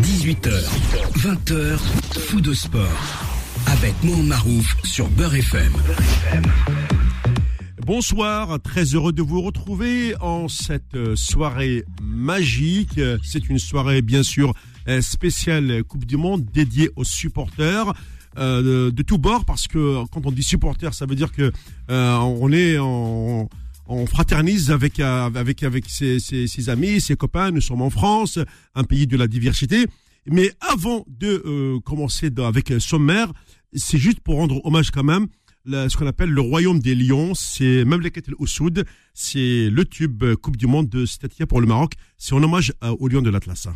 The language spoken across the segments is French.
18h, 20h, fou de sport. Avec Mohamed Marouf sur Beurre FM. Bonsoir, très heureux de vous retrouver en cette euh, soirée magique. C'est une soirée bien sûr euh, spéciale Coupe du Monde dédiée aux supporters. Euh, de, tous bords parce que quand on dit supporters ça veut dire que on est en on fraternise avec euh, avec avec ses, ses, amis, ses copains. Nous sommes en France, un pays de la diversité. Mais avant de euh, commencer avec sommaire, c'est juste pour rendre hommage quand même ce qu'on appelle le royaume des lions. C'est même les au sud. C'est le tube Coupe du Monde de Statia pour le Maroc. C'est en hommage aux lions de l'Atlas.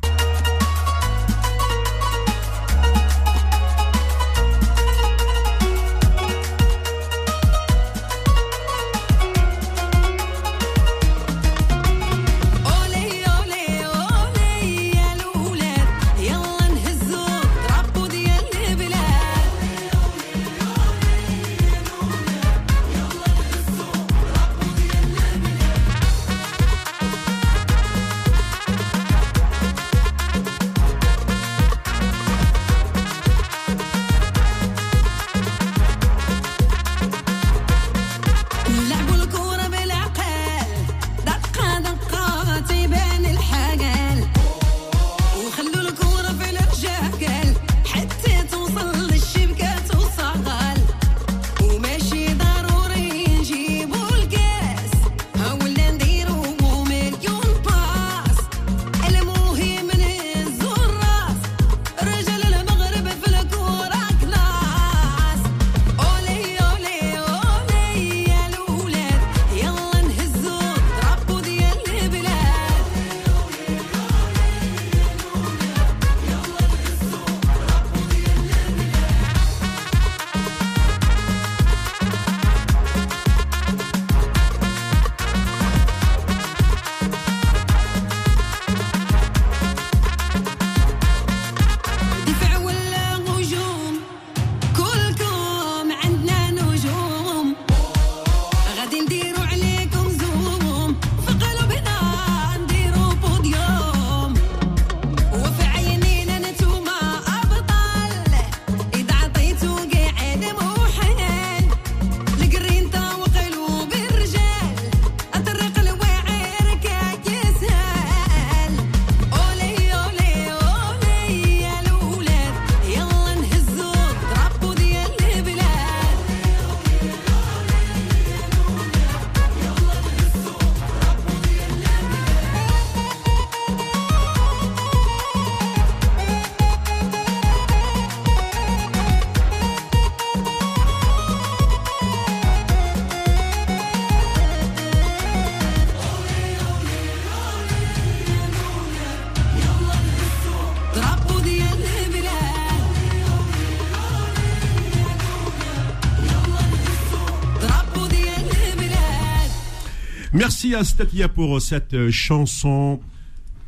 Merci à Statia pour cette euh, chanson.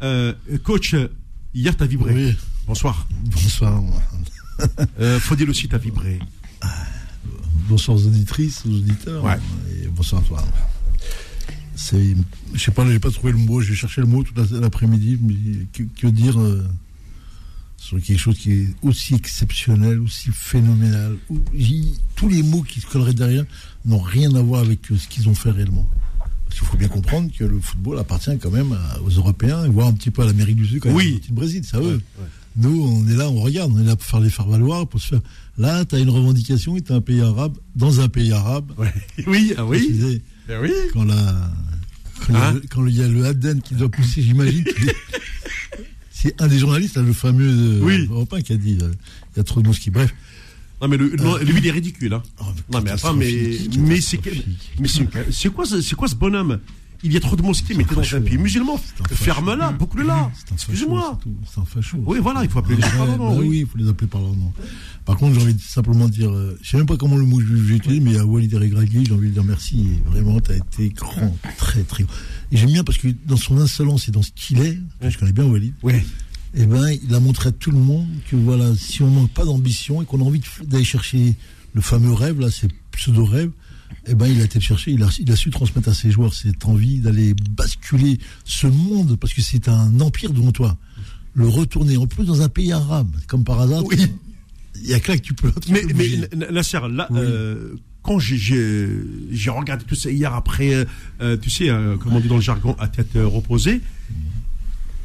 Euh, coach, hier t'as vibré. Oui. Bonsoir. Bonsoir. euh, Faudil aussi t'as vibré. Bonsoir aux auditrices, aux auditeurs. Ouais. Et bonsoir à toi. C'est, je sais pas, j'ai pas trouvé le mot. J'ai cherché le mot toute l'après-midi. Mais que, que dire euh, sur quelque chose qui est aussi exceptionnel, aussi phénoménal. Où, tous les mots qui se colleraient derrière n'ont rien à voir avec ce qu'ils ont fait réellement. Parce qu'il faut bien comprendre que le football appartient quand même aux Européens, voire un petit peu à l'Amérique du Sud, quand oui. le Brésil, c'est à eux. Ouais, ouais. Nous, on est là, on regarde, on est là pour faire les faire valoir, pour se faire. Là, tu as une revendication, tu es un pays arabe, dans un pays arabe. Ouais. Oui, ah oui. Disais, ben oui. Quand, la, quand, hein? il, quand il y a le Aden qui doit pousser, j'imagine. c'est un des journalistes, là, le fameux oui. européen, qui a dit il y a trop de mosquées. Bref. Non mais le, euh, lui il est ridicule hein. Oh, non mais attends mais mais c'est mais c'est quoi c'est quoi ce bonhomme? Il y a trop de mosquées, mais t'es dans un pays musulman? Ferme-la, boucle-la. Excuse-moi. C'est un facho. Oui, voilà, il faut appeler les gens par leur nom. Oui. il faut les appeler par leur nom. Par contre, j'ai envie de simplement dire, euh, je sais même pas comment le mot j'ai utilisé, mais à Walid Regragui, j'ai envie de dire merci. Vraiment, tu as été grand, très, très grand. Et j'aime bien parce que dans son insolence et dans ce qu'il est, je connais bien Walid. Oui. Eh ben, il a montré à tout le monde que voilà, si on manque pas d'ambition et qu'on a envie d'aller chercher le fameux rêve, là, ces pseudo-rêves, eh ben, il a été le chercher, il a, il a su transmettre à ses joueurs cette envie d'aller basculer ce monde, parce que c'est un empire devant toi. le retourner, en plus dans un pays arabe, comme par hasard. Oui. Il y a que là que tu peux. Mais, mais Nasser, là, Oui. euh, quand j'ai- regardé tout ça hier après, euh, euh, tu sais, euh, comme on dit dans le jargon, à tête euh, reposée,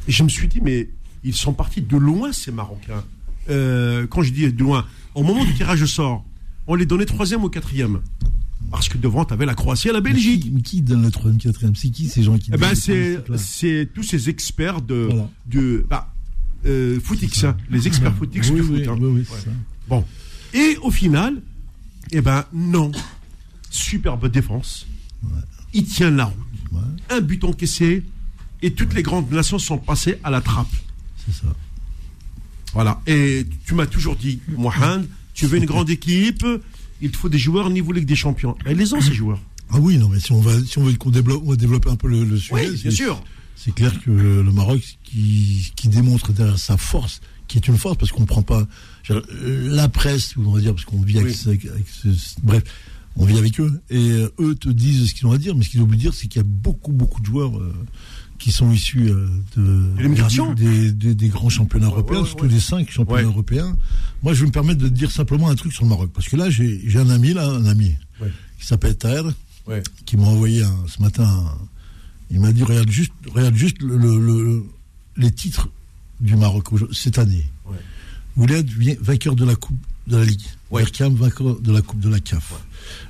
je me suis dit, mais ils sont partis de loin, ces Marocains. Euh, quand je dis de loin, au moment du tirage au sort, on les donnait troisième ou quatrième. Parce que devant, tu avais la Croatie et la Belgique. Mais qui donne le troisième, quatrième? C'est qui ces gens qui Eh ben, c'est tous ces experts de, Voilà. de bah, euh, footix, hein, les experts footix oui, du oui, foot. hein. oui, Ouais. ça. Bon. Et au final, eh ben non. Superbe défense. Il tient la route. Ouais, Un but encaissé. Et toutes les grandes nations sont passées à la trappe. C'est ça. Voilà. Et tu m'as toujours dit, Mohamed, tu veux une grande équipe, il te faut des joueurs niveau Ligue des Champions. Et les ont, ces joueurs. Ah oui, non, mais si on va, si on veut qu'on développe, on va développer un peu le, le sujet. Oui, c'est- bien sûr. C'est clair que le Maroc, qui, qui démontre derrière sa force, qui est une force, parce qu'on ne prend pas dire, la presse, on va dire, parce qu'on vit avec, Oui. ce- avec ce- ce- bref, on vit avec eux, et euh, eux te disent ce qu'ils ont à dire, mais ce qu'ils oublient de dire, c'est qu'il y a beaucoup, beaucoup de joueurs euh, qui sont issus euh, de, des, des- des grands championnats Ouais, européens, ouais, surtout ouais. des cinq championnats européens. Moi, je vais me permettre de dire simplement un truc sur le Maroc, parce que là, j'ai un ami, là, un ami, qui s'appelle Taher, qui m'a envoyé un- ce matin. un- il m'a dit regarde juste, regarde juste le- le- le- les titres du Maroc cette année. Ouled vainqueur de la Coupe de la Ligue. Berkane vainqueur de la Coupe de la CAF.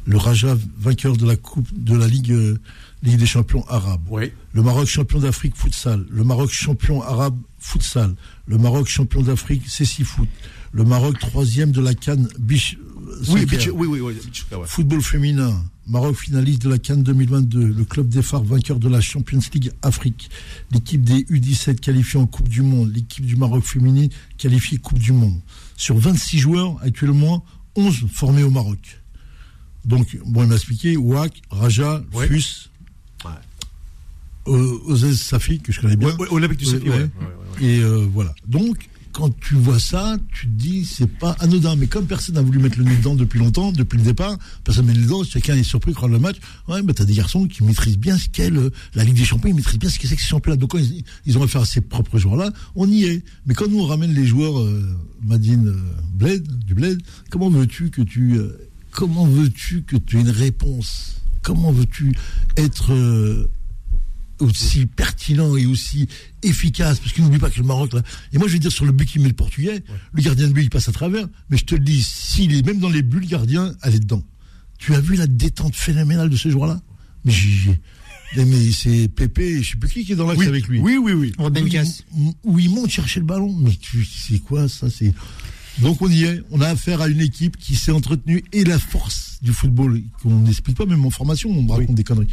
Le Raja vainqueur de la Coupe de la Ligue, euh, Ligue des champions arabes. Oui. Le Maroc champion d'Afrique futsal. Le Maroc champion arabe futsal. Le Maroc champion d'Afrique CC foot. Le Maroc troisième de la Cannes biche. Oui, beach- oui, oui, oui, ouais. Football féminin, Maroc finaliste de la Cannes 2022, le club des phares vainqueur de la Champions League Afrique, l'équipe des U17 qualifiée en Coupe du Monde, l'équipe du Maroc féminine qualifiée Coupe du Monde. Sur 26 joueurs, actuellement, 11 formés au Maroc. Donc, bon, il m'a expliqué, Ouak, Raja, Ouais. Fus. Ozez Safi, que je connais bien. Ouais, ouais, Olympique du Safi, ouais. Et euh, voilà. Donc, quand tu vois ça, tu te dis, c'est pas anodin. Mais comme personne n'a voulu mettre le nez dedans depuis longtemps, depuis le départ, personne met le nez dedans, chacun est surpris quand le match. Ouais, mais t'as des garçons qui maîtrisent bien ce qu'est le- la Ligue des Champions, ils maîtrisent bien ce que c'est que ce championnat. Donc, quand ils, ils ont affaire à ces propres joueurs-là, on y est. Mais quand nous, on ramène les joueurs, euh, Madine euh, Bled, du Bled, comment veux-tu que tu, euh, comment veux-tu que tu aies une réponse? Comment veux-tu être, aussi pertinent et aussi efficace, parce qu'il n'oublie pas que le Maroc, là, et moi je vais dire sur le but qu'il met le Portugais, le gardien de but il passe à travers, mais je te le dis, s'il est même dans les buts, le gardien, elle est dedans. Tu as vu la détente phénoménale de ce joueur-là? Mais j'ai- mais c'est Pépé, je sais plus qui qui est dans l'axe Oui, avec lui. oui, oui, oui. Où il-. Où il monte chercher le ballon. Mais tu c'est quoi ça C'est donc on y est. On a affaire à une équipe qui s'est entretenue et la force du football qu'on n'explique pas même en formation. On raconte des conneries.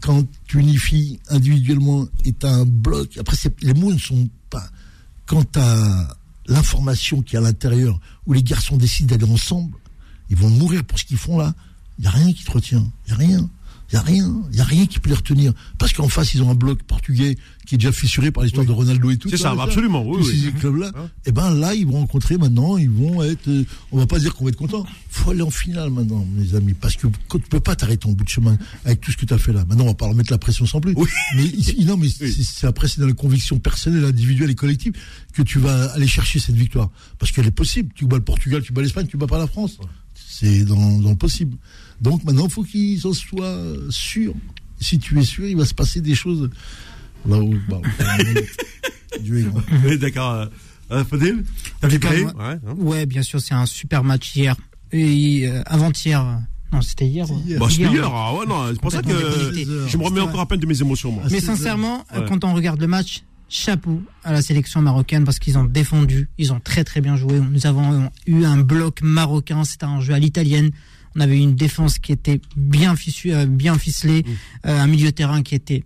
Quand tu unifies individuellement et t'as un bloc. Après les mots ne sont pas. Quand t'as l'information qui est à l'intérieur où les garçons décident d'aller ensemble, ils vont mourir pour ce qu'ils font là. Il y a rien qui te retient. Il y a rien. Il n'y a rien, il y a rien qui peut les retenir. Parce qu'en face, ils ont un bloc portugais qui est déjà fissuré par l'histoire Oui. de Ronaldo et tout. C'est ça, absolument, oui, Tous oui. ces clubs-là. Hein Et ben là, ils vont rencontrer maintenant, ils vont être. euh, on va pas dire qu'on va être content. faut aller en finale maintenant, mes amis. Parce que tu peux pas t'arrêter en bout de chemin avec tout ce que tu as fait là. Maintenant, on va pas leur mettre la pression sans plus. Oui. Mais non, mais c'est- c'est après, c'est dans la conviction personnelle, individuelle et collective que tu vas aller chercher cette victoire. Parce qu'elle est possible. Tu bats le Portugal, tu bats l'Espagne, tu bats pas la France. C'est dans, dans le possible. Donc maintenant, il faut qu'ils en soient sûrs. Si tu es sûr, il va se passer des choses. Là où, bah, Dieu est grand. Oui, D'accord. Euh, euh, Fadil Ouais, hein. Ouais, bien sûr, c'est un super match hier. Et euh, avant-hier. euh, Non, c'était hier. Bah, c'était hier, ah ouais, non, c'est pour ça que je me remets encore à peine de mes émotions, moi. Mais sincèrement, Ouais. quand on regarde le match, chapeau à la sélection marocaine parce qu'ils ont défendu, ils ont très très bien joué. Nous avons eu un bloc marocain, c'était un jeu à l'italienne. On avait une défense qui était bien, euh, bien ficelée, Mm. euh, un milieu de terrain qui était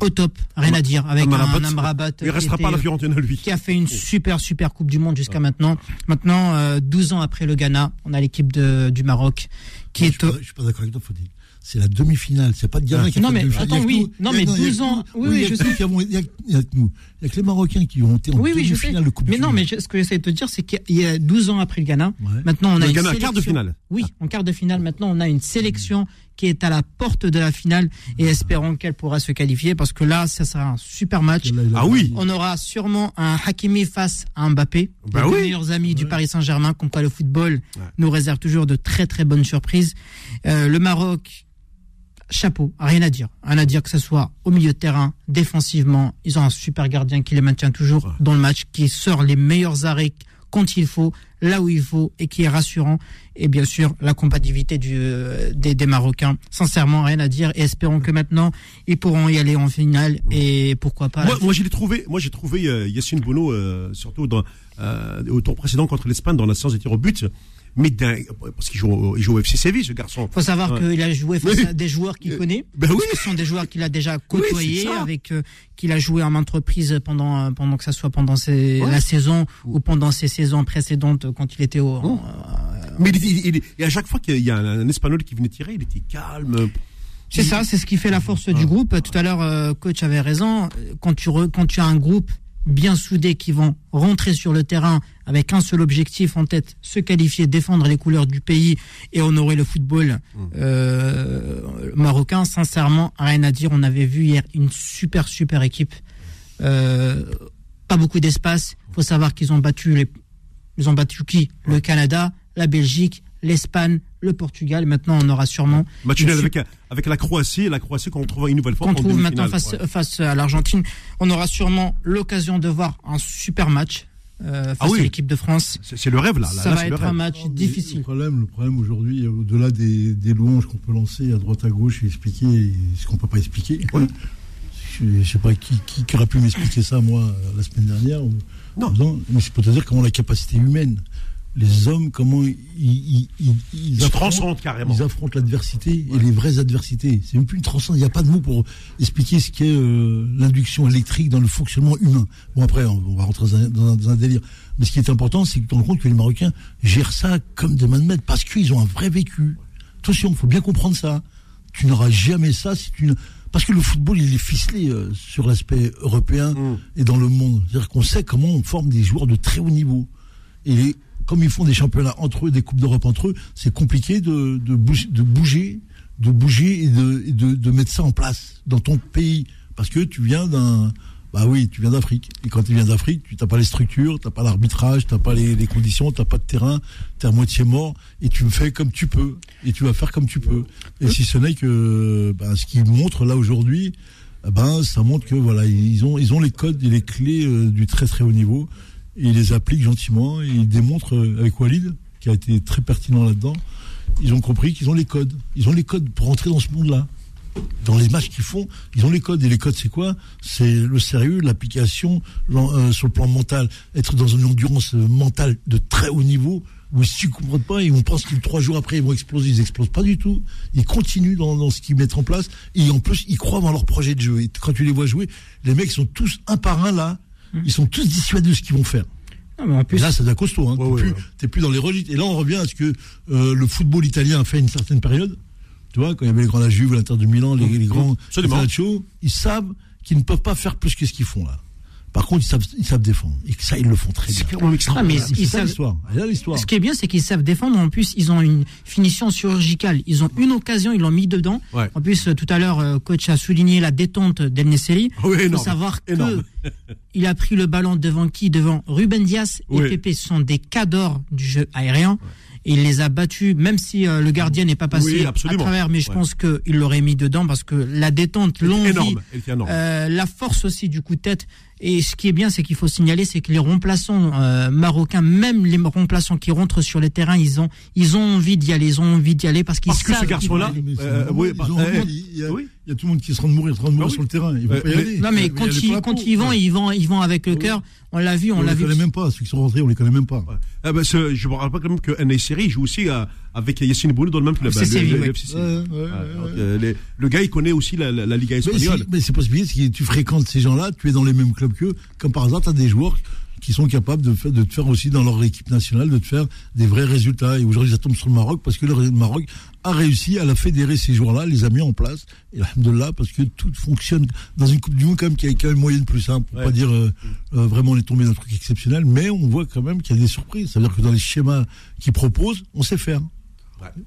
au top, rien à dire, avec Amrabat, un Amrabat Il qui restera était- pas la Fiorentina, lui. qui a fait une super super Coupe du Monde jusqu'à maintenant. Maintenant, euh, 12 ans après le Ghana, on a l'équipe du Maroc qui est suis pas, je suis pas d'accord avec toi, Faudil. C'est la demi-finale. C'est pas de Ghana Ah. qui a Non, fait mais la attends, a oui. nous. Non, a- mais il y a 12 que ans. Oui, oui, il y a je sais. Il y a a que nous. Il y a que les Marocains qui ont été en Oui, demi-finale de Coupe Mais du non, Monde. mais ce que j'essaie de te dire, c'est qu'il y a 12 ans après le Ghana, Ouais. maintenant on a Le une Ghana, sélection. quart de finale. Oui, en quart de finale. Maintenant, on a une sélection qui est à la porte de la finale et espérons qu'elle pourra se qualifier parce que là, ça sera un super match. Là, a- Ah oui. On aura sûrement un Hakimi face à Mbappé, Bah les oui. meilleurs amis du Paris Saint-Germain, comme quoi le football Ouais. nous réserve toujours de très très bonnes surprises. Euh, le Maroc, chapeau, rien à dire. Rien à dire que ce soit au milieu de terrain, défensivement. Ils ont un super gardien qui les maintient toujours Ouais. dans le match, qui sort les meilleurs arrêts quand il faut, là où il faut, et qui est rassurant. Et bien sûr, la compatibilité du, euh, des, des Marocains. Sincèrement, rien à dire. Et espérons que maintenant, ils pourront y aller en finale. Et pourquoi pas. Moi, moi, j'ai trouvé, moi j'ai trouvé euh, Yassine Bono euh, surtout dans euh, au tour précédent contre l'Espagne dans la séance des tirs au but, mais d'un parce qu'il joue, au- il joue au FC Séville ce garçon. faut savoir Ouais. qu'il a joué face Oui. à des joueurs qu'il Euh, connaît. Ben oui. Ce sont des joueurs qu'il a déjà côtoyés, avec euh, qu'il a joué en maintes reprises pendant euh, pendant que ça soit pendant ses, Ouais. la saison ou pendant ses saisons précédentes euh, quand il était au. en- Mais il, il- il- et à chaque fois qu'il y a un, un Espagnol qui venait tirer, il était calme. C'est ça, c'est ce qui fait la force du groupe. Tout à l'heure, euh, coach avait raison. Quand tu re- quand tu as un groupe bien soudé qui vont rentrer sur le terrain avec un seul objectif en tête, se qualifier, défendre les couleurs du pays et honorer le football euh, marocain, sincèrement, rien à dire. On avait vu hier une super, super équipe. Euh, pas beaucoup d'espace. faut savoir qu'ils ont battu les, ils ont battu qui? Le Canada, la Belgique, l'Espagne, le Portugal. Maintenant, on aura sûrement Match une avec, avec la Croatie, la Croatie qu'on retrouve une nouvelle fois qu'on en trouve maintenant face, Ouais. face à l'Argentine. On aura sûrement l'occasion de voir un super match euh, face Ah oui. à l'équipe de France. C'est le rêve là. là, Ça là, va être un match Le difficile. problème, le problème aujourd'hui, au-delà des, des louanges qu'on peut lancer à droite à gauche et expliquer ce qu'on peut pas expliquer. Je, je sais pas qui, qui, qui aurait pu m'expliquer ça moi la semaine dernière. ou- Non. en disant, mais c'est pour te dire comment la capacité humaine, les hommes, comment ils, ils, ils, ils Ils se affrontent- transcendent carrément. Ils affrontent l'adversité et les vraies adversités. C'est même plus une transcendance. Il n'y a pas de mot pour expliquer ce qu'est euh, l'induction électrique dans le fonctionnement humain. Bon, après, on, on va rentrer dans un, dans un- dans un délire. Mais ce qui est important, c'est que tu te rends compte que les Marocains gèrent ça comme des mains de maître parce qu'ils ont un vrai vécu. Attention, il faut bien comprendre ça. Tu n'auras jamais ça si tu ne... Parce que le football, il est ficelé euh, sur l'aspect européen Mm. et dans le monde. C'est-à-dire qu'on sait comment on forme des joueurs de très haut niveau. Et les- comme ils font des championnats entre eux, des coupes d'Europe entre eux, c'est compliqué de, bouger, de bouger, et, de, et de, de mettre ça en place dans ton pays. Parce que tu viens d'un, bah oui, tu viens d'Afrique. Et quand tu viens d'Afrique, tu n'as pas les structures, tu n'as pas l'arbitrage, tu n'as pas les, conditions, tu n'as pas de terrain, tu es à moitié mort et tu me fais comme tu peux. Et tu vas faire comme tu peux. Et si ce n'est que ben, ce qu'ils montrent là aujourd'hui, ben, ça montre que voilà, ils ont, ils ont les codes et les clés euh, du très très haut niveau. Ils les appliquent gentiment et ils démontrent euh, avec Walid, qui a été très pertinent là-dedans, ils ont compris qu'ils ont les codes. Ils ont les codes pour entrer dans ce monde-là. Dans les matchs qu'ils font, ils ont les codes. Et les codes, c'est quoi? C'est le sérieux, l'application euh, sur le plan mental. Être dans une endurance mentale de très haut niveau, où si tu ne comprends pas, et on pense que trois jours après, ils vont exploser. Ils explosent pas du tout. Ils continuent dans, dans ce qu'ils mettent en place. Et en plus, ils croient dans leur projet de jeu. Et quand tu les vois jouer, les mecs sont tous un par un là. Ils sont tous dissuadés de ce qu'ils vont faire. Non, mais en Et plus, là, ça devient costaud. Hein. Ouais, t'es, ouais, plus, ouais. t'es plus dans les registres. Et là, on revient à ce que euh, le football italien a fait à une certaine période. Tu vois, quand il y avait les grands la Juve, l'Inter de Milan, les, les grands. Calcio, ils savent qu'ils ne peuvent pas faire plus que ce qu'ils font là. Par contre, ils savent, ils savent défendre. Et ça, ils le font très bien. C'est clairement Ah, extraordinaire. mais ils savent- l'histoire. Ce qui est bien, c'est qu'ils savent défendre. En plus, ils ont une finition chirurgicale. Ils ont une occasion, ils l'ont mis dedans. Ouais. En plus, euh, tout à l'heure, euh, coach a souligné la détente d'El Nesseri. Oui, Il faut énorme. savoir que Énorme. il a pris le ballon devant qui? Devant Ruben Dias et Oui. Pepe. Ce sont des cadors du jeu aérien. Et il les a battus, même si euh, le gardien n'est pas passé Oui, à travers, mais je Ouais. pense qu'il l'aurait mis dedans parce que la détente, l'envie, euh, la force aussi du coup de tête. Et ce qui est bien, c'est qu'il faut signaler, c'est que les remplaçants euh, marocains, même les remplaçants qui rentrent sur les terrains, ils ont, ils ont envie d'y aller, ils ont envie d'y aller parce qu'ils Parce que savent ce garçon-là, Euh, oui, bah, euh, envie. il, y a, oui. il y a tout le monde qui est en train de mourir, en train de mourir Ah oui. sur le terrain. Ils vont Euh, pas y aller. Non mais quand ils, quand ils vont, Ouais. ils vont, ils vont avec le cœur. On l'a vu, on, On l'a les vu. connaît même pas. Ceux qui sont rentrés, on les connaît même pas. Ouais. Ah bah, ce- je me rappelle pas quand même que Série joue aussi euh, avec Yassine Boulou dans le même club. Le-. Ouais, ouais, Ouais, les- gars, il connaît aussi la, la- la Liga espagnole. Mais c'est c'est que tu fréquentes ces gens-là, tu es dans les mêmes clubs qu'eux. Comme par hasard, tu as des joueurs qui sont capables de, faire- de te faire aussi dans leur équipe nationale, de te faire des vrais résultats. Et aujourd'hui, ça tombe sur le Maroc parce que le Maroc a réussi à la fédérer ces joueurs-là, les a mis en place. Et alhamdoulilah, parce que tout fonctionne dans une Coupe du Monde quand même qui a, a une moyenne plus simple, pour Ouais. pas dire euh, euh, vraiment on est tombé dans un truc exceptionnel, mais on voit quand même qu'il y a des surprises. C'est-à-dire que dans les schémas qu'ils proposent, on sait faire.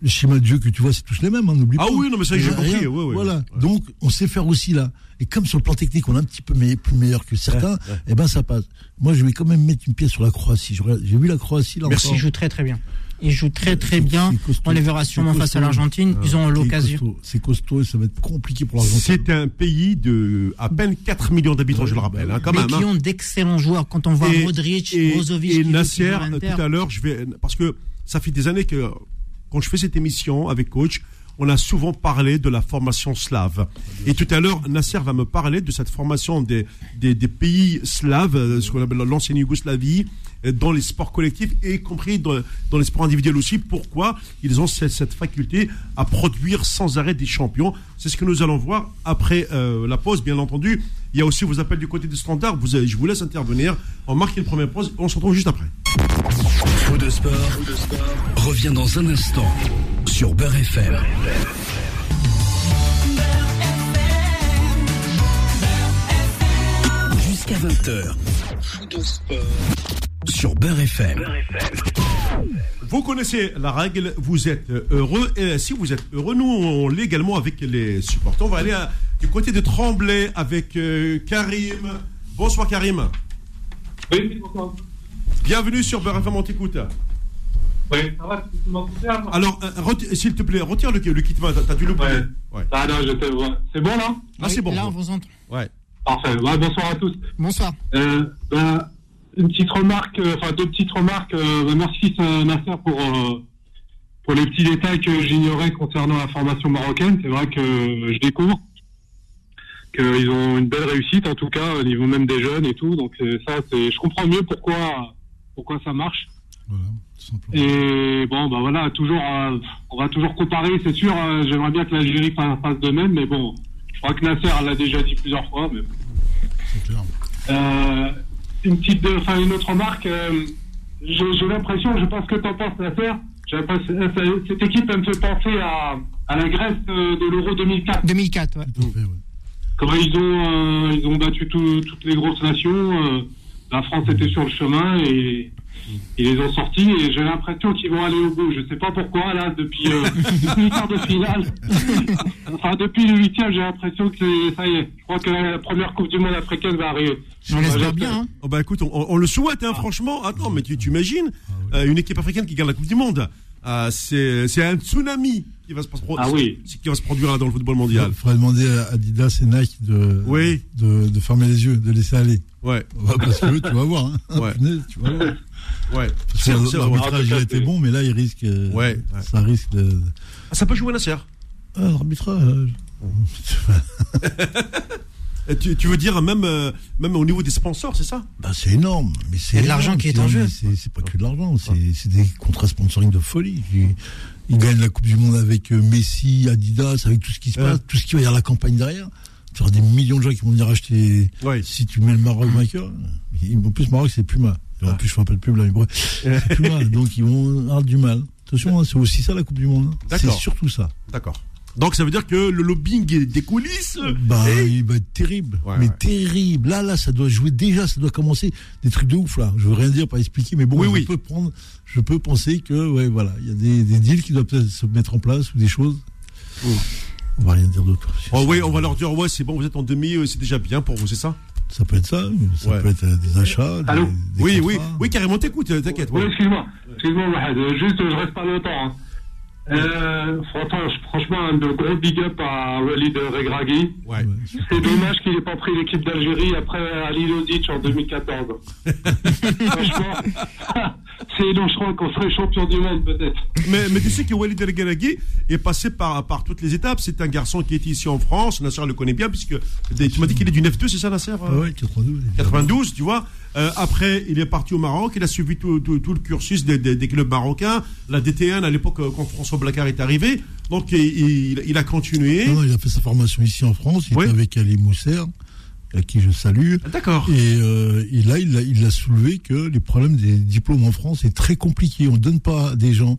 Le schéma de jeu que tu vois, c'est tous les mêmes, hein, n'oublie Ah pas. oui, non, mais ça, j'ai compris, ouais, ouais, voilà. ouais. Donc, on sait faire aussi là. Et comme sur le plan technique, on est un petit peu me- plus meilleur que certains, eh ben ça passe. Moi, je vais quand même mettre une pièce sur la Croatie. J'ai vu la Croatie là Merci. encore. Ils jouent très très bien. Ils jouent très très bien. costaud. On les verra sûrement face à l'Argentine. Ils ont C'est l'occasion. C'est costaud et ça va être compliqué pour l'Argentine. C'est un pays de à peine 4 millions d'habitants, je le rappelle, hein, quand Mais même. qui hein. ont d'excellents joueurs. Quand on voit Et- Modric, et, Brozovic, et joue Nasser, l'Inter. tout à l'heure, je vais parce que ça fait des années que quand je fais cette émission avec coach, on a souvent parlé de la formation slave. Et tout à l'heure, Nasser va me parler de cette formation des, des, pays slaves, euh, ce qu'on appelle l'ancienne Yougoslavie, euh, dans les sports collectifs, et y compris dans, les sports individuels aussi. Pourquoi ils ont cette, cette faculté à produire sans arrêt des champions? C'est ce que nous allons voir après euh, la pause, bien entendu. Il y a aussi vos appels du côté du standard. Je vous laisse intervenir. On marque une première pause. On se retrouve juste après. Faux de sport, revient dans un instant sur Beurre FM. Jusqu'à 20h. Faux de sport sur Beurre FM. Vous connaissez la règle, vous êtes heureux. Et si vous êtes heureux, nous, on l'est également avec les supporters. On va aller à- du côté de Tremblay avec euh, Karim. Bonsoir Karim. Oui, bonsoir. Bienvenue sur Beurre FM, on t'écoute. Oui, ça va, tu Alors, euh, s'il te plaît, retire le, le kit main, t'as dû l'oublier. Ouais. Ouais. Ah non, je te vois. C'est bon là? Ah, c'est bon. Là, on vous entend. Ouais. Parfait. Ouais, bonsoir à tous. Bonsoir. Euh, bah, une petite remarque, euh, enfin deux petites remarques. Euh, bah, merci euh, Nasser pour, euh, pour les petits détails que j'ignorais concernant la formation marocaine. C'est vrai que je découvre qu'ils ont une belle réussite, en tout cas au niveau même des jeunes et tout. Donc ça, c'est, je comprends mieux pourquoi, pourquoi ça marche. Voilà. Et bon, bah voilà, toujours, euh, on va toujours comparer, c'est sûr. euh, J'aimerais bien que l'Algérie fasse, de même, mais bon, crois que Nasser l'a déjà dit plusieurs fois. Mais... Clair. Euh, une petite, enfin une autre remarque. euh, j'ai l'impression, je pense que t'en penses, Nasser. j'ai l'impression- euh, ça- Cette équipe, elle me fait penser à, à la Grèce euh, de l'Euro 2004. 2004, ouais. Comment ils ont, euh, ils ont battu tout- toutes les grosses nations. La France était sur le chemin et ils les ont sortis. Et j'ai l'impression qu'ils vont aller au bout. Je sais pas pourquoi là, depuis, euh, depuis le quart de finale, enfin depuis le huitième, j'ai l'impression que ça y est. Je crois que la première Coupe du Monde africaine va arriver. On Ouais, l'espère bien. Hein. Oh bah écoute, on, on le souhaite, hein, franchement. Attends, mais tu, imagines euh, une équipe africaine qui gagne la Coupe du Monde Ah, C'est c'est un tsunami qui va se, pro- Ah oui. qui va se produire là dans le football mondial. Il faudrait demander à Adidas et Nike de, Oui. de, de fermer les yeux, de laisser aller. Ouais, Ouais, Parce que tu vas voir. Hein. Ouais. Punaise, tu vas voir. ouais. L'arbitrage a été bon, mais là, il risque. euh, Ouais, ouais. Ça risque de. Ah, ça peut jouer Nasser. Ah, l'arbitrage. Euh, Tu, tu veux dire même, euh, même au niveau des sponsors, c'est ça? Bah, c'est énorme. Mais c'est Il y a de l'argent qui est en jeu. C'est pas que de l'argent, c'est c'est des contrats sponsoring de folie. Ils, ils gagnent la Coupe du Monde avec Messi, Adidas, avec tout ce qui se Ouais. passe, tout ce qui va y avoir la campagne derrière. Tu auras des millions de gens qui vont venir acheter. Si tu mets le Maroc vainqueur, en plus Maroc c'est Puma. En Ah. plus je ne rappelle plus là, mais bref, c'est Puma. Donc ils vont avoir du mal. Attention, hein, c'est aussi ça la Coupe du Monde. hein. C'est surtout ça. D'accord. Donc ça veut dire que le lobbying des coulisses. Bah, il va être terrible. Ouais, mais ouais. terrible. Là, là, ça doit jouer déjà, ça doit commencer des trucs de ouf, là. Je veux rien dire, pas expliquer, mais bon, Oui, je oui. peux prendre, je peux penser que, ouais, voilà, il y a des, des deals qui doivent peut-être se mettre en place ou des choses. On va rien dire d'autre. Oh oui, on va leur dire ouais, c'est bon, vous êtes en demi, euh, c'est déjà bien pour vous, c'est ça? Ça peut être ça, ça Ouais. peut être euh, des achats. des- Allô des Oui, contrats. oui, oui, carrément. T'écoutes, euh, t'inquiète. Oui, ouais. excuse-moi. Excuse-moi, Juste, je reste pas longtemps. Hein. Euh, franchement, franchement, un de gros big up à Walid Regragui. Ouais. C'est dommage qu'il n'ait pas pris l'équipe d'Algérie après Ali Lodic en 2014. franchement, c'est donc je crois qu'on serait champion du monde peut-être. Mais, mais tu sais que Walid El Ghalaghi est passé par, par toutes les étapes. C'est un garçon qui est ici en France. Nasser le connaît bien, puisque tu m'as dit qu'il est du 9-2, c'est ça, Nasser Ah ouais, 92. 92, tu vois. Euh, après, il est parti au Maroc. Il a suivi tout, tout- tout le cursus des, des- des clubs marocains. La DT1, à l'époque, euh, quand François Blacard est arrivé. Donc, il, il- il a continué. Non, non, il a fait sa formation ici en France. Il Oui. était avec Ali Mousser, qui je salue. D'accord. Et, euh, et là, il a, il a soulevé que les problèmes des diplômes en France est très compliqué. On ne donne pas à des gens.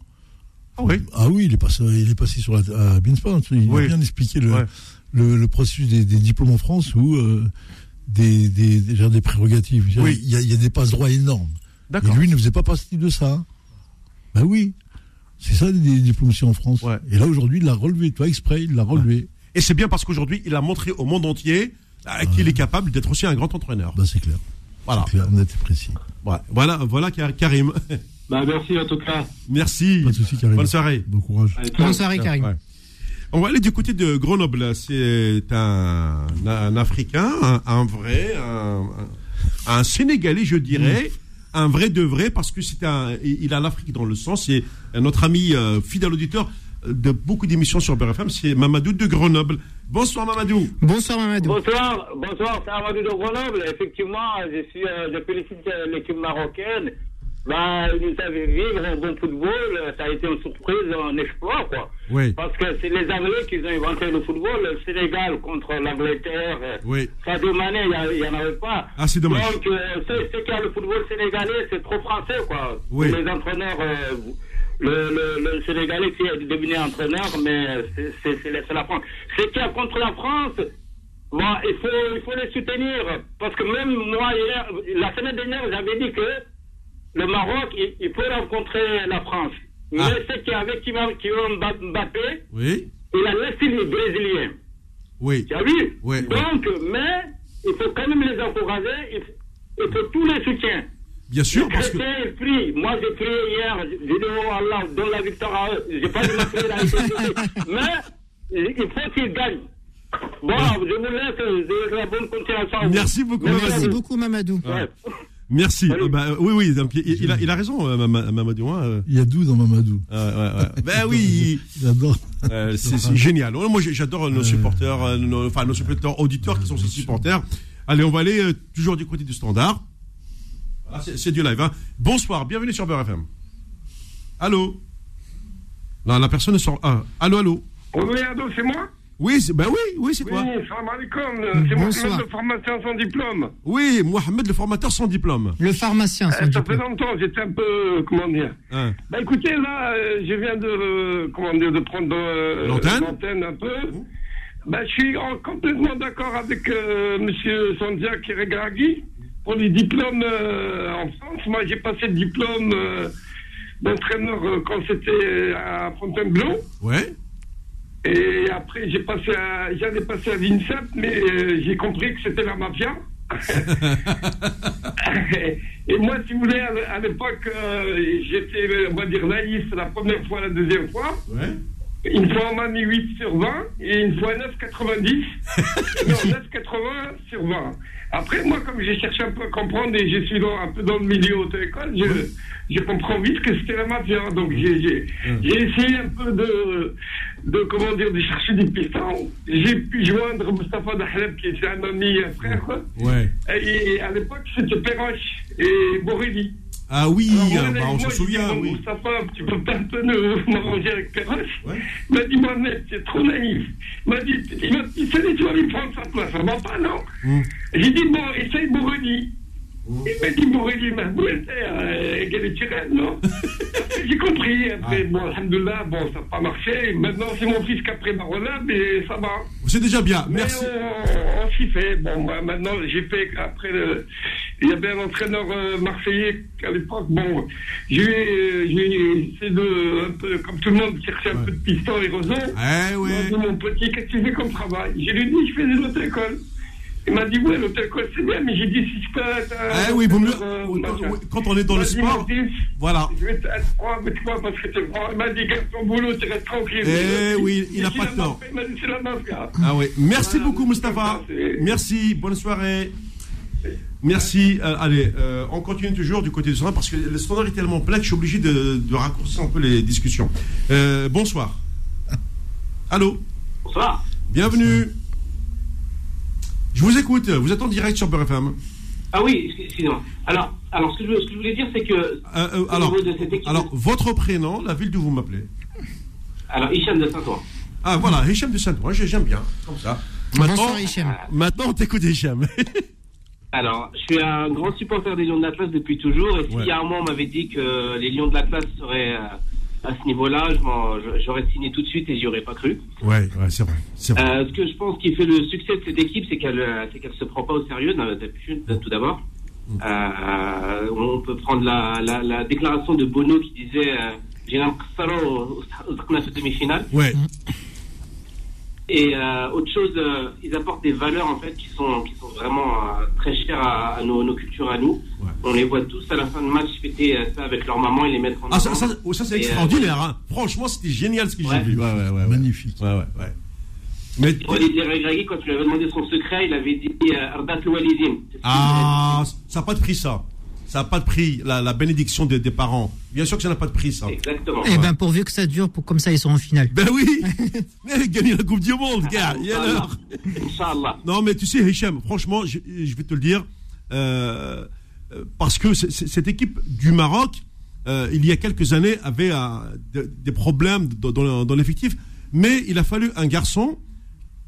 Ah oui. Ah oui, il est passé, il est passé sur la, à Beansport. Il Oui. a bien expliqué le, Ouais. le, le processus des, des diplômes en France où euh, des, des, déjà des prérogatives. Oui. Il, y a, il y a des passe-droits énormes. Et D'accord. lui ne faisait pas partie de ça. Ben oui. C'est ça, des diplômes ici en France. Ouais. Et là, aujourd'hui, il l'a relevé, toi, exprès, il l'a relevé. Et c'est bien parce qu'aujourd'hui, il a montré au monde entier euh, qu'il est capable d'être aussi un grand entraîneur. Bah, c'est clair. Voilà. C'est clair, net et précis. Ouais. Voilà, voilà Kar- Karim. Bah, merci en tout cas. Merci. Pas de souci, Karim. Bonne soirée. Bon courage. Allez. Bonne soirée, Karim. Ouais. On va aller du côté de Grenoble. C'est un, un Africain, un, un vrai, un, Sénégalais, je dirais, un vrai de vrai, parce que c'est un, il a l'Afrique dans le sang. C'est notre ami euh, fidèle auditeur de beaucoup d'émissions sur BRFM, c'est Mamadou de Grenoble. Bonsoir Mamadou. Bonsoir, Mamadou. Bonsoir, bonsoir, c'est Amadou de Grenoble. Effectivement, je suis, euh, je félicite euh, l'équipe marocaine. Bah, ils nous avaient vivre un bon football. Ça a été une surprise, un exploit, quoi. Oui. Parce que c'est les Anglais qui ont inventé le football. Le Sénégal contre l'Angleterre. Oui. Sadio Mané, il n'y en avait pas. Ah, c'est dommage. Donc, euh, qu'il y a le football sénégalais, c'est trop français, quoi. Oui. Les entraîneurs, euh, le, le, le Sénégalais qui est devenu entraîneur, mais c'est- la, France. C'est qu'il y a contre la France, bon, il faut, il faut les soutenir. Parce que même moi, hier, la semaine dernière, j'avais dit que le Maroc, il, il peut rencontrer la France. Mais Ah. c'est qu'avec Kylian Kylian Mbappé, Oui. il a laissé les Brésiliens. Oui. Tu as vu Ouais, Donc, mais il faut quand même les encourager, il faut, il faut tous les soutiens. Bien sûr, parce que. Moi, j'ai prié hier, j'ai dit oh Allah, donne la victoire à eux. J'ai pas dit ma prière. Mais il faut qu'ils gagnent. Bon, je vous laisse, je la bonne continuation. Merci beaucoup, Merci Mamadou. Merci beaucoup, Mamadou. Ouais. Merci. Euh, bah, euh, oui, oui. donc, il, il a, il a raison, euh, Mama- Mamadou. hein, euh. Il y a 12 dans Mamadou. Ouais, ouais, ouais. Ben oui. Il adore. Euh, c'est génial. Ouais, Moi, j'adore nos supporters, euh, nos, enfin nos supporters auditeurs qui sont aussi supporters. Allez, on va aller euh, toujours du côté du standard. Ah, c'est c'est du live. Hein. Bonsoir, bienvenue sur Beurre FM. Allô? Non, la personne est sur. Ah, allô, allô? Oui, Ado, c'est moi? Oui, c'est- ben oui, oui, c'est Oui, toi. salam alaikum. C'est. Mohamed, le pharmacien sans diplôme. Oui, Mohamed, le formateur sans diplôme. Le pharmacien, Euh, sans ça fait diplôme. longtemps, j'étais un peu, comment dire? Hein. Bah écoutez, là, euh, je viens de, euh, comment dire, de prendre euh, L'antenne? l'antenne un peu. Bah, je suis en- complètement d'accord avec euh, Monsieur Sandia Kiregraghi pour les diplômes euh, en France. Moi, j'ai passé le diplôme euh, d'entraîneur euh, quand c'était à Fontainebleau. Ouais. Et après, j'ai passé à, j'allais passer à l'INSEP, mais j'ai compris que c'était la mafia. et moi, si vous voulez, à, l'époque, j'étais, on va dire, naïf la première fois, la deuxième fois. Ouais. Une fois, on m'a mis 8 sur 20, et une fois 9,90. non, 9,80 sur 20. Après, moi, comme j'ai cherché un peu à comprendre, et je suis dans- un peu dans le milieu auto-école, je, je comprends vite que c'était la mafia. Donc, j'ai essayé un peu de, de, comment dire, de chercher des pistons. J'ai pu joindre Mustafa Dahleb, qui était un ami, un frère. Ouais. Et, à l'époque, c'était Perroche et Borelli. Ah oui, Alors, euh, bah, on s'en souvient, dis, oui. Moustapha, tu peux pas un peu nous- m'arranger avec Perroche Ouais. Il m'a dit, Mohamed, c'est trop naïf. Il m'a dit, il dit, tu vas lui prendre sa place. Ça va pas, non Mm. J'ai dit, bon, essaye Borelli. Il m'a dit, Borelli, ma bouette, euh, Galetiren, non J'ai compris. Après, bon, alhamdoulilah, bon, ça n'a pas marché. Maintenant, c'est mon fils qui a pris ma relève et ça va. C'est déjà bien. Mais Merci. on, on s'y fait. Bon, moi, maintenant, j'ai fait après. il y avait un entraîneur euh, marseillais qu'à l'époque, bon, j'ai euh, essayé de, un peu, comme tout le monde, chercher un peu de piston et roseau. Eh Il ouais. mon petit, qu'est-ce que tu fais comme travail? J'ai lui dit, je fais de l'auto-école. Il m'a dit, ouais, l'auto-école, c'est bien, mais j'ai dit, si je peux un Eh oui, vaut mieux. entraîneur, euh, machin. Quand on est dans Il le dit, sport, voilà. Je vais être franc avec toi parce que t'es franc. Il m'a dit, garde ton boulot, tu restes tranquille. Eh oui, il a Et pas tort. Il m'a dit, c'est la mafia. Ah oui. Merci Voilà, beaucoup, Mustapha. Merci. Bonne soirée. Merci. Euh, allez, euh, on continue toujours du côté du standard parce que le standard est tellement plein que je suis obligé de, de raccourcir un peu les discussions. Euh, bonsoir. Allô? Bonsoir. Bienvenue. Je vous écoute. Vous êtes en direct sur Beurre FM. Ah oui, excusez-moi. Alors, alors ce, que je, ce que je voulais dire, c'est que. Euh, euh, au alors, niveau de cette équipe- alors, votre prénom, la ville d'où vous m'appelez. Alors, Hicham de Saint-Ouen. Ah voilà, Hicham de Saint-Ouen, j'ai- j'aime bien, comme ça. Maintenant, Bonsoir, maintenant on t'écoute Hicham. Alors, je suis un grand supporter des Lions de l'Atlas depuis toujours. Et s'il Ouais. y a un mois, on m'avait dit que les Lions de l'Atlas seraient euh, à ce niveau-là, j'aurais signé tout de suite et j'y aurais pas cru. Ouais, c'est vrai. Euh, ce que je pense qui fait le succès de cette équipe, c'est qu'elle euh, ne qu se prend pas au sérieux, tout d'abord. Mm. Euh, on peut prendre la, déclaration de Bono qui disait euh, J'ai l'impression demi-finale. Ouais. Mm. Et euh, autre chose, euh, ils apportent des valeurs en fait qui sont qui sont vraiment euh, très chères à, à nos, nos cultures à nous. Ouais. On les voit tous à la fin de match fêter euh, ça avec leur maman et les mettre en Ah, ça, avant. ça, oh, ça, c'est euh, extraordinaire. Hein. Franchement, c'était génial ce que j'ai vu. Ouais, ouais, ouais, ouais. Magnifique. Ouais, ouais, ouais. Mais, Regragui, quand tu lui avais demandé son secret, il avait dit euh, Ardat Walidim. Ah, ça n'a pas de prix, ça. Ça n'a pas de prix, la, la bénédiction des, des parents. Bien sûr que ça n'a pas de prix, ça. Exactement. Eh ben, pourvu que ça dure, pour, comme ça, ils sont en finale. Ben oui Mais gagner la Coupe du Monde, gars, il y a l'heure. Inch'Allah. Non, mais tu sais, Hicham, franchement, je, je vais te le dire, euh, euh, parce que c- c- cette équipe du Maroc, euh, il y a quelques années, avait euh, de- des problèmes dans, dans- dans l'effectif, mais il a fallu un garçon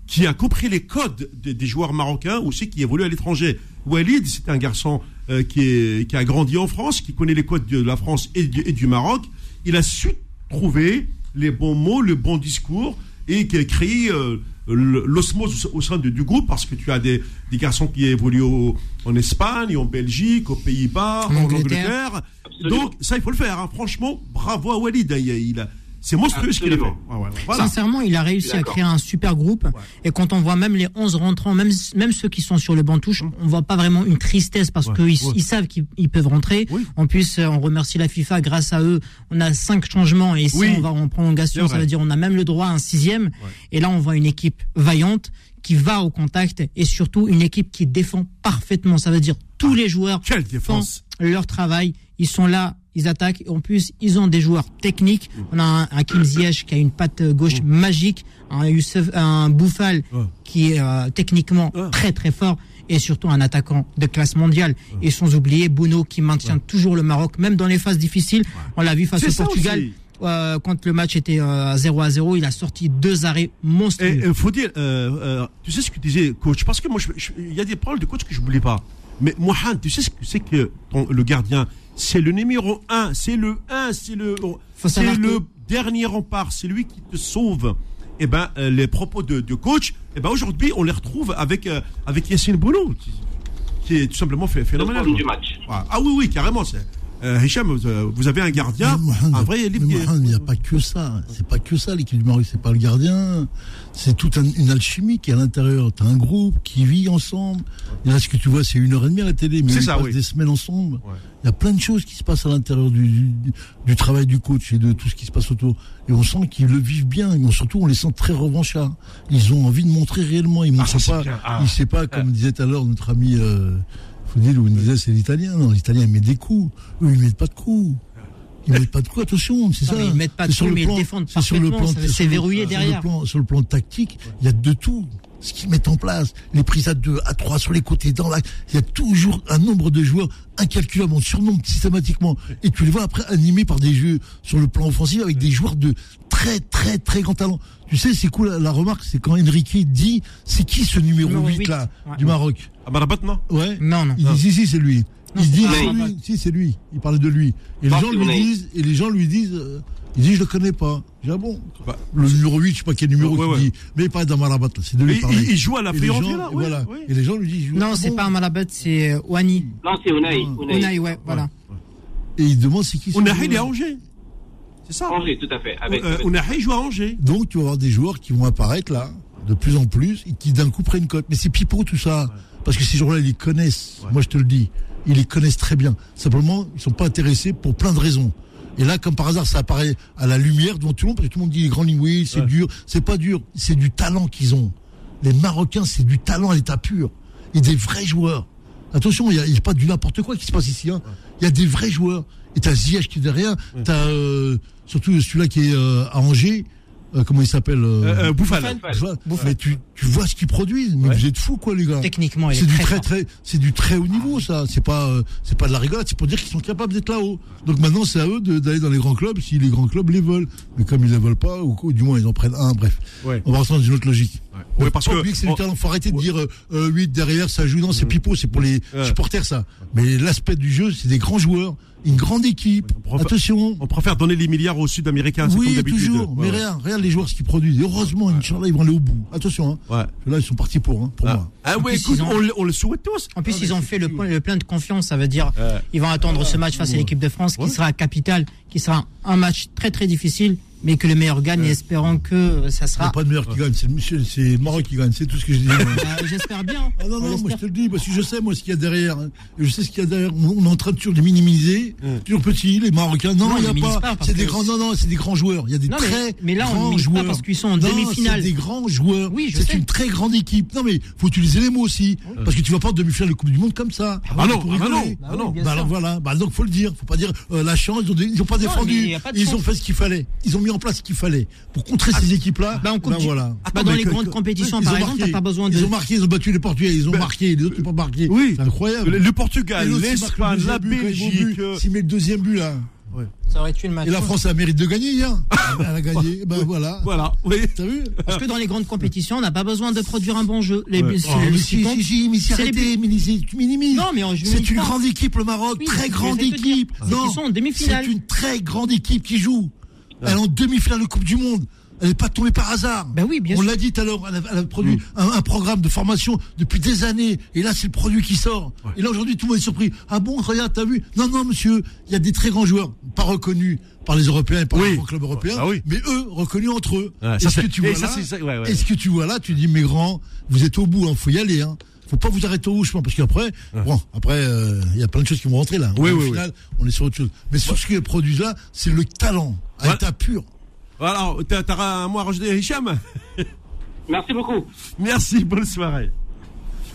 qui a compris les codes des, des joueurs marocains, aussi qui évolue à l'étranger. Walid, c'est un garçon euh, qui, est, qui a grandi en France, qui connaît les codes de la France et du, et du Maroc. Il a su trouver les bons mots, le bon discours, et qui a créé euh, l'osmose au sein de- du groupe, parce que tu as des, des garçons qui évoluent au- en Espagne, en Belgique, aux Pays-Bas, En Angleterre. Donc, ça, il faut le faire. hein. Franchement, bravo à Walid. hein. Il, a- il a- c'est monstrueux ce qu'il a fait. Voilà. Sincèrement, il a réussi à créer un super groupe. Et quand on voit même les 11 rentrants, même, même ceux qui sont sur le banc touche, on voit pas vraiment une tristesse parce Ouais, qu'ils ouais. ils savent qu'ils ils peuvent rentrer. Oui. En plus, euh, on remercie la FIFA. Grâce à eux, on a cinq changements. Et si Oui. on va en prolongation, C'est ça veut dire on a même le droit à un sixième. Et là, on voit une équipe vaillante qui va au contact et surtout une équipe qui défend parfaitement. Ça veut dire tous les joueurs Quelle font défense leur travail. Ils sont là, ils attaquent. En plus, ils ont des joueurs techniques. On a un, un Kim Ziyech qui a une patte gauche magique, un Youssef, un Bouffal qui est euh, techniquement très très fort et surtout un attaquant de classe mondiale. Et sans oublier Bouno qui maintient toujours le Maroc, même dans les phases difficiles. On l'a vu face au Portugal. euh, quand le match était euh, à 0 à 0, il a sorti deux arrêts monstrueux. Il faut dire, euh, tu sais ce que tu disais, coach, parce que moi, il y a des paroles de coach que je n'oublie pas. Mais Mohamed, tu sais ce que c'est que ton- le gardien? C'est le numéro 1, c'est le 1, c'est le, c'est le que- dernier rempart, c'est lui qui te sauve. Et ben, euh, les propos de, de coach, et ben aujourd'hui, on les retrouve avec, euh, avec Yassine Bounou, qui, qui est tout simplement ph- Le phénoménal. quoi. du match. Ah, ah oui, oui, carrément. c'est- Euh, Hicham, vous, euh, vous avez un gardien, un vrai il n'y a pas que ça. C'est pas que ça, l'équipe du Maroc. C'est pas le gardien. C'est toute un- une alchimie qui est à l'intérieur. T'as un groupe qui vit ensemble. Et là, ce que tu vois, c'est une heure et demie à la télé, mais ça, oui. des semaines ensemble. Ouais. Il y a plein de choses qui se passent à l'intérieur du, du, du travail du coach et de tout ce qui se passe autour. Et on sent qu'ils le vivent bien. Et on- surtout, on les sent très revanchards. Ils ont envie de montrer réellement. Ils montrent ça, c'est pas. Ah. Ils savent pas, comme disait tout à l'heure notre ami. Euh, Faudil, où il disait c'est l'italien. Non, l'italien il met des coups. Eux, ils mettent pas de coups. Ils mettent pas de coups, attention, c'est ça. mais ils mettent pas de coups, mais ils plan- défendent c'est sur le parfaitement, plan- ça- c'est sur le- verrouillé sur le derrière. plan- sur le plan tactique, il y a de tout. Ce qu'ils mettent en place, les prises à deux, à trois sur les côtés, dans la, il y a toujours un nombre de joueurs incalculable. On surnomme systématiquement. Et tu les vois après animés par des jeux sur le plan offensif avec des joueurs de très, très, très grand talent. Tu sais, c'est cool, la, la remarque, c'est quand Enrique dit, c'est qui ce numéro Numéro 8 huit, là, ouais. du Maroc? Amarabat, non? Ouais. Non, non. Il dit si si c'est lui. Non, il dit pas c'est Amrabat. lui. Si c'est lui. Il parlait de lui. Et les gens lui disent et les gens lui disent euh, il dit je le connais pas. J'ai dit, ah bon. Bah, le numéro 8, je sais pas quel numéro Ouais, il ouais. dit. Mais il parle d'Amarabat là, c'est de lui parler. il, il joue à la gens, là, ouais, voilà. ouais. Et les gens lui disent Non, ah c'est bon pas un Malabat, c'est euh, Wani. Non, c'est Unai. Ah. Unai. Unai, ouais, voilà. Et il demande c'est qui joueur. il est à Angers. C'est ça. Angers, tout à fait. Avec, Euh, avec- Ounahi joue à Angers. Donc tu vas avoir des joueurs qui vont apparaître là, de plus en plus, et qui d'un coup prennent cote. Mais c'est pipeau tout ça. Parce que ces joueurs-là, ils les connaissent. Moi, je te le dis. Ils les connaissent très bien. Simplement, ils sont pas intéressés pour plein de raisons. Et là, comme par hasard, ça apparaît à la lumière devant tout le monde, parce que tout le monde dit les grands lignes, oui, c'est Ouais. dur. C'est pas dur. C'est du talent qu'ils ont. Les Marocains, c'est du talent à l'état pur. Et des vrais joueurs. Attention, il n'y a pas du n'importe quoi qui se passe ici. hein. Il y a des vrais joueurs. Et t'as Ziyech qui est derrière. T'as euh, surtout celui-là qui est euh, à Angers. Euh, comment il s'appelle euh, Euh, euh, Bouffal. Mais tu, tu vois ce qu'ils produisent. Mais Ouais. vous êtes fous, quoi, les gars. Techniquement, il C'est est du très, très, c'est du très haut niveau, ça. C'est pas, euh, c'est pas de la rigolade. C'est pour dire qu'ils sont capables d'être là-haut. Donc maintenant, c'est à eux d'aller dans les grands clubs si les grands clubs les veulent. Mais comme ils les veulent pas, ou, ou du moins ils en prennent un, bref. Ouais. On va rentrer dans une autre logique. Oui, parce que c'est on-. Faut arrêter de dire euh, euh, 8 derrière, ça joue. Non, c'est pipeau, c'est pour les Ouais. supporters, ça. Mais l'aspect du jeu, c'est des grands joueurs, une grande équipe. on préfère- Attention. on préfère donner les milliards aux Sud-Américains, comme Oui, toujours. Ouais, mais ouais. rien, rien les joueurs ce qu'ils produisent. Et heureusement, Inch'Allah, ils vont aller au bout. Attention, hein. Ouais. Là, ils sont partis pour, hein, pour Ah, moi. ah plus, écoute, ils ont- on, le- on le souhaite tous. En plus, ils ont fait le, plein de confiance. Ça veut dire Ouais. ils vont attendre ce match face à l'équipe de France, qui sera capital, qui sera un match très très difficile, mais que le meilleur gagne, et espérant que ça Il n'y sera. a pas de meilleur qui gagne. C'est le monsieur- c'est le Maroc qui gagne. C'est tout ce que je dis. Euh, J'espère bien. Ah non, On non, moi je te le dis, parce que je sais moi ce qu'il y a derrière. hein. Je sais ce qu'il y a derrière. On on est en train de toujours les minimiser. Toujours petits, les Marocains. Non, Non, il n'y a pas. c'est des grands, non, non, c'est des grands joueurs. Il y a des Non, mais- très mais là, on grands minimise pas joueurs. parce qu'ils sont en Non, demi-finale. C'est des grands joueurs. Oui, je c'est une très grande équipe. Non, mais faut utiliser les mots aussi. Parce que tu vas pas en demi-finale de Coupe du Monde comme ça. Ah non, Pour ah bah non, ah non. Bah alors voilà, bah donc faut le dire, faut pas dire euh, la chance, ils ont, ils ont pas défendu, ils ont fait ce qu'il fallait, ils ont mis en place ce qu'il fallait pour contrer ces équipes-là. Bah, ben du- voilà. Bah, Attends, dans mais les que- grandes que- compétitions, par exemple, t'as pas besoin de. Ils ont marqué, ils ont battu les Portugais, ils ont Ben, marqué, les autres n'ont pas marqué. Oui. C'est incroyable. Le, le Portugal, l'Espagne, la Belgique. but, euh, S'il met le deuxième but là. Ça aurait tué le match. Et la France a mérite de gagner hier. Elle a gagné. Ben voilà. Voilà, oui. T'as vu Parce que dans les grandes compétitions, on n'a pas besoin de produire un bon jeu. Les Ouais. Oh, le- mais ce qui si, compte. si, si, mais si, c'est les arrêtez, minimiser, tu minimises. Non, mais C'est une grande équipe, le Maroc. Oui, très grande équipe. Non, qu'ils sont en demi-finale. C'est une très grande équipe qui joue. Elle est en demi-finale de Coupe du Monde. Elle n'est pas tombée par hasard. Ben oui, bien On l'a dit tout à l'heure, elle a, elle a produit un, un programme de formation depuis des années. Et là, c'est le produit qui sort. Et là, aujourd'hui, tout le monde est surpris. Ah bon, regarde, t'as vu? Non, non, monsieur, il y a des très grands joueurs, pas reconnus par les Européens et par Oui. les grands clubs européens, Ah oui. mais eux, reconnus entre eux. Est-ce que tu et vois là ouais, ouais. Est-ce que tu vois là Tu dis, mes grands, vous êtes au bout, hein, faut y aller. Hein. Faut pas vous arrêter au chemin, parce qu'après, bon, après, euh, il y a plein de choses qui vont rentrer là. Oui, Au oui, final, on est sur autre chose. Mais sur ce qui est produit là, c'est le talent, à Voilà. état pur. Alors, t'as t'as un mot à rajouter, Hicham Merci beaucoup. Merci, bonne soirée.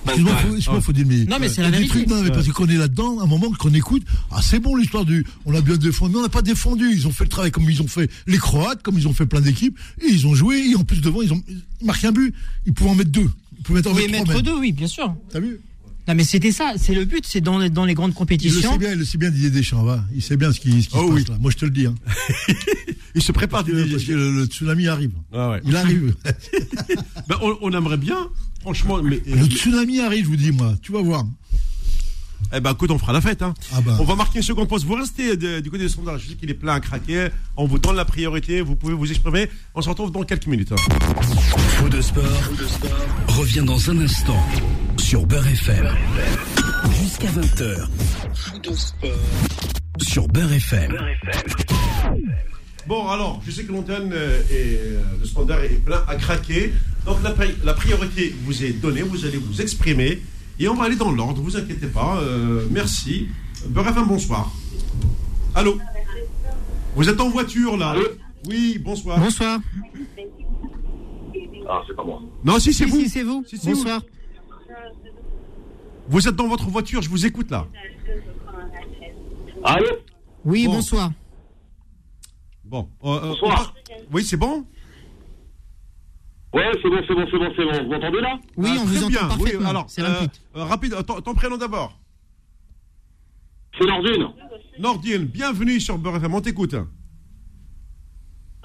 Excuse-moi, faut, excuse-moi, faut dire, mais. Non, mais c'est il y la a des vérité. trucs, non, mais parce qu'on est là-dedans, à un moment qu'on écoute, ah, c'est bon l'histoire du, on a bien défendu, mais on n'a pas défendu. Ils ont fait le travail comme ils ont fait les Croates, comme ils ont fait plein d'équipes, et ils ont joué, et en plus devant, ils ont ils marquent un but. Ils pouvaient en mettre deux. En Oui, mettre mettre deux, oui, bien sûr. T'as vu? Non, mais c'était ça, c'est le but, c'est dans, les- dans les grandes Il le compétitions. sait bien, il le sait bien Didier Deschamps, va. Il sait bien ce qui, ce qui Oh se oui. passe là. Moi, je te le dis, hein. Il se prépare Parce que, parce le, le tsunami arrive. Ah ouais. Il arrive. Ben, on, on aimerait bien, franchement, mais. le tsunami arrive, je vous dis, moi. Tu vas voir. Eh ben, écoute, on fera la fête, hein. Ah bah. On va marquer une seconde pause. Vous restez de- du côté des sondages. Je sais qu'il est plein à craquer. On vous donne la priorité. Vous pouvez vous exprimer. On se retrouve dans quelques minutes. hein. Faux de sport, revient dans un instant sur Beurre FM. Jusqu'à 20h. Sur Beurre FM. Bon, alors, je sais que l'antenne euh, et euh, le standard est plein à craquer. Donc, la, la priorité vous est donnée. Vous allez vous exprimer. Et on va aller dans l'ordre. Vous inquiétez pas. Euh, merci. Beurre FM, bonsoir. Allô Vous êtes en voiture, là Allô Oui, bonsoir. Bonsoir. Ah, c'est pas moi. Non, si, c'est Si, vous. si, c'est vous. Si. Bonsoir. Vous êtes dans votre voiture, je vous écoute là. Allô Oui, Bon. bonsoir. Bon. euh, euh, Bonsoir. Oui, c'est bon Ouais, c'est bon, c'est bon, c'est bon, c'est bon. Vous m'entendez là? Oui, Ah, on vous entend bien. Oui, parfaitement. alors, c'est euh, euh, rapide, euh, ton, ton prénom d'abord. C'est Nordine. Nordine, bienvenue sur Beurre FM, on t'écoute.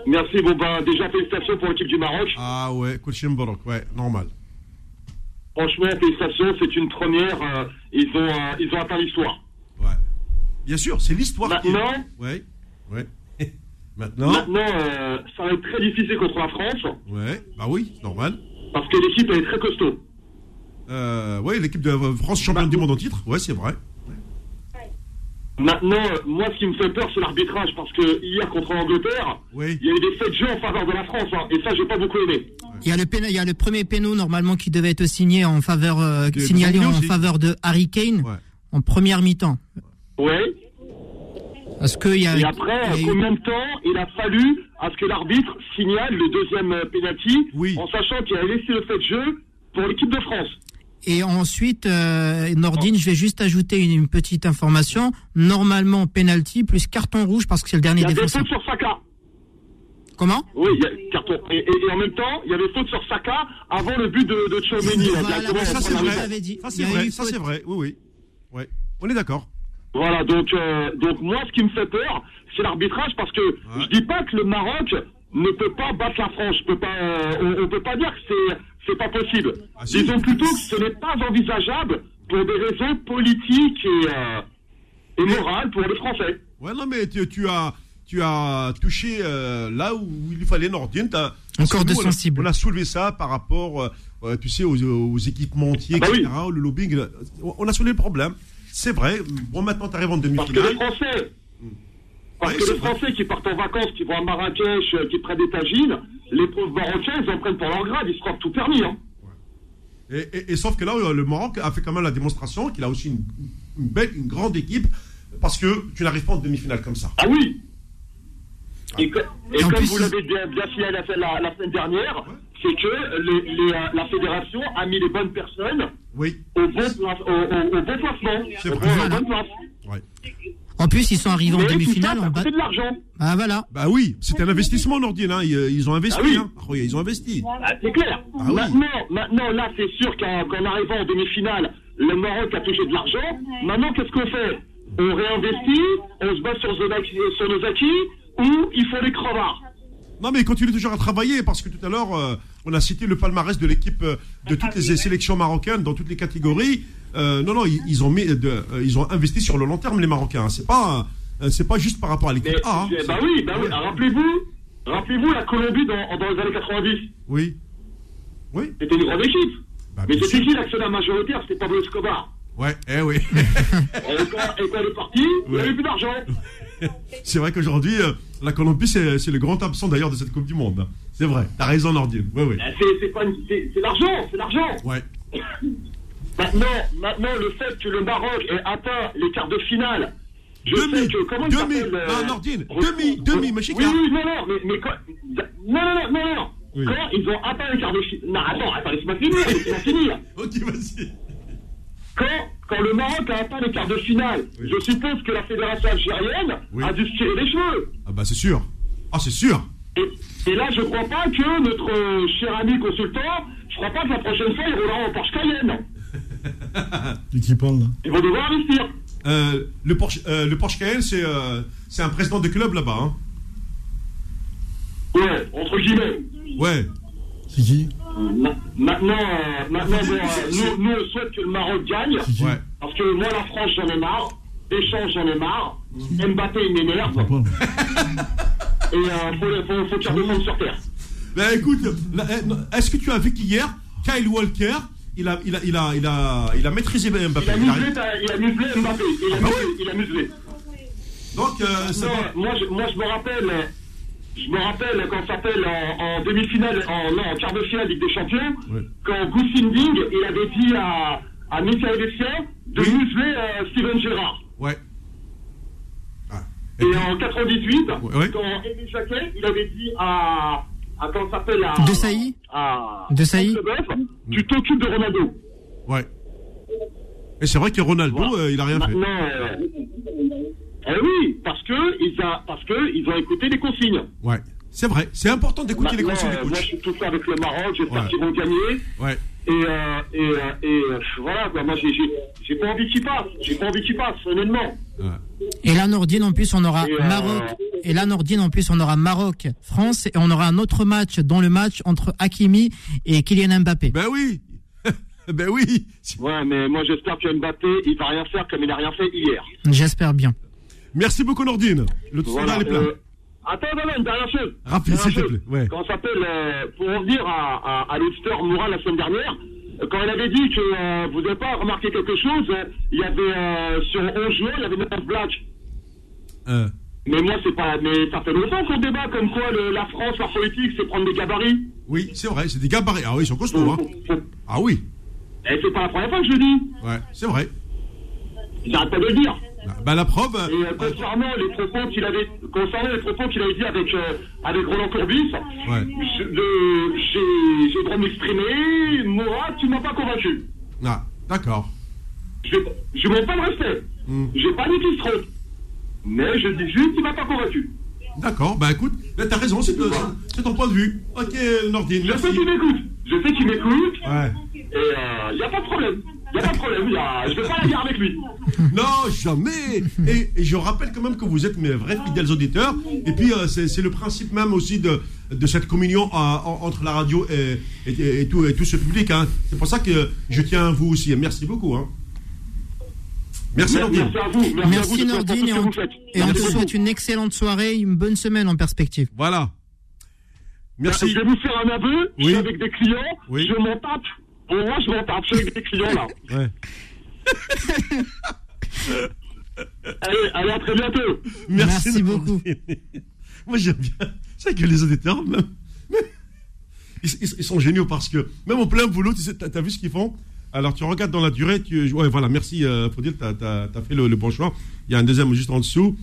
Merci, bon bah déjà félicitations pour l'équipe du Maroc. Ah ouais, Kouchim Borok, ouais, normal. Franchement, félicitations, c'est une première. euh, ils, ont, euh, ils ont atteint l'histoire. Ouais. Bien sûr, c'est l'histoire qui est- Maintenant, Ouais, ouais. Maintenant maintenant euh, ça va être très difficile contre la France Ouais, bah oui, c'est normal. parce que l'équipe elle est très costaud. Euh, ouais, l'équipe de France championne du monde en titre, ouais, c'est vrai. Maintenant, euh, moi, ce qui me fait peur, c'est l'arbitrage parce que hier contre l'Angleterre, Oui. il y a eu des faits de jeu en faveur de la France hein, et ça, j'ai pas beaucoup aimé. Il y, a le péno- il y a le premier péno normalement qui devait être signé en faveur, euh, signalé en aussi. faveur de Harry Kane Ouais. en première mi-temps. Ouais. Parce que il y a, Et il après, y a eu- combien de temps il a fallu à ce que l'arbitre signale le deuxième euh, penalty Oui. en sachant qu'il a laissé le fait de jeu pour l'équipe de France? Et ensuite, euh, Nordine, je vais juste ajouter une, une petite information. Normalement, penalty plus carton rouge parce que c'est le Il dernier y a des défenseur. fautes sur Saka. Comment? Oui, il y a carton. Et, et- et en même temps, il y avait faute sur Saka avant le but de, de Voilà, Ça, c'est vrai. Ça, Il c'est y vrai, ça, faute. c'est vrai. Oui, oui. Ouais. On est d'accord. Voilà, donc, euh, donc moi, ce qui me fait peur, c'est l'arbitrage parce que je dis pas que le Maroc ne peut pas battre la France. Pas, euh, on, on peut pas dire que c'est c'est pas possible. Ah, si. Disons plutôt que ce n'est pas envisageable pour des raisons politiques et, euh, et morales pour les Français. Ouais, non, mais tu, tu as, tu as touché euh, là où il fallait Nordine. Encore de on sensible. On a soulevé ça par rapport, euh, tu sais, aux, aux équipementiers, Ah bah etc., le lobbying. On a soulevé le problème. C'est vrai. Bon, maintenant, tu arrives en Parce que les demi-finale. Français, parce Ouais, que les vrai. Français qui partent en vacances, qui vont à Marrakech, euh, qui prennent des tagines, les pauvres Marocains, ils en prennent pour leur grade, ils se croient tout permis. Hein. Et, et- et sauf que là, euh, le Maroc a fait quand même la démonstration qu'il a aussi une, une belle, une grande équipe, parce que tu n'arrives pas en demi-finale comme ça. Ah oui Et, que- et Et comme plus, vous ils- l'avez bien, bien signalé la, la, la semaine dernière, c'est que les- les, euh, la fédération a mis les bonnes personnes Oui, au bon, place- au, au- au bon placement, C'est vrai. bon- ouais. En plus, ils sont arrivés en Mais demi-finale ça en bas. de l'argent. Ah voilà. Bah oui, c'était un investissement, Nordine. Hein. Ils, ils ont investi. Ah oui. hein. Ils ont investi. Ah, c'est clair. Ah oui. maintenant, maintenant, là, c'est sûr qu'en qu'en arrivant en demi-finale, le Maroc a touché de l'argent. Maintenant, qu'est-ce qu'on fait? On réinvestit, on se base sur, nos acquis- sur nos acquis, ou il faut les crevards Non, mais ils continuent toujours à travailler parce que tout à l'heure, euh, on a cité le palmarès de l'équipe euh, de toutes les sélections marocaines dans toutes les catégories. Euh, non, non, ils, ils ont mis, de, ils ont investi sur le long terme les Marocains. hein. C'est pas, euh, c'est pas juste par rapport à l'équipe Mais, A. hein. bah oui, bah oui. Rappelez-vous, rappelez-vous la Colombie dans, dans les années 90. Oui, oui. C'était une grande équipe. Bah, Mais bien c'était qui l'actionnaire majoritaire? C'était Pablo Escobar. Ouais, eh oui. Et quand, et quand est partie, il n'y avait plus d'argent. c'est vrai qu'aujourd'hui, euh, la Colombie, c'est le grand absent d'ailleurs de cette Coupe du Monde. C'est vrai. T'as raison, Nordine. Oui, oui. Ben, C'est l'argent, c'est l'argent. Ouais. Maintenant, maintenant, le fait que le Maroc ait atteint les quarts de finale, je Demi, sais que comment demi, euh, non, Nordine, demi, demi, mais Oui, oui, non, non, mais, mais quand, non, non, non, non, non. Oui. Quand ils ont atteint les quarts de finale, non, attends, attends, laisse-moi finir, laisse-moi finir. Ok, vas-y. Quand, quand le Maroc a atteint les quarts de finale, Oui. je suppose que la fédération algérienne Oui. a dû se tirer les cheveux. Ah bah c'est sûr. Ah c'est sûr. Et, et là, je crois pas que notre euh, cher ami consultant, je crois pas que la prochaine fois, il roulera en Porsche Cayenne. De qui parle là Ils vont devoir investir. Euh, le Porsche, euh, le Porsche Cayenne, c'est euh, c'est un président de club là-bas. Hein. Ouais, entre guillemets. Ouais. C'est qui? Maintenant, maintenant nous, nous, on souhaite que le Maroc gagne. Ouais. Parce que moi, la France, j'en ai marre. Deschamps, j'en ai marre. Mbappé, il m'énerve. Et euh, faut, faut, faut qu'il redescende sur terre. Bah écoute, eh, est-ce que tu as vu qu'hier, Kyle Walker, il a, il a, il a, il a, il a maîtrisé Mbappé. Il a Il a- muselé, il a muselé Mbappé. Il a Ah bah muselé. Il a muselé. Donc euh, Non, moi, je, moi, je me rappelle, je me rappelle quand ça s'appelle en, en demi-finale, en, non, en quart de finale Ligue des Champions, quand Gus Hiddink, il avait dit à, à Michael Essien de Oui. museler euh, Steven Gerrard. Ouais. Ah. Et Et puis- en 98, ouais. quand Émile Jacquet, il avait dit à, à ça s'appelle, à... De Sailly À... De Sailly tu t'occupes de Ronaldo. Ouais. Et c'est vrai que Ronaldo, Voilà. euh, il a rien fait. Maintenant, euh, eh oui, parce que ils a, parce que ils ont écouté les consignes. Ouais. C'est vrai. C'est important d'écouter les des euh, moi, je suis tout ça avec le Maroc. J'espère Ouais. qu'ils vont gagner. Ouais. Et, euh, et, euh, et euh, voilà, quoi. Moi, j'ai, j'ai, j'ai pas envie qu'ils passent. J'ai pas envie qu'ils passent, honnêtement. Ouais. Et là, Nordine, en plus, on aura Et, euh, Maroc. Et là, Nordine, en plus, on aura Maroc, France, et on aura un autre match dans le match entre Hakimi et Kylian Mbappé. Ben oui. ben oui. Ouais, mais moi, j'espère que Mbappé, il va rien faire comme il a rien fait hier. J'espère bien. Merci beaucoup Nordine. Le Voilà. est plein. euh, attends, dernière chose. Rapide, s'il te plaît. Ouais. Quand s'appelle, euh, pour revenir à, à, à l'auditeur Moura la semaine dernière, euh, quand il avait dit que euh, vous n'avez pas remarqué quelque chose, il y avait sur 11 joueurs, il y avait 9 blagues. Euh, Mais moi, c'est pas. Mais ça fait longtemps qu'on débat comme quoi le- la France, la politique, c'est prendre des gabarits. oui, c'est vrai, c'est des gabarits. Ah oui, ils sont costauds. Hein. Ah oui. Et c'est pas la première fois que je le dis. Ouais, c'est vrai. J'arrête pas de le dire. Bah la preuve. Et euh, euh, concernant les propos qu'il avait, concernant les propos qu'il avait dit avec euh, avec Roland Courbis, Ouais. j'ai j'ai le droit de m'exprimer. Mourad, tu m'as pas convaincu. Ah, d'accord. Je je manque pas de respect. Hmm. J'ai pas dit qu'il se trompe. Mais je dis juste qu'il m'a pas convaincu. D'accord. Bah écoute, là, t'as raison, c'est ton point de vue. Ok, Nordine, Je sais merci. qu'il m'écoute. Je sais qu'il m'écoute. Ouais. Et il n'y a pas de problème. Il n'y a pas de problème, y a- je vais pas la guerre avec lui. Non, jamais. Et, et je rappelle quand même que vous êtes mes vrais fidèles auditeurs. Et puis euh, c'est c'est le principe même aussi de, de cette communion euh, en- entre la radio et, et- et tout, et tout ce public. hein. C'est pour ça que je tiens à vous aussi. Merci beaucoup. hein. Merci Nordine. Merci à vous. Merci, à vous Nordine et on, et on Merci te beaucoup. souhaite une excellente soirée, une bonne semaine en perspective. Voilà. Merci. Je vais vous faire un aveu. Je suis avec des clients. Oui. Je m'en tape. Bon, moi, je suis avec des clients là. Ouais. Allez, allez, à très bientôt. Merci beaucoup. Nordine. Moi j'aime bien. C'est que les auditeurs, même, même- ils, ils- ils sont géniaux parce que même au plein boulot, tu sais, t'as, t'as vu ce qu'ils font? Alors tu regardes dans la durée, tu, ouais, voilà, merci euh, Faudil, t'as, t'as, t'as fait le, le bon choix. Il y a un deuxième juste en dessous.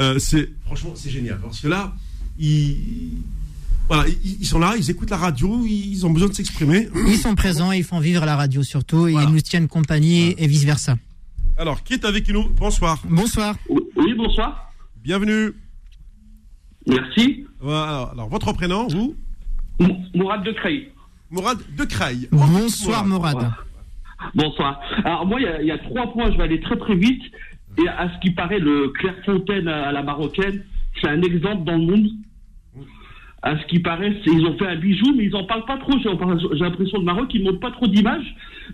Euh, c'est franchement c'est génial parce que là, ils, voilà, ils, ils sont là, ils écoutent la radio, ils ont besoin de s'exprimer. Ils sont présents, ils font vivre la radio surtout, et Voilà. ils nous tiennent compagnie et vice versa. Alors qui est avec nous? Bonsoir, Bonsoir. Oui, bonsoir. bienvenue. Merci. Alors, alors, votre prénom, vous? Mourad de Creil. Mourad de Creil. Bonsoir Morad. Bonsoir. Alors moi, il y y, a trois points, je vais aller très très vite. Et à ce qui paraît, le Clairefontaine à la marocaine, c'est un exemple dans le monde. À ce qui paraît, ils ont fait un bijou, mais ils n'en parlent pas trop. J'ai l'impression de Maroc, ils ne montrent pas trop d'images.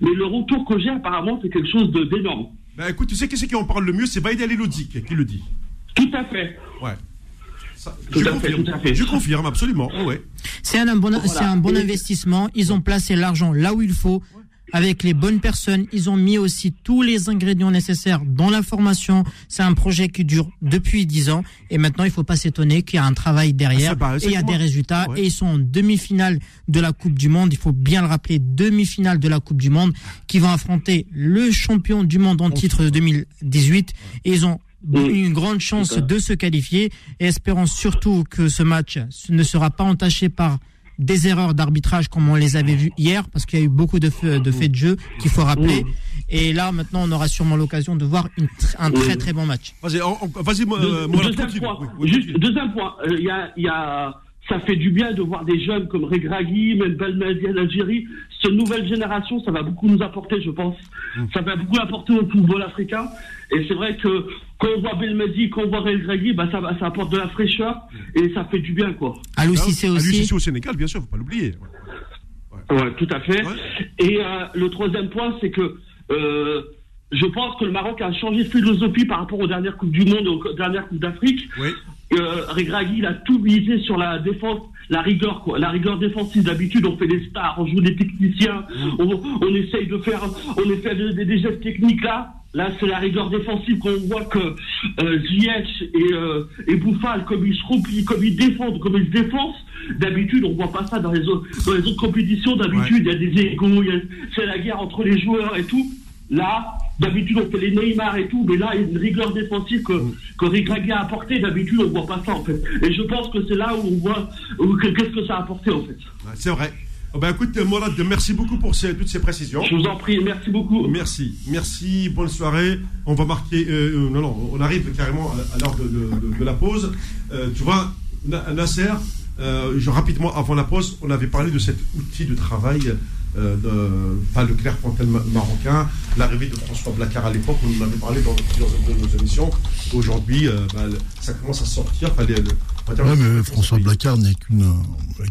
Mais le retour que j'ai, apparemment, c'est quelque chose d'énorme. Ben écoute, tu sais qui c'est qui en parle le mieux? C'est Baïd El qui qui le dit. Tout à fait. Ouais. Ça, Tout je à fait, confirme. tout à fait. Je confirme, absolument. Oh, ouais. C'est un, bon, Voilà. c'est un bon Et- investissement. Ils ont placé l'argent là où il faut, avec les bonnes personnes. Ils ont mis aussi tous les ingrédients nécessaires dans la formation. C'est un projet qui dure depuis 10 ans. Et maintenant, il faut pas s'étonner qu'il y a un travail Ah, derrière. bah, et il y a des résultats. Ouais. Et ils sont en demi-finale de la Coupe du Monde. Il faut bien le rappeler, demi-finale de la Coupe du Monde, qui vont affronter le champion du monde en titre de 2018. Et ils ont une grande chance de se qualifier et espérons surtout que ce match ne sera pas entaché par des erreurs d'arbitrage comme on les avait vues hier parce qu'il y a eu beaucoup de, faits- de faits de jeu qu'il faut rappeler et là maintenant on aura sûrement l'occasion de voir une tr- un très très bon match. Vas-y, vas-y, euh, moi, deuxième. Oui, oui, Juste, continue. deuxième point. Euh, Il y a, il y a, ça fait du bien de voir des jeunes comme Regragui, même Belmadi en Algérie. Cette nouvelle génération, ça va beaucoup nous apporter, je pense. Mm. Ça va beaucoup apporter au football africain. Et c'est vrai que quand on voit Belmadi, quand on voit Regragui, bah, ça, ça apporte de la fraîcheur et ça fait du bien, quoi. Alou Cissé Ah, lui, aussi. Au Sénégal, bien sûr, faut pas l'oublier. Ouais, tout à fait. Ouais. Et euh, le troisième point, c'est que euh, je pense que le Maroc a changé de philosophie par rapport aux dernières Coupes du Monde, aux dernières Coupes d'Afrique. Oui. Euh, Regragui, il a tout misé sur la défense, la rigueur, quoi. La rigueur défensive. D'habitude, on fait des stars, on joue des techniciens, on, on essaye de faire, on essaie de- des- des gestes techniques là. Là, c'est la rigueur défensive qu'on voit que euh, Ziyech et, euh, et Bouffal, comme ils se replient, comme ils défendent, comme ils se défoncent. D'habitude, on voit pas ça dans les autres, dans les autres compétitions. D'habitude, il y a des égos, il y a- c'est la guerre entre les joueurs et tout. Là, d'habitude, on fait les Neymar et tout, mais là, il y a une rigueur défensive que, que Regragui a apporté. D'habitude, on voit pas ça, en fait. Et je pense que c'est là où on voit qu'est-ce que ça a apporté, en fait. C'est vrai. Oh, ben, écoute, Mourad, merci beaucoup pour ces- toutes ces précisions. Je vous en prie, merci beaucoup. Merci, merci, bonne soirée. On va marquer. euh, euh, non, non, on arrive carrément à, à l'heure de, de- de- de la pause. Euh, tu vois, Na- Nasser, euh, je, rapidement avant la pause, on avait parlé de cet outil de travail, euh, de, pas le Clairefontaine marocain, l'arrivée de François Blacard à l'époque, on en avait parlé dans plusieurs de nos émissions. Aujourd'hui, euh, bah, ça commence à sortir. Enfin, les- Ouais, mais François Blacard n'est euh,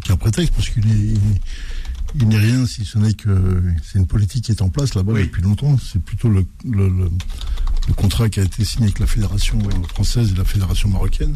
qu'un prétexte parce qu'il est, il n'est- rien si ce n'est que c'est une politique qui est en place là-bas Oui. depuis longtemps. C'est plutôt le, le, le- le contrat qui a été signé avec la fédération française et la fédération marocaine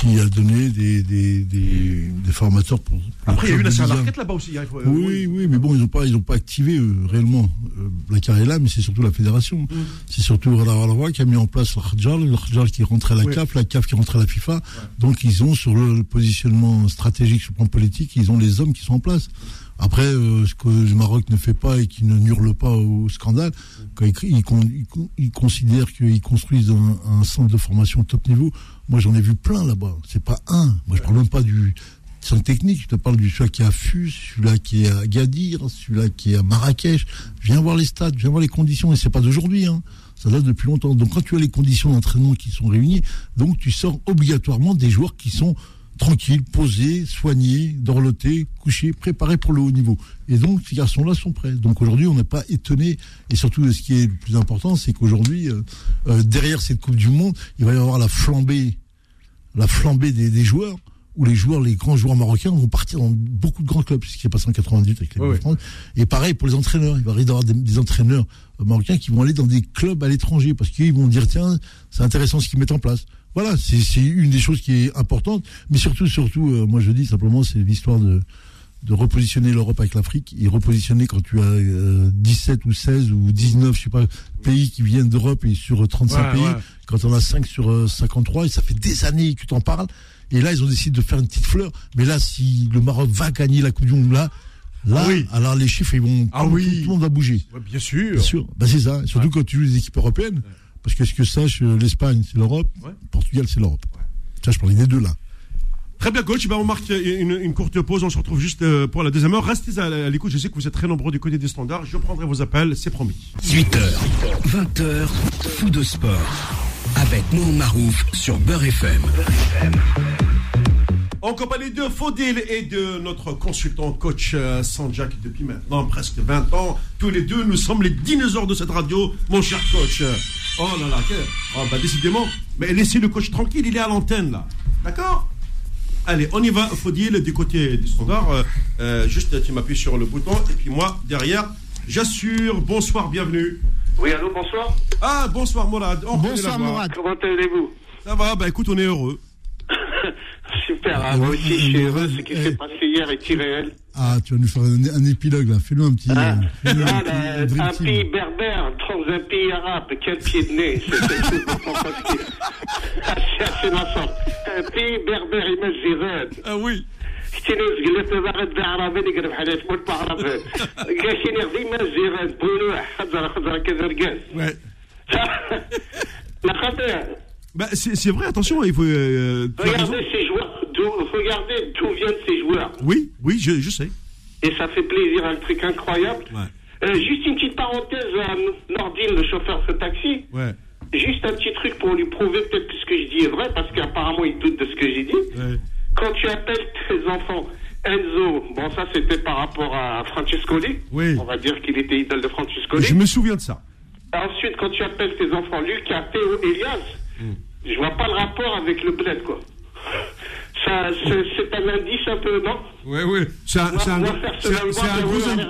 qui a donné des, des, des, des formateurs pour. pour Après, il y a eu Liga. Larquette là-bas aussi. hein, faut- euh, Oui, oui, mais bon, ils n'ont pas, ils ont pas activé euh, réellement. Euh, est là, mais c'est surtout la fédération. Mm. C'est surtout Ralawa qui a mis en place le Khadjar qui rentrait à la Oui. CAF, la CAF qui rentrait à la FIFA. Donc ils ont sur le, le positionnement stratégique sur le plan politique, ils ont les hommes qui sont en place. Après, euh, ce que le Maroc ne fait pas et qui ne hurle pas au scandale, quand ils, con- ils considèrent qu'ils construisent un, un centre de formation top niveau. Moi, j'en ai vu plein là-bas. C'est pas un. Moi, je parle même pas du centre technique. Je te parle du celui qui est à Fus, celui-là qui est à Gadir, celui-là qui est à Marrakech. Viens voir les stades, viens voir les conditions. Et c'est pas d'aujourd'hui. Hein. Ça date depuis longtemps. Donc, quand tu as les conditions d'entraînement qui sont réunies, donc tu sors obligatoirement des joueurs qui sont tranquilles, posés, soignés, dorlotés, couchés, préparés pour le haut niveau. Et donc, ces garçons-là sont prêts. Donc aujourd'hui, on n'est pas étonné. Et surtout, ce qui est le plus important, c'est qu'aujourd'hui, euh, euh, derrière cette Coupe du Monde, il va y avoir la flambée, la flambée des, des joueurs où les joueurs, les grands joueurs marocains vont partir dans beaucoup de grands clubs, ce qui est passé en 98 avec les ouais. France. Et pareil pour les entraîneurs. Il va y avoir des, des entraîneurs euh, marocains qui vont aller dans des clubs à l'étranger parce qu'ils vont dire tiens, c'est intéressant ce qu'ils mettent en place. Voilà, c'est une des choses qui est importante. Mais surtout, surtout, euh, moi je dis simplement, c'est l'histoire de de repositionner l'Europe avec l'Afrique et repositionner quand tu as euh, 17 ou 16 ou 19, je sais pas, pays qui viennent d'Europe et sur 35 Ouais, pays, ouais. quand on a 5 sur euh, 53, et ça fait des années que tu en parles, et là ils ont décidé de faire une petite fleur, mais là si le Maroc va gagner la Coupe du Monde là, là, Ah oui. alors les chiffres ils vont, Ah tout, oui. tout, le monde va bouger. Ouais, bien sûr. Bien sûr, bah, c'est ça, surtout quand tu joues les équipes européennes, parce que ce que sache, euh, l'Espagne c'est l'Europe, Ouais. Portugal c'est l'Europe. Ça je parlais des deux là. Très bien, coach. Ben, on marque une, une courte pause. On se retrouve juste euh, pour la deuxième heure. Restez à, l'écoute. Je sais que vous êtes très nombreux du côté des standards. Je prendrai vos appels, c'est promis. 18h, 20h, fou de sport. Avec Mohamed Marouf sur Beurre FM. En compagnie de Faudil et de notre consultant coach euh, Sanjak depuis maintenant presque 20 ans. Tous les deux, nous sommes les dinosaures de cette radio, mon cher coach. Oh là là, oh, bah, décidément. Mais laissez le coach tranquille, il est à l'antenne là. D'accord? Allez, on y va, Faudil, du côté du standard. Euh, euh, juste, tu m'appuies sur le bouton et puis moi, derrière, j'assure. Bonsoir, bienvenue. Oui, allô, bonsoir. Ah, bonsoir Mourad. On Bonsoir. Mourad. Comment allez-vous? Ça va, bah écoute, on est heureux Super, hein, moi aussi je suis heureux. Ce qui s'est passé hier est irréel. Ah, tu vas nous faire un, un épilogue là, fais-nous un petit. Ah, euh, fais-nous un ah, petit, là, euh, dream un team. pays berbère dans un pays arabe, quel pied de nez C'est quelque chose de fantastique. Ah, C'est assez nassant. Un pays berbère imagérable. Ah oui. كتنوز قلت باغد بعربي نقرب حالات موت بعربي قاشيني ديما زيران بولوح خضرة خضرة كذا رقاز Ouais. لا خاطر Bah, c'est c'est vrai, attention, il faut. euh, tu as raison. regardez ces joueurs d'où- regardez d'où viennent ces joueurs Oui, oui, je, je sais. et ça fait plaisir un truc incroyable Ouais. Euh, juste une petite parenthèse à Nordine le chauffeur de taxi Ouais. juste un petit truc pour lui prouver peut-être que ce que je dis est vrai parce qu'apparemment il doute de ce que j'ai dit ouais. quand tu appelles tes enfants Enzo, bon ça c'était par rapport à Francescoli, Oui. on va dire qu'il était idole de Francescoli. Je me souviens de ça. Ensuite, quand tu appelles tes enfants Lucas, Théo, Elias, Hmm. je vois pas le rapport avec le bled, quoi. Ça, c'est un indice un peu, non Oui, oui. C'est un, On c'est va- un, c'est un, un gros indice.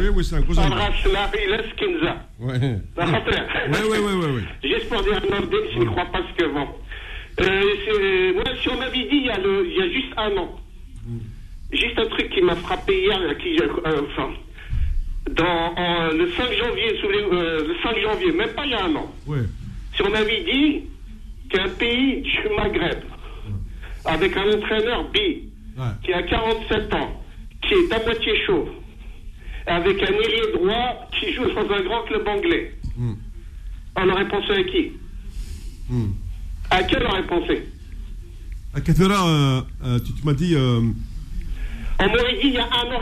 Oui, oui, c'est un gros indice. Rasna, Elias, Kinza. Ouais, ouais, ouais, ouais. Juste pour dire à Nordin, je ne crois pas ce que bon. Euh, moi, si on m'avait dit il y, a le, il y a juste un an, juste un truc qui m'a frappé hier, qui, euh, enfin, dans, en- le 5 janvier, souvenez- euh, le 5 janvier, même pas il y a un an, Ouais. si on m'avait dit qu'un pays du Maghreb, avec un entraîneur B, Ouais. qui a 47 ans, qui est à moitié chauve, avec un ailier droit qui joue dans un grand club anglais, Hmm. on aurait pensé à qui Hmm. À qui on aurait pensé À Kathera, euh, euh, tu, tu m'as dit. euh, On m'aurait dit il y a un an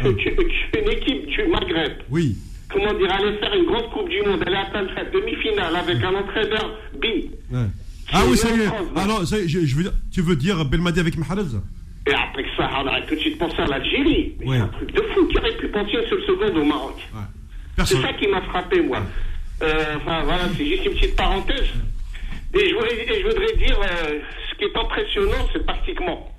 qu'une équipe du Maghreb, oui. comment dire, allait faire une grande Coupe du Monde, allait atteindre la demi-finale avec un entraîneur B. Ouais. Ah oui, ça y est. Alors, ça y est, je, je veux dire, tu veux dire Belmadi avec Mahrez Et après ça, on aurait tout de suite pensé à l'Algérie. Mais Ouais. C'est un truc de fou qui aurait pu penser une seule seconde au Maroc. Ouais. C'est ça qui m'a frappé, moi. Euh, Enfin, voilà, c'est juste une petite parenthèse. Et je voudrais, et je voudrais dire, euh, ce qui est impressionnant, c'est tactiquement.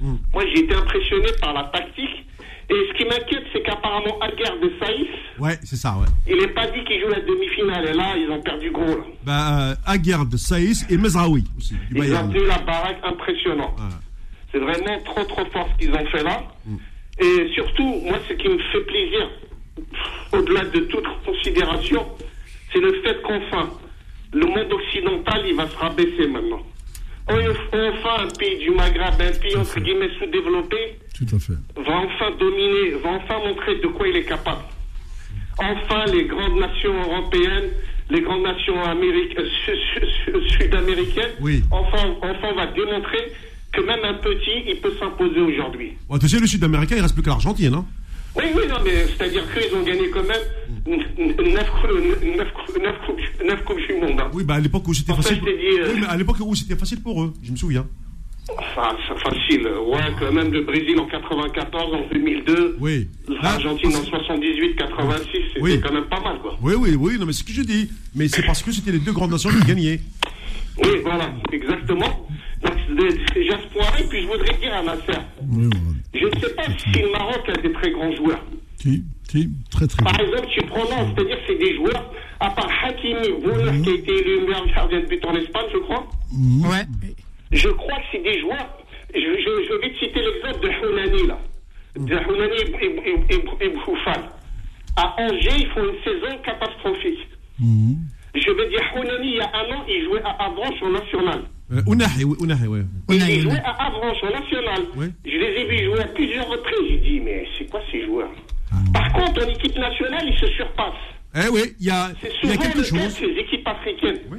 Hmm. Moi, j'ai été impressionné par la tactique. Et ce qui m'inquiète, c'est qu'apparemment, Aguerre de Saïs, Ouais, c'est ça, ouais. il n'est pas dit qu'il joue la demi-finale. Et là, ils ont perdu gros. Là. Bah, euh, Aguerd, Saïs et Mezraoui aussi, du Ils ont tenu la baraque impressionnant. C'est vraiment trop trop fort ce qu'ils ont fait là. Mm. Et surtout, moi, ce qui me fait plaisir, au-delà de toute considération, c'est le fait qu'enfin, le monde occidental, il va se rabaisser maintenant. On- Enfin, un pays du Maghreb, un pays entre guillemets sous-développé, Tout à fait. va enfin dominer, va enfin montrer de quoi il est capable. Enfin, les grandes nations européennes, les grandes nations su- sud-américaines, Oui. enfin, enfin, on va démontrer que même un petit, il peut s'imposer aujourd'hui. Bon, tu sais, le Sud-Américain, il reste plus que l'Argentine, hein Oui, oui, non, mais c'est-à-dire qu'ils ont gagné quand même 9 coupes du monde. hein. Oui, bah à l'époque où c'était fait, facile. dit, euh, Oui, mais à l'époque où c'était facile pour eux, je me souviens. fa- facile. Ouais, quand même le Brésil en 94, en 2002. Oui. L'Argentine en 78, 86, c'était Oui. quand même pas mal, quoi. Oui, oui, oui, non, mais c'est ce que je dis. Mais c'est parce que c'était les deux grandes nations qui gagnaient. Oui, voilà, exactement. Donc, c'est déjà ce point-là, et puis je voudrais dire à ma sœur, Oui, voilà. je ne sais pas si le Maroc a des très grands joueurs. Si, si, très très. Par exemple, tu prends non, c'est-à-dire c'est des joueurs, à part Hakimi Boulouf qui a été élu meilleur gardien de but en Espagne, je crois. Ouais. Je crois que c'est des joueurs. Je, je- je vais te citer l'exemple de Hounani, là. De Hounani et, et, et, et Bouffal. À Angers, ils font une saison catastrophique. Mhm. Je veux dire, Hounani, il y a un an, il jouait à Avranches en national. Euh, Ounahi, oui, Ounahi, oui. Il jouait Unai. à Avranches en national. Oui. Je les ai vus jouer à plusieurs reprises. J'ai dit, mais c'est quoi ces joueurs? Ah. Par contre, en équipe nationale, ils se surpassent. Eh oui, il y a, C'est y a souvent quelque le cas de chose. ces équipes africaines. Oui.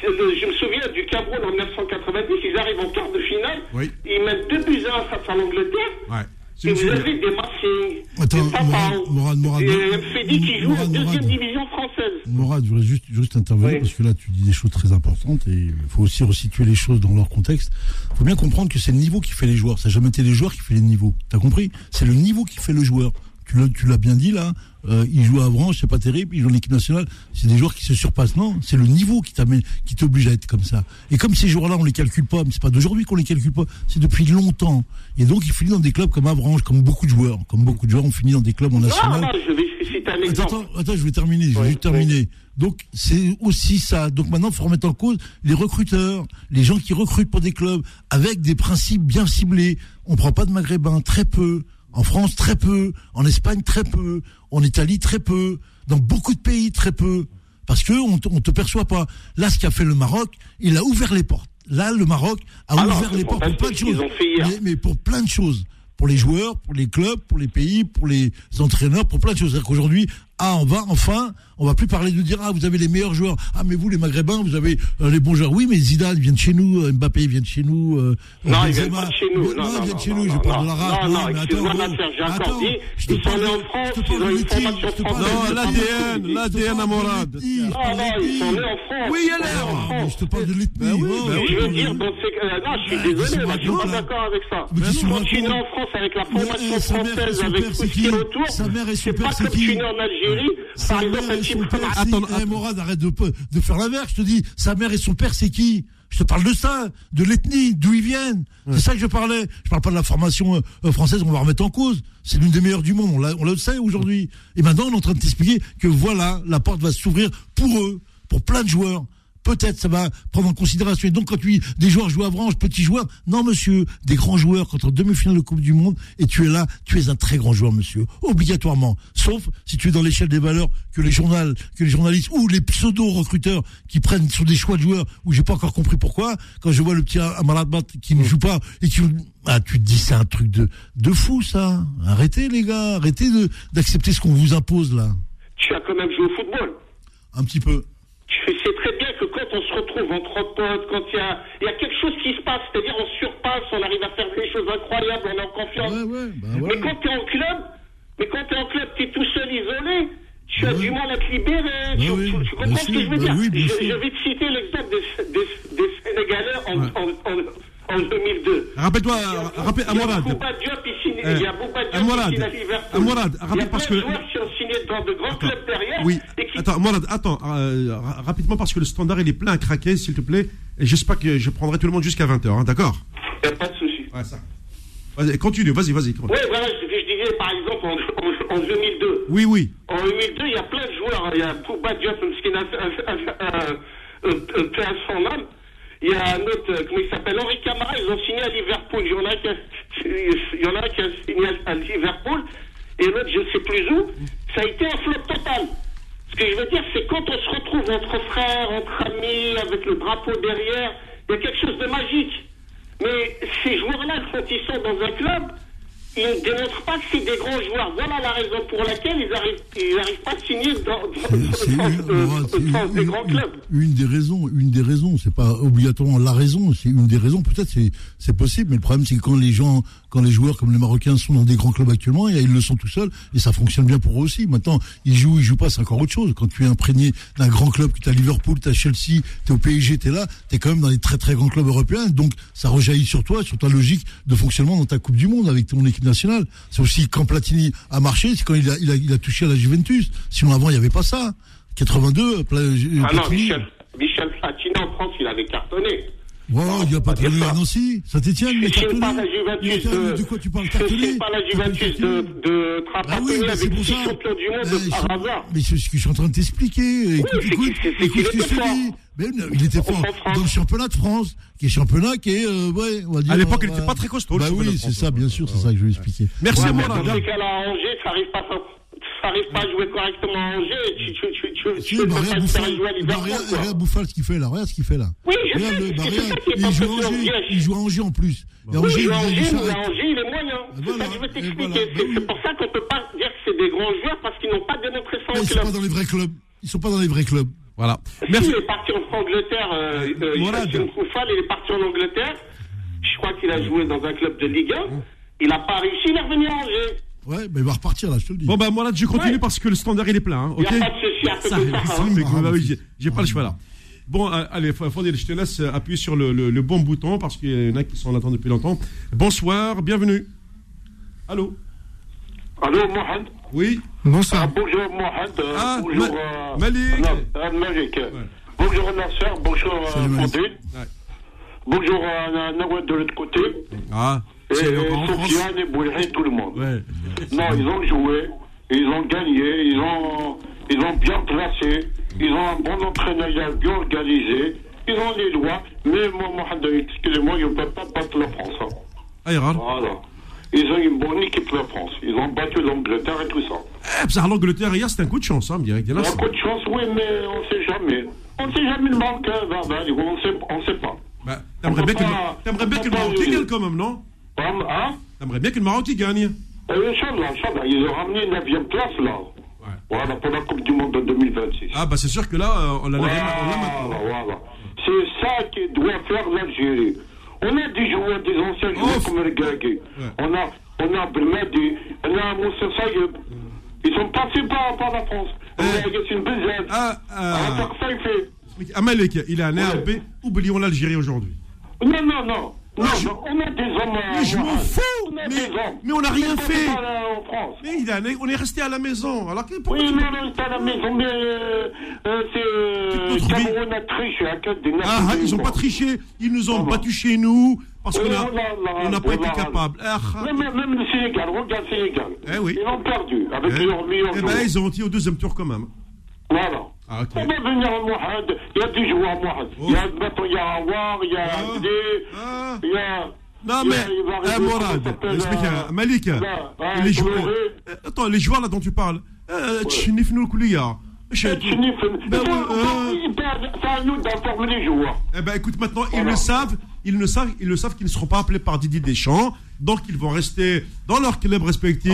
C'est le- je me souviens du Cameroun en 1990, ils arrivent en quart de finale, Oui. ils mettent 2 buts à 1 face à l'Angleterre, Ouais. C'est et vous avez des Massing, Attends, Morad, Morad, Morad, des Morad, qui jouent en deuxième division française. Morad, je voudrais juste, juste intervenir Oui. parce que là, tu dis des choses très importantes et il faut aussi resituer les choses dans leur contexte. Il faut bien comprendre que c'est le niveau qui fait les joueurs. Ça n'a jamais été les joueurs qui fait les niveaux. T'as compris? C'est le niveau qui fait le joueur. Tu l'as bien dit là. Euh, il joue à Avranches, c'est pas terrible. Il joue en équipe nationale. C'est des joueurs qui se surpassent. Non, c'est le niveau qui t'amène, qui t'oblige à être comme ça. Et comme ces joueurs-là, on les calcule pas. Mais c'est pas d'aujourd'hui qu'on les calcule pas. C'est depuis longtemps. Et donc, il finit dans des clubs comme Avranches, comme beaucoup de joueurs, comme beaucoup de joueurs ont fini dans des clubs en national. non, je vais citer un Attends, exemple. attends, attends, je vais terminer, je vais Oui, juste terminer. Donc, c'est aussi ça. Donc maintenant, il faut remettre en cause les recruteurs, les gens qui recrutent pour des clubs, avec des principes bien ciblés. On prend pas de maghrébins, très peu. En France, très peu. En Espagne, très peu. En Italie, très peu. Dans beaucoup de pays, très peu. Parce que on te, on te perçoit pas. Là, ce qu'a fait le Maroc, il a ouvert les portes. Là, le Maroc a Ah ouvert les portes pour plein de choses. Mais, mais pour plein de choses. Pour les joueurs, pour les clubs, pour les pays, pour les entraîneurs, pour plein de choses. C'est-à-dire qu'aujourd'hui, ah, on va enfin, on va plus parler de dire ah vous avez les meilleurs joueurs. Ah mais vous les Maghrébins, vous avez euh, les bons joueurs. Oui, mais Zidane vient de chez nous, euh, Mbappé vient de chez nous. euh, Non, viennent pas de chez nous. Non, Non, non, viennent de chez non, nous. Je non, parle de non, l'arabe. non, non, mais excuse-moi, j'ai encore dit, je te ils sont parle nés en de- France, je te parle ils ont de une l'éthique, formation je française. Non, je l'ADN, je l'ADN à de Morad. l'éthique, je Non, non, ils sont nés en France. Oui, mais France. je te parle de l'ethnie. Ben oui, oh, ben je veux dire, cas- non, je suis Ah, désolé, je suis pas d'accord avec ça. Quand tu es né en France avec la formation eh, et française, avec tout ce qui est autour, c'est pas comme tu es né en Algérie, Sa par exemple, un Attends, attends. Morad, arrête de, de faire l'inverse. Je te dis, sa mère et son père, c'est qui? Je te parle de ça, de l'ethnie, d'où ils viennent. C'est ça que je parlais. Je parle pas de la formation euh, euh, française, on va remettre en cause. C'est l'une des meilleures du monde, on, l'a- on le sait aujourd'hui. Et maintenant, on est en train de t'expliquer que voilà, la porte va s'ouvrir pour eux, pour plein de joueurs. Peut-être ça va prendre en considération. Et donc, quand tu dis des joueurs jouent à Avranches, petits joueurs, non, monsieur, des grands joueurs, quand en demi-finale de Coupe du Monde, et tu es là, tu es un très grand joueur, monsieur. Obligatoirement. Sauf si tu es dans l'échelle des valeurs que les journaux, que les journalistes ou les pseudo-recruteurs qui prennent sur des choix de joueurs où j'ai pas encore compris pourquoi. Quand je vois le petit Amarat Bat qui ne joue pas et qui, ah, tu te dis, c'est un truc de, de fou, ça. Arrêtez, les gars. Arrêtez de, d'accepter ce qu'on vous impose, là. Tu as quand même joué au football. Un petit peu. Tu sais très on se retrouve entre potes, quand il y a, il y a quelque chose qui se passe, c'est-à-dire on surpasse, on arrive à faire des choses incroyables, on est en confiance. Ouais, ouais, bah Mais quand tu es en club, mais quand tu es en club, tu es tout seul isolé. Tu as du mal à te libérer. tu, oui, tu- tu bien comprends ce que je veux bah dire? oui, je, vais te citer l'exemple des, des, des Sénégalais en, en, en, en 2002. Rappelle-toi, a- rappelle, a Amorad. Il y a Bouba Diop Amorad, qui signe à Liverpool. Amorad, Il y a plein de joueurs qui ont signé dans de grands clubs derrière. Oui. Attends, Morad, attends, euh, ra- rapidement parce que le standard il est plein à craquer, s'il te plaît. Et j'espère que je prendrai tout le monde jusqu'à 20h, d'accord Il n'y a pas de souci. Ouais, ça. Vas-y, continue, vas-y, vas-y. Oui, voilà ce que je disais, par exemple, en, en, en 2002. Oui, oui. En 2002, il y a plein de joueurs. Il y a Bouba Diop, qui a fait à son âme. Il y a un autre, euh, comment il s'appelle, Henri Camara, ils ont signé à Liverpool. Il y en a qui qui a signé à Liverpool, et l'autre, je ne sais plus où. Ça a été un flop total. Ce que je veux dire, c'est quand on se retrouve entre frères, entre amis, avec le drapeau derrière, il y a quelque chose de magique. Mais ces joueurs-là, quand ils sont dans un club, ils ne démontrent pas que c'est des grands joueurs. Voilà la raison pour laquelle ils n'arrivent ils arrivent pas à signer dans, dans, euh, des grands clubs. une des raisons, une des raisons, c'est pas obligatoirement la raison, c'est une des raisons. Peut-être c'est c'est possible, mais le problème c'est que quand les gens, quand les joueurs comme les Marocains sont dans des grands clubs actuellement, et ils le sont tout seuls et ça fonctionne bien pour eux aussi. Maintenant, ils jouent, ils jouent pas, c'est encore autre chose. Quand tu es imprégné d'un grand club, que tu as Liverpool, tu as Chelsea, tu es au PSG, tu es là, tu es quand même dans les très très grands clubs européens. Donc ça rejaillit sur toi, sur ta logique de fonctionnement dans ta Coupe du Monde avec ton équipe nationale. C'est aussi quand Platini a marché, c'est quand il a, il a, il a touché à la Juventus. Sinon avant il y avait pas ça. 82, Pla- Ah non, Platini. Michel, Michel Platini en France, il avait cartonné. Ouais, il a pas traîné ça. à Nancy. Saint-Etienne, ne cartonné. pas la Juventus de, de quoi tu parles pas la Juventus de, de Ah Trapattoni oui, mais c'est avec pour ça. champions du monde Eh, de par c'est- hasard. Mais c'est ce que je suis en train de t'expliquer. Écoute, écoute, écoute ce que je était te dis. Mais il était fort dans le championnat de France, qui est championnat qui est, euh, ouais, on va dire. À l'époque, il euh, n'était pas très costaud, Bah oui, de c'est ça, bien sûr, c'est ça que je vais expliquer. Merci à mais moi, dans ces cas-là, à Angers, ça n'arrive pas, ça arrive pas à jouer correctement à Angers. Tu, tu, tu, tu, Si, tu peux bah, pas regarde te faire Bouffal, jouer à bah, Liverpool. regarde, quoi. regarde Bouffal ce qu'il fait là, regarde ce qu'il fait là. Oui, je Regarde, sais, bah, c'est regarde, ça qui est il pas joue Angers, Angers. il joue à Angers en plus. Et Oui, Angers, il joue à il Angers, mais Angers, il est moyen. C'est voilà, ça que je veux t'expliquer. voilà, C'est bah c'est pour ça qu'on peut pas dire que c'est des grands joueurs parce qu'ils n'ont pas démontré ça en Ils sont pas club. dans les vrais clubs. Ils sont pas dans les vrais clubs. Voilà. Merci. il est parti en Angleterre, euh, euh, Voilà, Koufal, il est parti en Angleterre. Je crois qu'il a joué dans un club de Ligue 1. Il n'a pas réussi, il est revenu à Angers. Ouais, mais il va repartir là, je te le dis. Bon, bah, moi, là, je continue Ouais. parce que le standard, il est plein. hein, Il ok n'y a pas de souci côté de ça. ça, hein. mais, Ah, bah j'ai- pas le choix là. Bon, euh, allez, Fa- Fadil, je te laisse euh, appuyer sur le, le- le bon bouton parce qu'il y en a qui sont en attente depuis longtemps. Bonsoir, bienvenue. Allô Allô, Mohamed Oui Bonsoir. Bonjour, Mohamed. Euh, Ah, bonjour, Ma- euh, Malik. non, euh, Malik. Bonjour, Nasser. Bonjour. Fondine. Ouais. Bonjour, euh, Nawad de l'autre côté. Ah, Sofiane Bouillet, tout le monde. Ouais. Non, ils ont joué, ils ont gagné, ils ont, ils ont bien placé, ils ont un bon entraîneur, bien organisé, ils ont les lois, mais moi, Mohamed, excusez-moi, ils ne peuvent pas battre la France. hein. Ah. Voilà. Ils ont une bonne équipe, la France. Ils ont battu l'Angleterre et tout ça. Eh, l'Angleterre, hier, c'était un coup de chance, hein, direct. Un coup de chance, oui, mais on ne sait jamais. On ne sait jamais le va, va, on ne sait, on sait pas. Bah, T'aimerais bien que, le Maroc gagne quand même, non? Hein, hein? T'aimerais bien que le Maroc il gagne. Euh, Inch'Allah, Inch'Allah, ils ont ramené 9 place, là. Voilà, pour la Coupe du Monde de 2026. Ah, bah c'est sûr que là, euh, on l'a Voilà, maintenant. voilà. C'est ça qui doit faire l'Algérie. On a des joueurs, des anciens joueurs comme le Gagé. On a, on a Belmadi, on a Moussa Sayeb. Ils sont passés par, par la France. On a Yassine Bezad. Ah, ah. Saifi. Amalek, il est un RB. Oublions l'Algérie aujourd'hui. Non, non, non. Non, on a des hommes. euh, Mais je m'en fous On mais, mais on n'a rien Mais on est fait en France. Mais il a- on est resté à la maison. Alors que- pourquoi Oui, non, non, c'est à la maison, mais euh, euh, c'est euh. Cameroun a triché à cause des Ah, ah, ils ont pas triché. Ils nous ont battus chez nous parce qu'on on n'a pas été capable. Ah, ah. Même, même le Sénégal, regarde le Sénégal. Eh oui. Ils ont perdu avec Eh, leurs meilleurs eh ben, ils ont été au deuxième tour quand même. Voilà. Ah, ok. On va venir à Mohamed. Il y a des joueurs Mohamed. Il y a maintenant, il y a Awar, il y a Ah. Abdé, Ah. il y a. Non mais, eh, Morad, explique, Malik, là, ah, les joueurs, euh, attends, les joueurs là dont tu parles, le coulia. Je- Eh, Ben, euh, faut- il peut- C'est à nous d'informer les joueurs. Eh ben écoute maintenant ils le savent, ils le savent, ils le savent qu'ils ne seront pas appelés par Didier Deschamps, donc ils vont rester dans leur club respectif.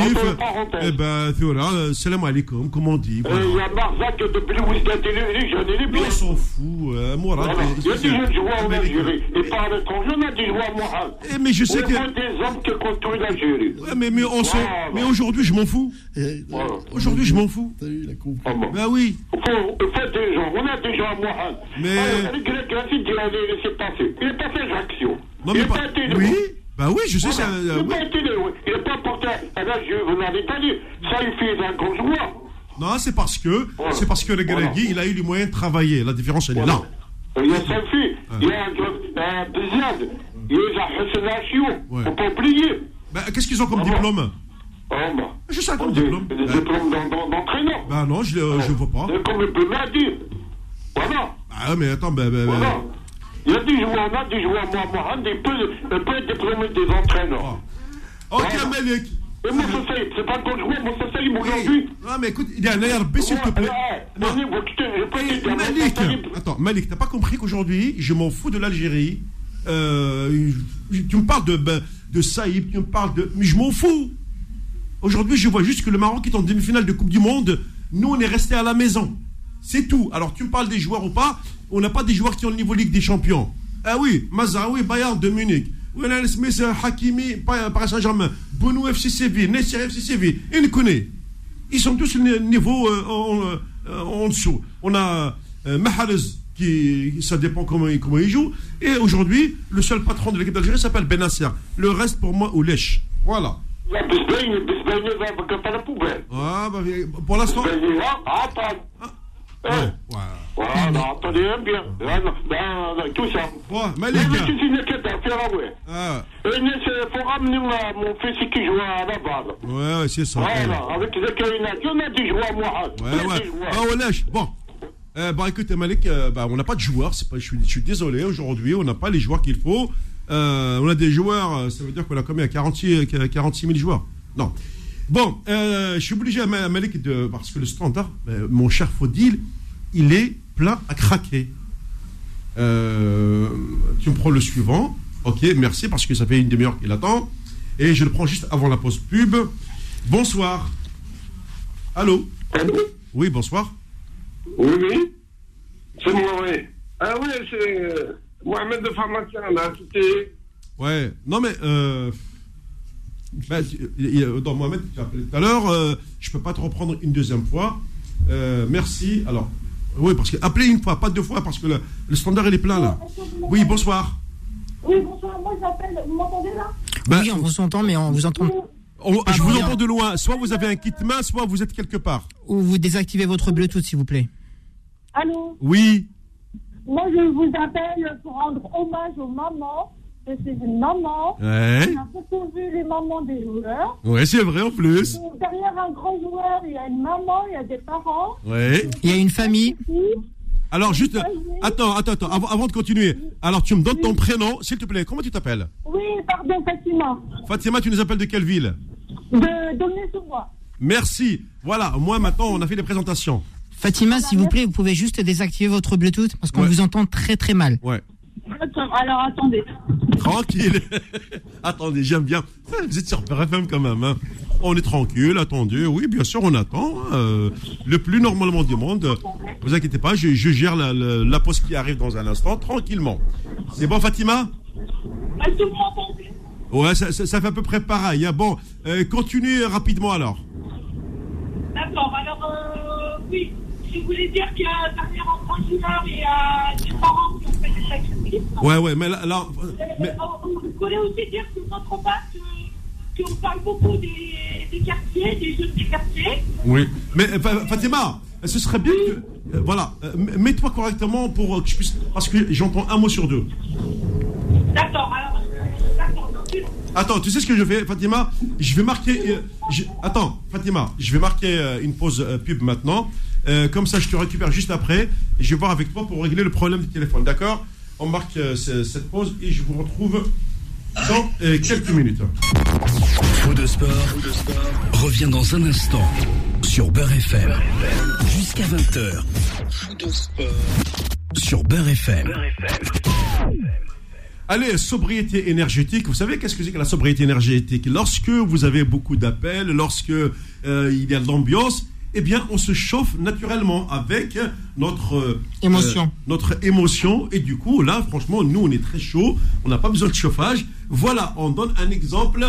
Eh ben voilà, euh, salam alaikum, comme on dit. Il y a Marzac de Belouizdad, il est il est jeune, il est Mais bien. on s'en fout, euh, Mourad. Voilà. Il y a des jeunes joueurs en Algérie. Et par l'étranger, on a des joueurs Mohamed. Eh, mais je sais Il que- des hommes qui construisent l'Algérie. Mais, mais, on aujourd'hui je m'en fous. Eh, Voilà. Aujourd'hui je m'en fous. T'as vu, il a compris. Ah. Ben oui. Il faut, il faut des gens. On a des gens à Mohamed. Mais- Ah, Le grec, il dit, laissez passer. Il n'est pas fait Ajaccio. Non il mais pas. Oui. Bah oui, je sais. Voilà. ça, Il euh, n'est oui. Il n'est pas porté à la Juve, vous l'avez pas dit. Ça, il fait grand joueur. Non, c'est parce que Voilà. c'est parce que le Voilà. Galagui, il a eu les moyens de travailler. La différence elle est là. Il y a Safi, il y a euh, Bezad, il y a Hassan. Faut pas oublier. Ben, qu'est-ce qu'ils ont comme Ah diplôme Ah, bah. Je sais comme Des, diplôme. des Ben, diplômes d'en- d'en- d'entraîneur. ben non, je ne je vois pas. C'est comme le dit. Voilà. Ah mais attends, ben, ben, ben, Voilà. Il y a des joueurs, a des joueurs, moi, Mohamed, il peut, il peut être diplômé des entraîneurs. Ok, Voilà. Malik. Et Moussa Saïd, c'est pas un grand joueur, Moussa Saïd, aujourd'hui. Non, mais écoute, il y a un ARB, s'il te plaît. Non. Eh, Malik, attends, Malik, t'as pas compris qu'aujourd'hui, je m'en fous de l'Algérie. Euh, tu me parles de, ben, de Saïb, tu me parles de. Mais je m'en fous. Aujourd'hui, je vois juste que le Maroc est en demi-finale de Coupe du Monde. Nous, on est resté à la maison. C'est tout. Alors, tu me parles des joueurs ou pas On n'a pas des joueurs qui ont le niveau Ligue des Champions. Ah oui, Mazraoui, Bayard de Munich. Smith, Hakimi, Paris Saint-Germain. Bounou FC Séville, Nessir FC Séville. Inconnu. Ils sont tous le niveau euh, euh, en, dessous. On a euh, Mahrez, qui, ça dépend comment, il joue. Et aujourd'hui, le seul patron de l'équipe d'Algérie s'appelle Benassia. Le reste, pour moi, Oulèche. Voilà. Ah, bah, pour l'instant. Hein? Ouais. Voilà, bah, non, attendez bien. tout ça. Ouais, mais les gars. C'est une hein, ouais. Ah. Il faut ramener mon fils qui joue à la base. Ouais, ouais, c'est ça. Voilà, avec Zakaïna, on a du joueur, moi. Hein. Ouais, ouais. Ah, on lâche. Bon. Euh, bah écoute, Malik, euh, bah, on n'a pas de joueurs. Je, suis, désolé, aujourd'hui, on n'a pas les joueurs qu'il faut. Euh, on a des joueurs, euh, ça veut dire qu'on a combien 40, 46 000 joueurs? Non. Bon, euh, je suis obligé à Ma- Malik de. Parce que le standard, euh, mon cher Faudil, il est plein à craquer. Euh, tu me prends le suivant. Ok, merci, parce que ça fait une demi-heure qu'il attend. Et je le prends juste avant la pause pub. Bonsoir. Allô Oui, bonsoir. Oui, oui. C'est moi, oui. Ah oui, c'est Mohamed de pharmacien, là. C'était. Ouais, non mais euh, a- dans Mohamed, tu as appelé tout à l'heure, euh, je peux pas te reprendre une deuxième fois. Euh, merci. Alors, oui, parce que appelez une fois, pas deux fois, parce que le, le standard il est plein là. Oui, bonsoir. Oui, bonsoir, moi j'appelle. Vous m'entendez là? Bah, oui, on vous entend, mais on vous entend. on- pas je vous entends de loin. Soit vous avez un kit main, soit vous êtes quelque part. Ou vous désactivez votre Bluetooth, s'il vous plaît. Allô? Oui. Moi je vous appelle pour rendre hommage aux mamans. Je suis une maman. Ouais. On a beaucoup vu les mamans des joueurs. Ouais, c'est vrai en plus. Donc, derrière un grand joueur, il y a une maman, il y a des parents. Ouais. Il y a une famille. Alors juste, attends, attends, attends, avant, avant de continuer. Alors tu me donnes ton prénom, s'il te plaît. Comment tu t'appelles? Oui, pardon, Fatima. Fatima, tu nous appelles de quelle ville? De Domné-sous-Bois. Merci. Voilà, moi maintenant on a fait les présentations. Fatima, s'il vous plaît, vous pouvez juste désactiver votre Bluetooth parce qu'on Ouais. vous entend très très mal. Ouais. Attends, alors attendez. Tranquille. Attendez, j'aime bien. Vous êtes sur BRFM quand même. hein. On est tranquille, attendez. Oui, bien sûr, on attend. hein. Euh, le plus normalement du monde. Vous inquiétez pas, je, je gère la, la, la pause qui arrive dans un instant, tranquillement. C'est bon, Fatima? Est-ce que vous m'entendez Ouais, ça, ça- ça fait à peu près pareil. hein. Bon, euh, continuez rapidement alors. D'accord, alors euh, oui, je voulais dire qu'il y a un grand joueur et euh, des parents qui Ouais, ouais, mais là, là, mais- Euh, on on voulait aussi dire que notre base, euh, qu'on parle beaucoup des, des quartiers, des jeunes des quartiers. Oui. Mais euh, Fa- Fatima, ce serait bien que. euh, voilà, mets-toi correctement pour que je puisse. Parce que j'entends un mot sur deux. D'accord, alors, d'accord, Attends, tu sais ce que je fais, Fatima? Je vais marquer. euh, je- Attends, Fatima, je vais marquer euh, une pause pub maintenant. Euh, comme ça, je te récupère juste après. Et je vais voir avec toi pour régler le problème du téléphone, d'accord? On marque euh, ce- cette pause et je vous retrouve dans euh, quelques minutes. Faux de sport, revient dans un instant sur Beurre FM. Jusqu'à 20h. Sur Beurre FM. Allez, sobriété énergétique. Vous savez qu'est-ce que c'est que la sobriété énergétique? Lorsque vous avez beaucoup d'appels, lorsque euh, il y a de l'ambiance, eh bien, on se chauffe naturellement avec notre euh, Émotion. euh, notre émotion. Et du coup, là, franchement, nous, on est très chaud. On n'a pas besoin de chauffage. Voilà, on donne un exemple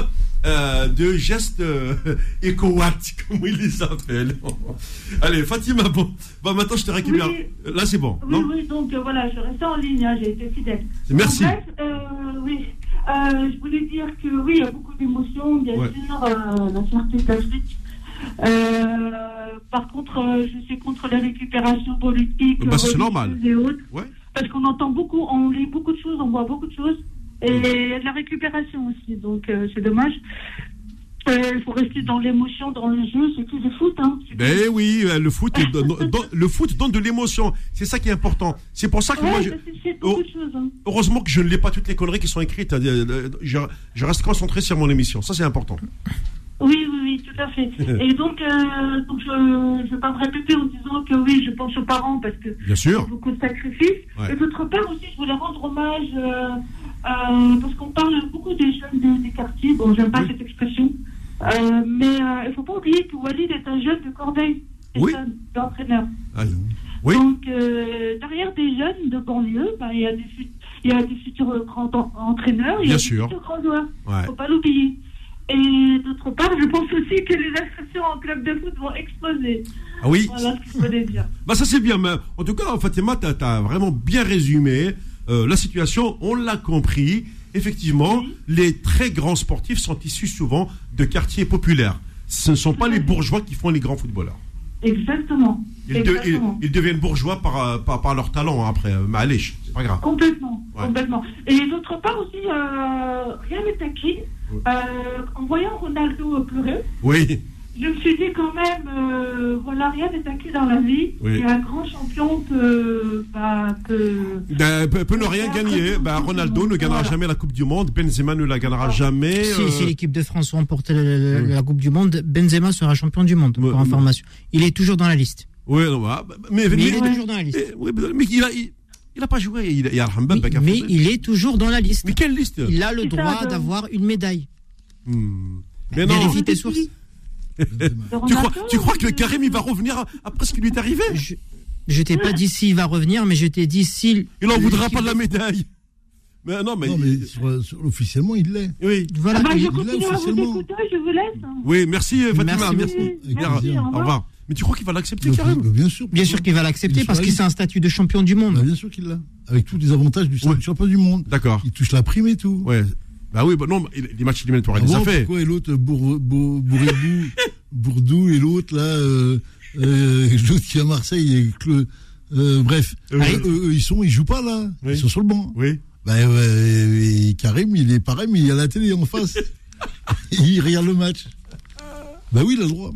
euh, de geste euh, éco-watt, comme ils les appellent. Allez, Fatima, bon, bon, maintenant je te récupère. Oui. Là, c'est bon, Oui, non oui, donc euh, voilà, je restais en ligne, hein, j'ai été fidèle. Merci. En bref, euh, oui, Euh, je voulais dire que oui, il y a beaucoup d'émotions, bien Ouais. sûr, euh, la fierté de l'Afrique. Euh, par contre, euh, je suis contre les récupérations politiques, Bah, c'est normal. et autres, Ouais. parce qu'on entend beaucoup, on lit beaucoup de choses, on voit beaucoup de choses, et il y a de la récupération aussi, donc euh, c'est dommage. Il faut rester dans l'émotion, dans le jeu, c'est tout le foot. Hein. Ben oui, le foot, le foot donne de l'émotion. C'est ça qui est important. C'est pour ça que Ouais, moi, je- Oh. hein. heureusement que je ne lis pas toutes les conneries qui sont écrites. Je, je reste concentré sur mon émission. Ça, c'est important. Oui, oui, oui, tout à fait. Et donc, euh, donc je ne vais pas me répéter en disant que oui, je pense aux parents parce que Bien sûr. beaucoup de sacrifices. Ouais. Et d'autre part aussi, je voulais rendre hommage euh, Euh, parce qu'on parle beaucoup des jeunes de- des quartiers. Bon, j'aime pas cette expression. Mais il faut pas oublier que Walid est un jeune de Corbeil. Oui. d'entraîneur. Ah, oui. Donc, derrière des jeunes de banlieue, ben, il y a des il y a des futurs grands en- entraîneurs, il y Bien a des sûr. futurs grands joueurs. Ouais. faut pas l'oublier. Et d'autre part, je pense aussi que les inscriptions en club de foot vont exploser. Ah oui. Voilà ce que je voulais dire. Bah ça c'est bien, mais en tout cas, Fatima, tu as, vraiment bien résumé euh, la situation, on l'a compris. Effectivement, les très grands sportifs sont issus souvent de quartiers populaires. Ce ne sont pas les bourgeois qui font les grands footballeurs. Exactement. Ils, de- ils- Exactement. ils deviennent bourgeois par, euh, par, par leur talent hein, après. Mais allez, c'est pas grave. Complètement, Ouais. complètement. Et d'autre part aussi, euh, rien n'est acquis. Euh, en voyant Ronaldo pleurer, Oui, je me suis dit quand même, euh, voilà, rien n'est acquis dans la vie. Oui. Et un grand champion peut, bah, peut, Ben, peut, peut ne rien gagner. Ben, Ronaldo ne gagnera jamais la Coupe du Monde. Benzema ne la gagnera jamais. Si, euh, si l'équipe de France remporte le- la Coupe du Monde, Benzema sera champion du monde, pour information. Il est toujours dans la liste. Oui, non, bah, mais, Mais il est toujours dans la liste. Mais, oui, mais il a, il, il a pas joué. Il, il a Oui, mais il est toujours dans la liste. Mais quelle liste? Il a le droit d'avoir une médaille. Hmm. Mais non. Vérifie tes sources. Tu, crois, tu crois que Karim il va revenir après ce qui lui est arrivé Je, je t'ai pas dit s'il va revenir, mais je t'ai dit s'il. Il en voudra pas de la médaille. Mais non, mais. Non, mais sur- sur- officiellement, il l'est. Oui. Voilà. Ah bah, je continue à vous écouter, je vous laisse. hein. Oui, merci euh, Fatima. Merci au au revoir. Mais tu crois qu'il va l'accepter, Le- Karim bah, Bien sûr. Bien sûr qu'il va l'accepter parce la c'est un statut de champion du monde. Bah, bien sûr qu'il l'a. Avec tous les avantages du Ouais. champion du monde. D'accord. Il touche la prime et tout. Ouais. Bah oui, bah non, les matchs éliminatoires, il les a fait. pourquoi et l'autre, Bour, Bourdou et l'autre, là, euh, euh, l'autre qui est à Marseille, et Cle- euh, bref. Oui. Eux, eux, ils sont, ils jouent pas là. Oui. Ils sont sur le banc. Oui. Bah, Karim, il est pareil, mais il à la télé en face. il regarde le match. Bah oui, il a le droit.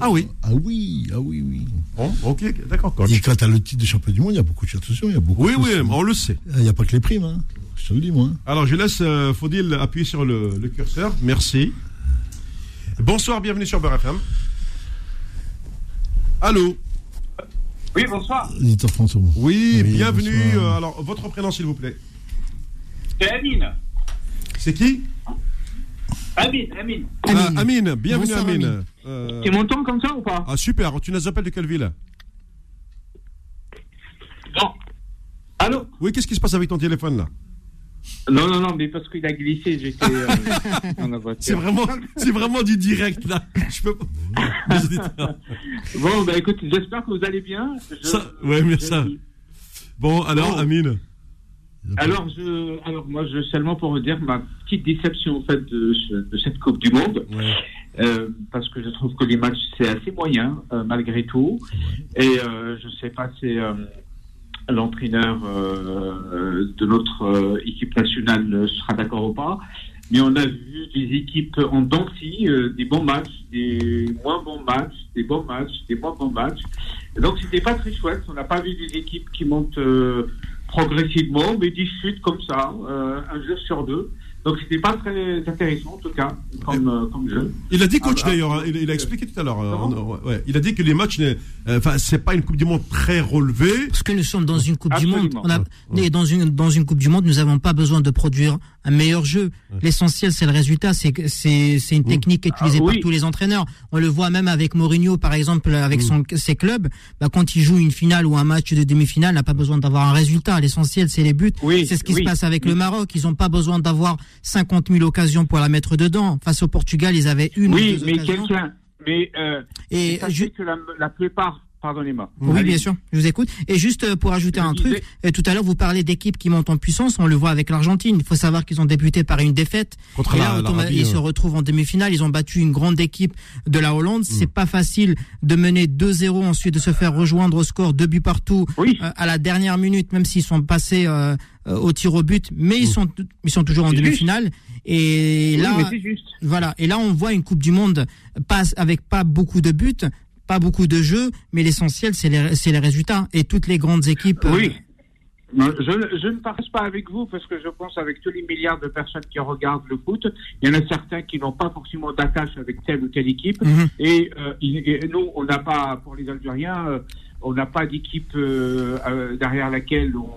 Ah oui. Ah oui, ah oui, oui. Bon, ok, d'accord. Et quand t'as le titre de champion du monde, il y a beaucoup de choses. Attention, il y a beaucoup Oui, de oui, choses. on le sait. Il n'y a pas que les primes, hein. Je te le dis, moi. Alors, je laisse euh, Faudil appuyer sur le, le curseur. Merci. Bonsoir, bienvenue sur Beurre FM. Allô? Oui, bonsoir. François. Oui, Oui, bienvenue. euh, alors, votre prénom, s'il vous plaît. C'est Amine. C'est qui? Amine, Amine. Ah, Amine, bienvenue Bonsoir, Amine. Amine. Euh, Tu m'entends comme ça ou pas? Ah, super, tu nous appelles de quelle ville? Non. Allô? Oui, qu'est-ce qui se passe avec ton téléphone là? Non, non, non, mais parce qu'il a glissé, j'étais euh, dans la voiture. C'est vraiment, c'est vraiment du direct là. Je peux pas. Bon, bah écoute, j'espère que vous allez bien. Je- Ça- ouais, mais ça. Bon, alors Bon. Amine. Alors, je, alors moi, je seulement pour vous dire ma petite déception en fait de, ce- de cette Coupe du Monde, Ouais. euh, parce que je trouve que les matchs c'est assez moyen euh, malgré tout, et euh, je sais pas si euh, l'entraîneur euh, de notre euh, équipe nationale sera d'accord ou pas, mais on a vu des équipes en dents de scie, euh, des bons matchs, des moins bons matchs, des bons matchs, des moins bons matchs. Et donc c'était pas très chouette. On n'a pas vu des équipes qui montent euh, progressivement, mais discutent comme ça, euh, un jeu sur deux. Donc c'était pas très intéressant en tout cas comme, euh, comme jeu. Il a dit coach Ah, d'ailleurs, hein, il, il a expliqué tout à l'heure. euh, ouais, il a dit que les matchs, n'est- euh, enfin, c'est pas une Coupe du Monde très relevée. Parce que nous sommes dans une Coupe du Monde. On a, Ouais. et dans, une, dans une Coupe du Monde, nous n'avons pas besoin de produire un meilleur jeu. L'essentiel, c'est le résultat. C'est c'est c'est une technique utilisée Ah, oui. par tous les entraîneurs. On le voit même avec Mourinho, par exemple, avec son, ses clubs. Bah, quand il joue une finale ou un match de demi-finale, il n'a pas besoin d'avoir un résultat. L'essentiel, c'est les buts. Oui, c'est ce qui oui. se passe avec le Maroc. Ils n'ont pas besoin d'avoir 50 000 occasions pour la mettre dedans. Face au Portugal, ils avaient une Oui, ou deux mais quelqu'un. Mais euh, Et ju- que la, la plupart, pardonnez-moi. Oui, Allez. bien sûr, je vous écoute. Et juste euh, pour ajouter Je un disais- truc, euh, tout à l'heure vous parlez d'équipes qui montent en puissance, on le voit avec l'Argentine. Il faut savoir qu'ils ont débuté par une défaite. Contre et la- là, ils euh. se retrouvent en demi-finale. Ils ont battu une grande équipe de la Hollande. Mm. C'est pas facile de mener 2-0, ensuite de se faire rejoindre au score, deux buts partout Oui. euh, à la dernière minute, même s'ils sont passés euh, au tir au but, mais ils sont ils sont toujours en demi-finale. Et Oui, là, mais c'est juste. voilà. Et là, on voit une Coupe du Monde passe avec pas beaucoup de buts, pas beaucoup de jeux, mais l'essentiel, c'est les, résultats. Et toutes les grandes équipes. euh, Oui. Je, je ne partage pas avec vous parce que je pense avec tous les milliards de personnes qui regardent le foot, il y en a certains qui n'ont pas forcément d'attache avec telle ou telle équipe. Mhm. Et, euh, et nous, on n'a pas, pour les Algériens, euh, on n'a pas d'équipe euh, derrière laquelle on,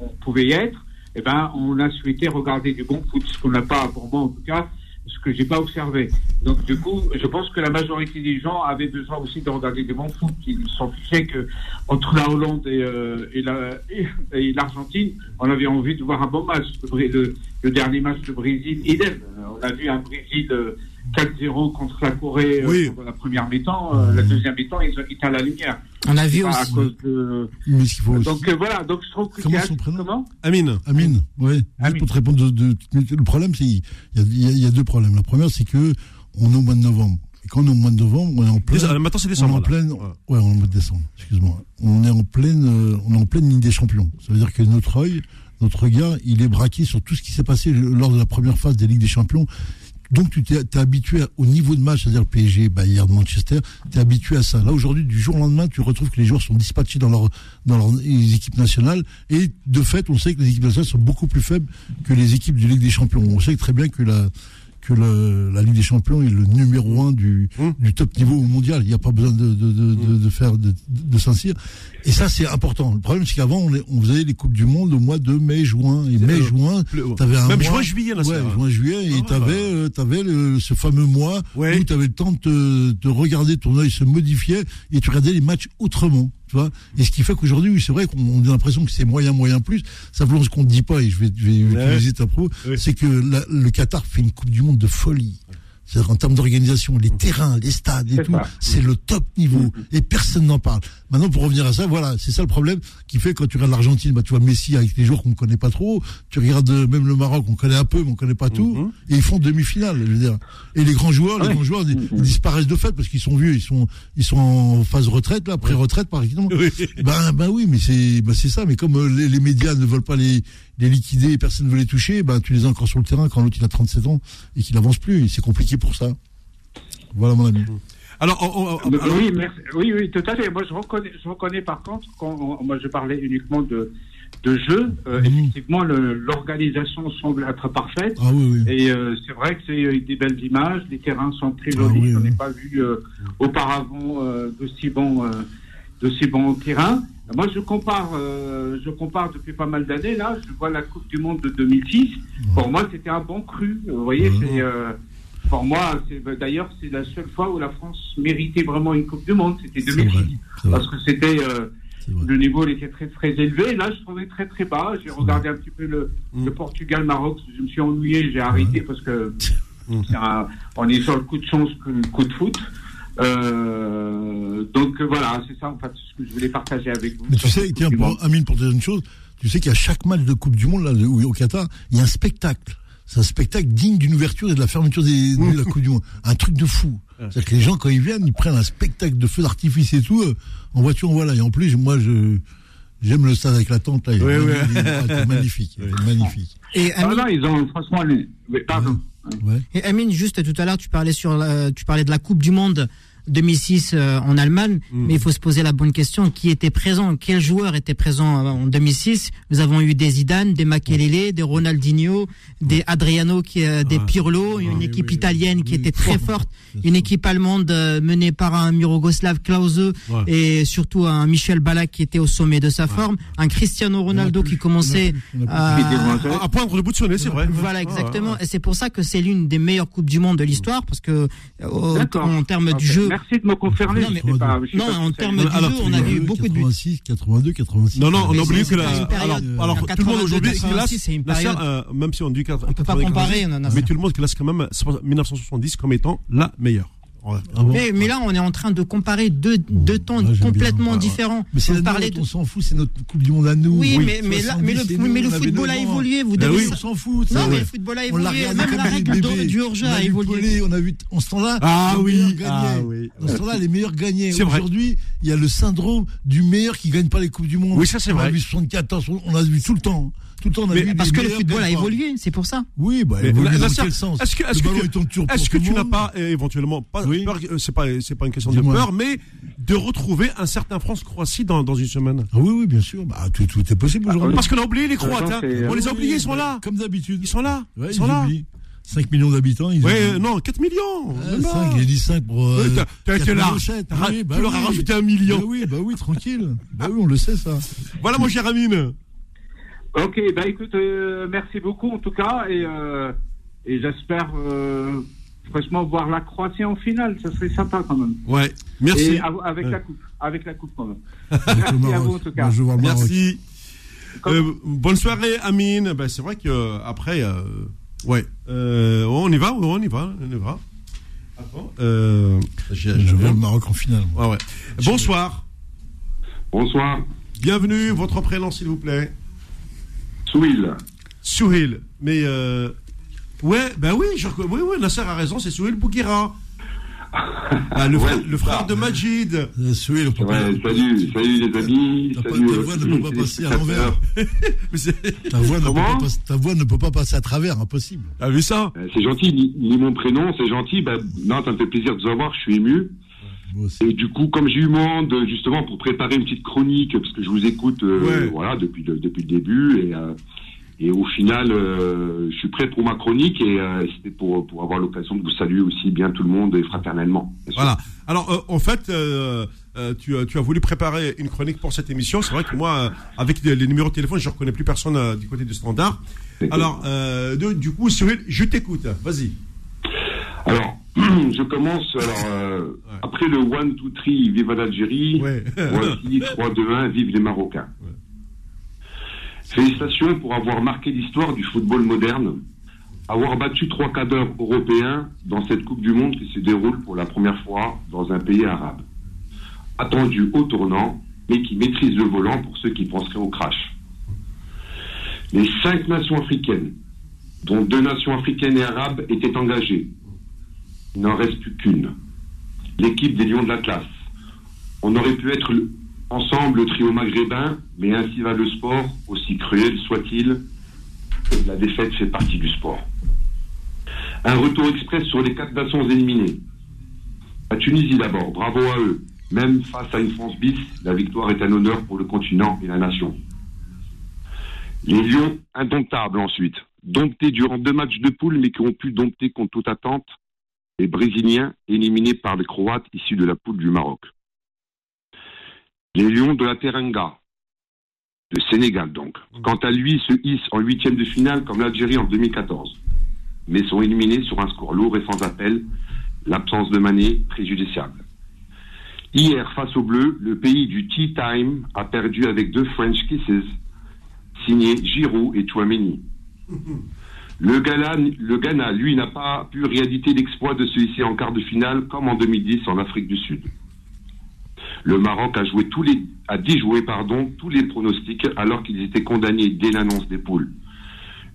on pouvait y être. eh ben, on a souhaité regarder du bon foot, ce qu'on n'a pas, pour moi en tout cas, ce que j'ai pas observé. Donc du coup, je pense que la majorité des gens avaient besoin aussi de regarder du bon foot. Ils s'en fichaient que entre la Hollande et, euh, et la- et- et l'Argentine, on avait envie de voir un bon match. Le, dernier match de Brésil, idem. Euh, On a vu un Brésil euh, 4-0 contre la Corée euh, Oui. la première mi-temps. Euh, La deuxième mi-temps, ils ont quitté à la lumière. On a vu à aussi. cause de... Mais ce qu'il faut aussi- Donc euh, voilà, donc je trouve que Comment son prénom comment Amine. Amine. Juste Amine. pour te répondre de, de- le problème, c'est il y a, y y deux problèmes. La première, c'est que on est au mois de novembre. Et quand on est au mois de novembre, on est en plein. Décembre, maintenant, c'est on est décembre, en pleine. Ouais. Ouais, on est au mois de décembre. Excuse-moi. On est en pleine. euh, on est en pleine ligne des champions. Ça veut dire que notre œil, notre regard, il est braqué sur tout ce qui s'est passé lors de la première phase des ligues des champions. Donc tu t'es habitué au niveau de match, c'est-à-dire PSG, Bayern, Manchester, tu es habitué à ça. Là aujourd'hui, du jour au lendemain, tu retrouves que les joueurs sont dispatchés dans leur dans leurs équipes nationales et de fait, on sait que les équipes nationales sont beaucoup plus faibles que les équipes de Ligue des Champions. On sait très bien que la que le, la Ligue des Champions est le numéro un du, du top niveau mondial. Il n'y a pas besoin de, de, de, de, de faire de, de s'incire. Et ça, c'est important. Le problème, c'est qu'avant, on, on faisait les coupes du monde au mois de mai, juin. Et mai, euh, juin, t'avais un même mois- juin, juillet, là, ouais, juin, juillet, et Ah t'avais, euh, t'avais le- ce fameux mois Ouais. où t'avais le temps de, te- de regarder ton œil se modifier et tu regardais les matchs autrement. Tu vois et ce qui fait qu'aujourd'hui, c'est vrai qu'on on a l'impression que c'est moyen, moyen plus. Simplement, ce qu'on ne dit pas, et je vais, je vais Ouais. utiliser ta pro, c'est que la- le Qatar fait une Coupe du Monde de folie. C'est-à-dire en termes d'organisation, les terrains, les stades et tout, c'est le top niveau. Et personne n'en parle. Maintenant, pour revenir à ça, voilà, c'est ça le problème qui fait quand tu regardes l'Argentine, bah, tu vois Messi avec des joueurs qu'on ne connaît pas trop. Tu regardes même le Maroc, on connaît un peu, mais on connaît pas tout. Et ils font demi-finale, je veux dire. Et les grands joueurs, les grands joueurs, ils, ils disparaissent de fait parce qu'ils sont vieux, ils sont, ils sont en phase retraite, là, pré-retraite, par exemple. Oui. Ben, ben oui, mais c'est, ben c'est ça. Mais comme euh, les, les médias ne veulent pas les, les liquider et personne ne veut les toucher, ben tu les as encore sur le terrain quand l'autre il a 37 ans et qu'il avance plus. Et c'est compliqué pour ça. Voilà mon ami. Alors, on- on- oui, merci. oui, oui, tout à fait. Moi, je reconnais, je reconnais par contre, quand on- moi je parlais uniquement de, de jeu, euh, Mhm. effectivement, l'organisation semble être parfaite. Ah oui, oui. Et euh, c'est vrai que c'est euh, des belles images, les terrains sont très Ah jolis. oui, Je oui. n'ai pas vu euh, auparavant euh, de si bons, euh, de si bons terrains. Moi, je compare, euh, je compare depuis pas mal d'années. Là, je vois la Coupe du Monde de 2006. Pour moi, c'était un bon cru. Vous voyez, Mhm. c'est euh, pour moi, bah, d'ailleurs c'est la seule fois où la France méritait vraiment une Coupe du Monde. C'était C'est 2006 vrai, c'est vrai. parce que c'était euh, le niveau était très très élevé. Là, je trouvais très très bas. J'ai regardé un petit peu le, Mm. le Portugal-Maroc. Je me suis ennuyé. J'ai arrêté parce que un- on est sur le coup de chance que le coup de foot. Euh, donc euh, voilà, c'est ça en fait ce que je voulais partager avec vous. Mais tu sais, tiens, Coupe du pour, Monde. Amine, pour te dire une chose, tu sais qu'à chaque match de Coupe du Monde, là, de- au Qatar, il y a un spectacle. C'est un spectacle digne d'une ouverture et de la fermeture des, de la Coupe du Monde. Un truc de fou. C'est-à-dire que les gens, quand ils viennent, ils prennent un spectacle de feux d'artifice et tout, euh, en voiture, voilà. Et en plus, moi, je, j'aime le stade avec la tente, là. Oui, oui. magnifique. Il est magnifique. Et Ah Amine, non, ils ont franchement les. oui, pardon. Ouais. Et Amine, juste tout à l'heure, tu parlais sur, la- tu parlais de la Coupe du Monde 2006 euh, en Allemagne, Mm. mais il faut se poser la bonne question qui était présent, quel joueur était présent euh, en 2006 Nous avons eu des Zidane, des Makelele, des Ronaldinho, des Adriano, qui, euh, des Ah. Pirlo, une oui, équipe oui, italienne qui oui, était très fort. forte, une équipe allemande euh, menée par un Mirogoslav Klause Ouais. et surtout un Michel Ballack qui était au sommet de sa forme, un Cristiano Ronaldo plus, qui commençait à- poindre le bout de son nez, c'est vrai. voilà, Ah, exactement. ouais. Et c'est pour ça que c'est l'une des meilleures coupes du monde de l'histoire, parce que euh, en termes Ok. du jeu, Merci de me confirmer. Non, mais- pas- non, en termes jeu, on a vu beaucoup de buts. 86, 82, 86. Non, non, on Mais a oublié c'est- que la. une période. Alors, alors En tout le monde 82, aujourd'hui, 86, euh, même si on dit 80, On peut pas comparer, mais tout le monde classe quand même 1970 comme étant la meilleure. Ouais. Ah bon mais, mais là, on est en train de comparer deux, deux temps complètement bien. différents. Mais c'est on la de... on s'en fout, c'est notre Coupe du Monde à nous. Oui, mais, mais, là, mais le, 70, oui, mais le nous, on avait football a 9 ans. évolué. Vous devez oui, on s'en fout. Non, mais le football a On l'a évolué. regardé Même la règle du hors-jeu On a évolué. On a vu, en ce temps-là, Ah les oui, ah ce temps-là, les meilleurs gagnaient. Aujourd'hui, il y a le syndrome du meilleur qui gagne pas les Coupes du Monde. Oui, ça, c'est On vrai. a vu 74, on a vu tout le temps. Tout le temps, on a Mais vu Parce que le football a évolué, c'est pour ça. Oui, bah, Mais évolué dans quel sens Est-ce que, est-ce est-ce tu n'as pas euh, éventuellement pas Oui. peur euh, C'est pas c'est pas une question de peur, mais de retrouver un certain France-Croatie dans, dans une semaine. Ah oui, oui, bien sûr. Bah, tout, tout est possible aujourd'hui. Parce qu'on a oublié les Croates. hein. c'est- On les a Oui, oubliés, ils sont là. Comme d'habitude. Ils sont là. Ouais, ils sont là. oublient. 5 millions d'habitants, ils Ouais, oublient. euh, non, 4 millions. Ah, même pas. 5, j'ai dit 5 pour. euh, Ouais, t'as- t'as été 4 là. brochettes. T'as- Oui, bah tu leur as oui. rajouté un million. Bah oui, bah oui, tranquille. Bah oui, on le sait, ça. Voilà, mon cher Amine. Ok, bah écoute, euh, merci beaucoup en tout cas, et, euh, et j'espère euh, franchement voir la Croatie en finale, ça serait sympa quand même. Ouais, merci. Et av- avec Ouais. la coupe, avec la coupe quand même. merci à vous en tout cas. Merci. Euh, bonne soirée, Amine. Ben, c'est vrai que euh, après, euh, ouais, Euh, on y va, on y va, on y va. Euh, j'ai- Je vois le Maroc en finale. Ouais. Bonsoir. Bonsoir. Bienvenue. Votre prénom, s'il vous plaît. Souhil. Souhil. Mais euh, ouais, ben oui, je, reconnais- oui, oui, Nasser a raison. C'est Souhil Bouguira. Ah, le, frère, le frère de Majid. Souhil, Ouais, salut, salut les amis. Salut, ta euh, voix ne peut pas passer à l'envers. ta, voix ne peut pas passer- ta voix ne peut pas passer à travers, impossible. T'as vu ça Euh, C'est gentil, ni, ni mon prénom, c'est gentil. Ben, non, ça me fait plaisir de vous avoir, je suis ému. Et du coup, comme j'ai eu monde, justement, pour préparer une petite chronique, parce que je vous écoute euh, Ouais. voilà, depuis, le, depuis le début, et, euh, et au final, euh, je suis prêt pour ma chronique, et c'était pour, pour avoir l'occasion de vous saluer aussi bien tout le monde et fraternellement. Voilà. Alors, en fait, tu, as- tu as voulu préparer une chronique pour cette émission. C'est vrai que moi, avec les, numéros de téléphone, je ne reconnais plus personne du côté du standard. Alors, de- du coup, Cyril, je t'écoute. Vas-y. Alors, je commence. Alors, euh, après le 1, 2, 3, vive l'Algérie. Voici 3, 2, 1, vive les Marocains. Félicitations pour avoir marqué l'histoire du football moderne, avoir battu trois cadres européens dans cette Coupe du Monde qui se déroule pour la première fois dans un pays arabe. Attendu au tournant, mais qui maîtrise le volant pour ceux qui penseraient au crash. Les cinq nations africaines, dont deux nations africaines et arabes, étaient engagées. Il n'en reste plus qu'une. L'équipe des Lions de l'Atlas. On aurait pu être le- ensemble le trio maghrébin, mais ainsi va le sport, aussi cruel soit-il. La défaite fait partie du sport. Un retour express sur les quatre nations éliminées. La Tunisie d'abord, bravo à eux. Même face à une France bis, la victoire est un honneur pour le continent et la nation. Les Lions indomptables ensuite. Domptés durant deux matchs de poule, mais qui ont pu dompter contre toute attente les Brésiliens éliminés par les Croates issus de la poule du Maroc. Les Lions de la Teranga, de Sénégal donc, quant à lui, se hissent en huitième de finale comme l'Algérie en 2014, mais sont éliminés sur un score lourd et sans appel, l'absence de Mané préjudiciable. Hier, face aux Bleus, le pays du Tea Time a perdu avec deux French Kisses, signés Giroud et Chouameni. Le Ghana, lui, n'a pas pu rééditer l'exploit de hisser en quart de finale comme en 2010 en Afrique du Sud. Le Maroc a joué tous les, a dit jouer, pardon, tous les pronostics alors qu'ils étaient condamnés dès l'annonce des poules.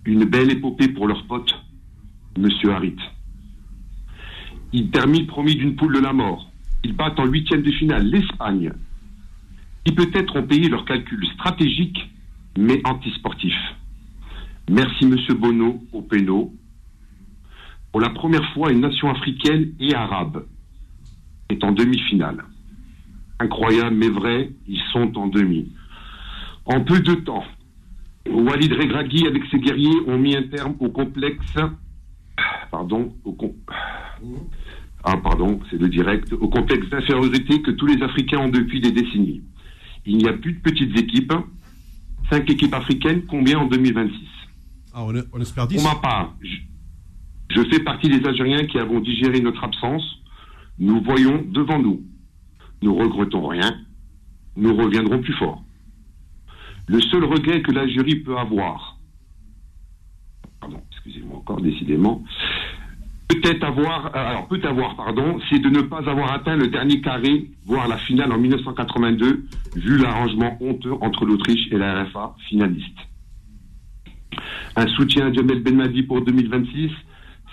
Une belle épopée pour leur pote, Monsieur Harit. Ils terminent promis d'une poule de la mort. Ils battent en huitième de finale l'Espagne, qui peut-être ont payé leurs calculs stratégiques, mais antisportifs. Merci Monsieur Bono au péno. Pour la première fois, une nation africaine et arabe est en demi-finale. Incroyable mais vrai, ils sont en demi. En peu de temps, Walid Regragui avec ses guerriers ont mis un terme au complexe. Pardon, au com- ah, pardon, c'est le direct, au complexe d'infériorité que tous les Africains ont depuis des décennies. Il n'y a plus de petites équipes. Cinq équipes africaines, combien en 2026 Ah, on, espère 10. Pour ma part, je, je fais partie des Algériens qui avons digéré notre absence. Nous voyons devant nous. Nous regrettons rien. Nous reviendrons plus fort. Le seul regret que l'Algérie peut avoir, pardon, excusez-moi encore, décidément, peut-être avoir, euh, alors peut avoir, pardon, c'est de ne pas avoir atteint le dernier carré, voire la finale en 1982, vu l'arrangement honteux entre l'Autriche et la RFA, finaliste. Un soutien à Jamel Benmadi pour 2026,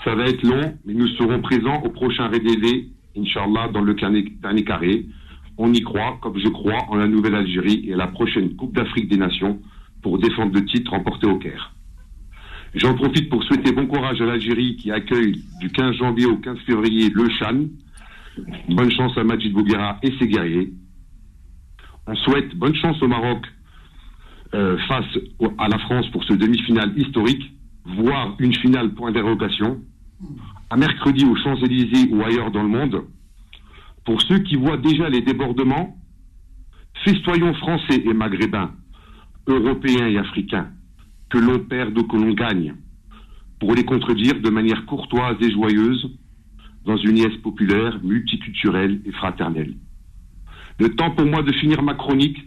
ça va être long, mais nous serons présents au prochain RDV, Inch'Allah, dans le dernier, dernier carré. On y croit, comme je crois, en la nouvelle Algérie et à la prochaine Coupe d'Afrique des Nations pour défendre le titre remporté au Caire. J'en profite pour souhaiter bon courage à l'Algérie qui accueille du 15 janvier au 15 février le Chan. Bonne chance à Majid Bouguera et ses guerriers. On souhaite bonne chance au Maroc euh, face à la France pour ce demi-finale historique, voire une finale point d'interrogation. À mercredi aux Champs-Élysées ou ailleurs dans le monde. Pour ceux qui voient déjà les débordements, festoyons français et maghrébins, européens et africains. que l'on perde ou que l'on gagne, pour les contredire de manière courtoise et joyeuse dans une IS populaire, multiculturelle et fraternelle. Le temps pour moi de finir ma chronique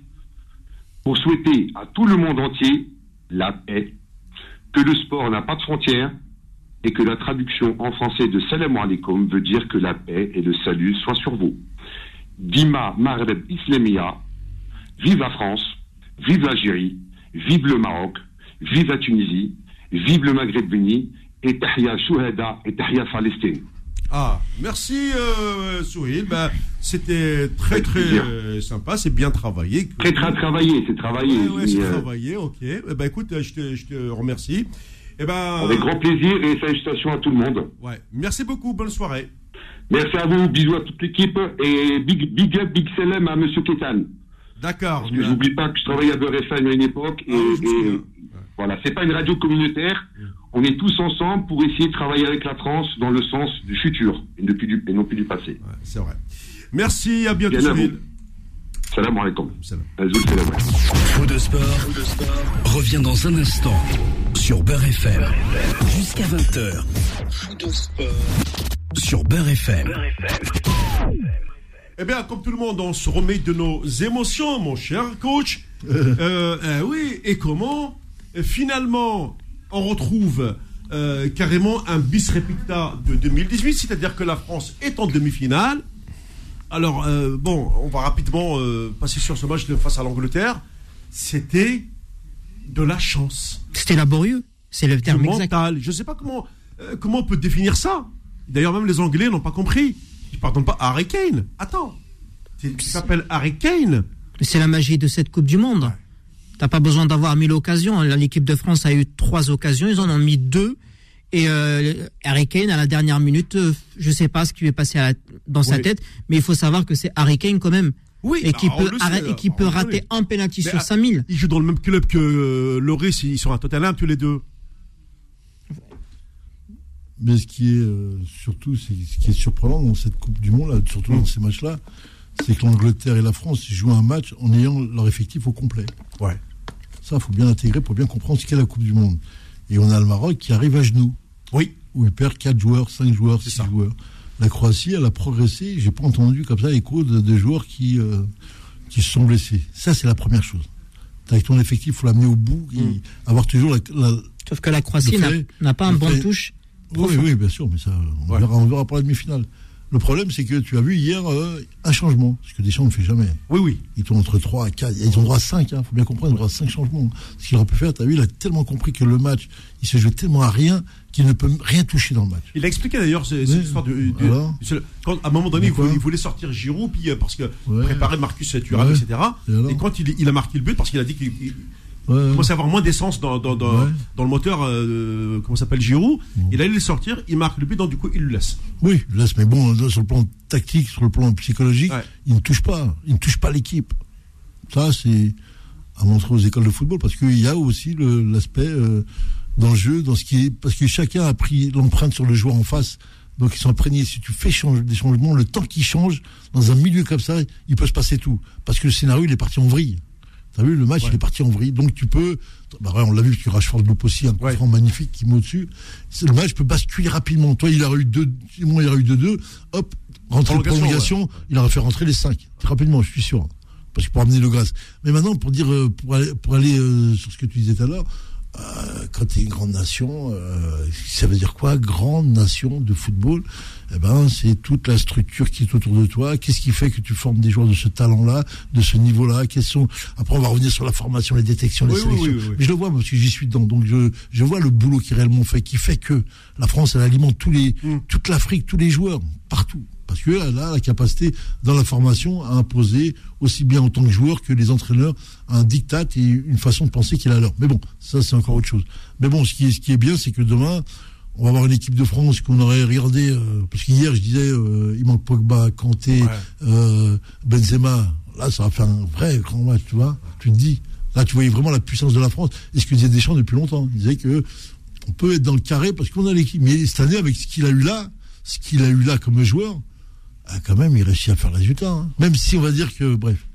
pour souhaiter à tout le monde entier la paix, que le sport n'a pas de frontières et que la traduction en français de Salam alaikum veut dire que la paix et le salut soient sur vous. Dima Maghreb Islamia, vive la France, vive l'Algérie, vive le Maroc, vive la Tunisie, vive le Maghreb uni, et Tahia Shuhada et Tahia Palestine. Ah, merci euh, Souhil. Ben, C'était très très euh, sympa, c'est bien travaillé. Très très travaillé, c'est travaillé. Ouais, ouais, c'est Euh, travaillé, ok. Eh ben, écoute, je te, je te remercie. Eh ben, Avec grand plaisir et salutations à tout le monde. Ouais. Merci beaucoup, bonne soirée. Merci à vous, bisous à toute l'équipe et big, big up, big salam à Monsieur Kétan. D'accord. Parce que j'oublie pas que je travaillais à Beurre FM à une époque et, et voilà, c'est pas une radio communautaire. On est tous ensemble pour essayer de travailler avec la France dans le sens du futur et, depuis du, et non plus du passé. c'est vrai. Merci, à bientôt. Bien à vous. Salam alaikum. Salam. Faux de sport, revient dans un instant sur Beurre FM. Jusqu'à 20h. Sur Beurre FM. Eh bien, comme tout le monde, on se remet de nos émotions, mon cher coach. Euh, euh, oui, et comment Euh, Finalement, on retrouve euh, carrément un bis repicta de 2018, c'est-à-dire que la France est en demi-finale. Alors, euh, bon, on va rapidement euh, passer sur ce match de face à l'Angleterre. C'était de la chance. C'était laborieux. C'est le terme exact. mental. Je ne sais pas comment, comment on peut définir ça. D'ailleurs, même les Anglais n'ont pas compris. Ils ne pardonnent pas à Harry Kane. Attends. Tu tu s'appelles Harry Kane. C'est la magie de cette Coupe du Monde. T'as pas besoin d'avoir mille occasions. L'équipe de France a eu trois occasions, ils en ont mis deux. Et euh, Harry Kane, à la dernière minute, euh, je sais pas ce qui lui est passé à la- dans sa tête, mais il faut savoir que c'est Harry Kane quand même. Oui, et qui bah, peut, sait, et qui peut rater un penalty sur ah, 5000. Ils jouent dans le même club que euh, Loris. Ils sont à Tottenham tous les deux. Mais ce qui est euh, surtout, c'est ce qui est surprenant dans cette Coupe du Monde, là, surtout Mm. dans ces matchs-là, c'est que l'Angleterre et la France jouent un match en ayant leur effectif au complet. Ouais. Ça, il faut bien intégrer pour bien comprendre ce qu'est la Coupe du Monde. Et on a le Maroc qui arrive à genoux. Oui. Où il perd 4 joueurs, 5 joueurs, 6 joueurs. La Croatie, elle a progressé. J'ai pas entendu comme ça écho de, de joueurs qui, euh, qui se sont blessés. Ça, c'est la première chose. Avec ton effectif, il faut l'amener au bout et avoir toujours la, la- Sauf que la Croatie n'a- pas un bon touche. Oui, oui, bien sûr, mais ça, on, verra, on verra pour la demi-finale. Le problème, c'est que tu as vu hier euh, un changement, ce que Deschamps ne fait jamais. Oui, oui. Ils tournent entre 3 et 4. Ils ont droit à 5, il faut bien comprendre, ils ont droit à 5 changements. Ce qu'il aurait pu faire, tu as vu, il a tellement compris que le match, il se joue tellement à rien qu'il ne peut rien toucher dans le match. Il a expliqué d'ailleurs c'est- cette Oui. histoire de. de- Alors quand, à un moment donné, il voulait, il voulait sortir Giroud, puis euh, parce que Ouais. préparer Marcus Thuram, Ouais. etc. Et quand il, il a marqué le but, parce qu'il a dit qu'il il Ouais. commençait à avoir moins d'essence dans, dans, dans, Ouais. dans le moteur, euh, comment s'appelle Giroud, il allait le sortir, il marque le but, donc du coup, il le laisse. Oui, là, mais bon, sur le plan tactique, sur le plan psychologique, il ne touche pas. Il ne touche pas l'équipe. Ça, c'est à montrer aux écoles de football, parce qu'il y a aussi l'aspect euh, dans le jeu, dans ce qui est, parce que chacun a pris l'empreinte sur le joueur en face. Donc ils sont imprégnés. Si tu fais change- des changements, le temps qu'ils changent, dans un milieu comme ça, il peut se passer tout. Parce que le scénario, il est parti en vrille. T'as vu, le match, il est parti en vrille. Donc tu peux. Bah ouais, on l'a vu, que Rashford loupe aussi un coup franc magnifique qui met au-dessus. C'est- Le match peut basculer rapidement. Toi, il aurait eu deux, moi, il aurait eu deux, deux. Hop, rentrer en Prolongation, il aurait fait rentrer les cinq. Rapidement, je suis sûr. Parce que pour amener le grâce. Mais maintenant, pour dire, euh, pour aller, pour aller euh, sur ce que tu disais tout à l'heure, quand tu es une grande nation, euh, ça veut dire quoi Grande nation de football? Eh ben, c'est toute la structure qui est autour de toi. Qu'est-ce qui fait que tu formes des joueurs de ce talent-là, de ce niveau-là? Quels sont Après, on va revenir sur la formation, les détections, les Oui, oui, sélections. oui. Mais je le vois parce que j'y suis dedans. Donc, je, je vois le boulot qui réellement fait, qui fait que la France, elle alimente tous les, Mm. toute l'Afrique, tous les joueurs, partout. Parce qu'elle a la capacité, dans la formation, à imposer, aussi bien en tant que joueur que les entraîneurs, un diktat et une façon de penser qui est la leur. Mais bon, ça, c'est encore autre chose. Mais bon, ce qui est, ce qui est bien, c'est que demain, on va avoir une équipe de France qu'on aurait regardé, euh, parce qu'hier, je disais, euh, il manque Pogba, Kanté, euh, Benzema. Là, ça va faire un vrai grand match, tu vois. Tu te dis, là, tu voyais vraiment la puissance de la France. Et ce que disait Deschamps depuis longtemps. Il disait que on peut être dans le carré parce qu'on a l'équipe. Mais cette année, avec ce qu'il a eu là, ce qu'il a eu là comme joueur, ah, quand même, il réussit à faire le résultat. hein. Même si on va dire que, bref,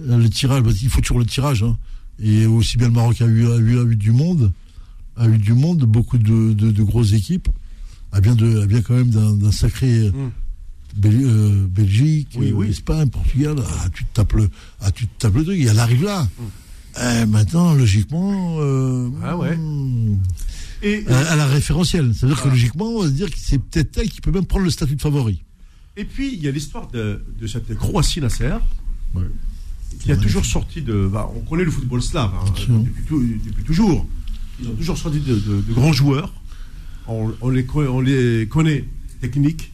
euh, le tirage, qu'il faut toujours le tirage. hein. Et aussi bien le Maroc a eu, a eu, a eu du monde. a eu du monde, beaucoup de, de- de grosses équipes. A bien, de, a bien quand même d'un sacré Mm. Bel- euh, Belgique, Oui, euh, oui. Espagne, Portugal. Ah, tu te tapes le, ah, tu te tapes le truc. Et elle arrive là. Eh, maintenant, logiquement, euh, Mm. Ah ouais. hmm, Et, elle a la référentielle. Ça veut dire que logiquement, on va se dire que c'est peut-être elle qui peut même prendre le statut de favori. Et puis, il y a l'histoire de, de cette Croatie Nasser, Ouais. qui a toujours sorti de. bah, on connaît le football slave hein, depuis, tout- depuis toujours. Ils ont toujours sorti de, de- de grands joueurs. On, on les, co- on les connaît techniques,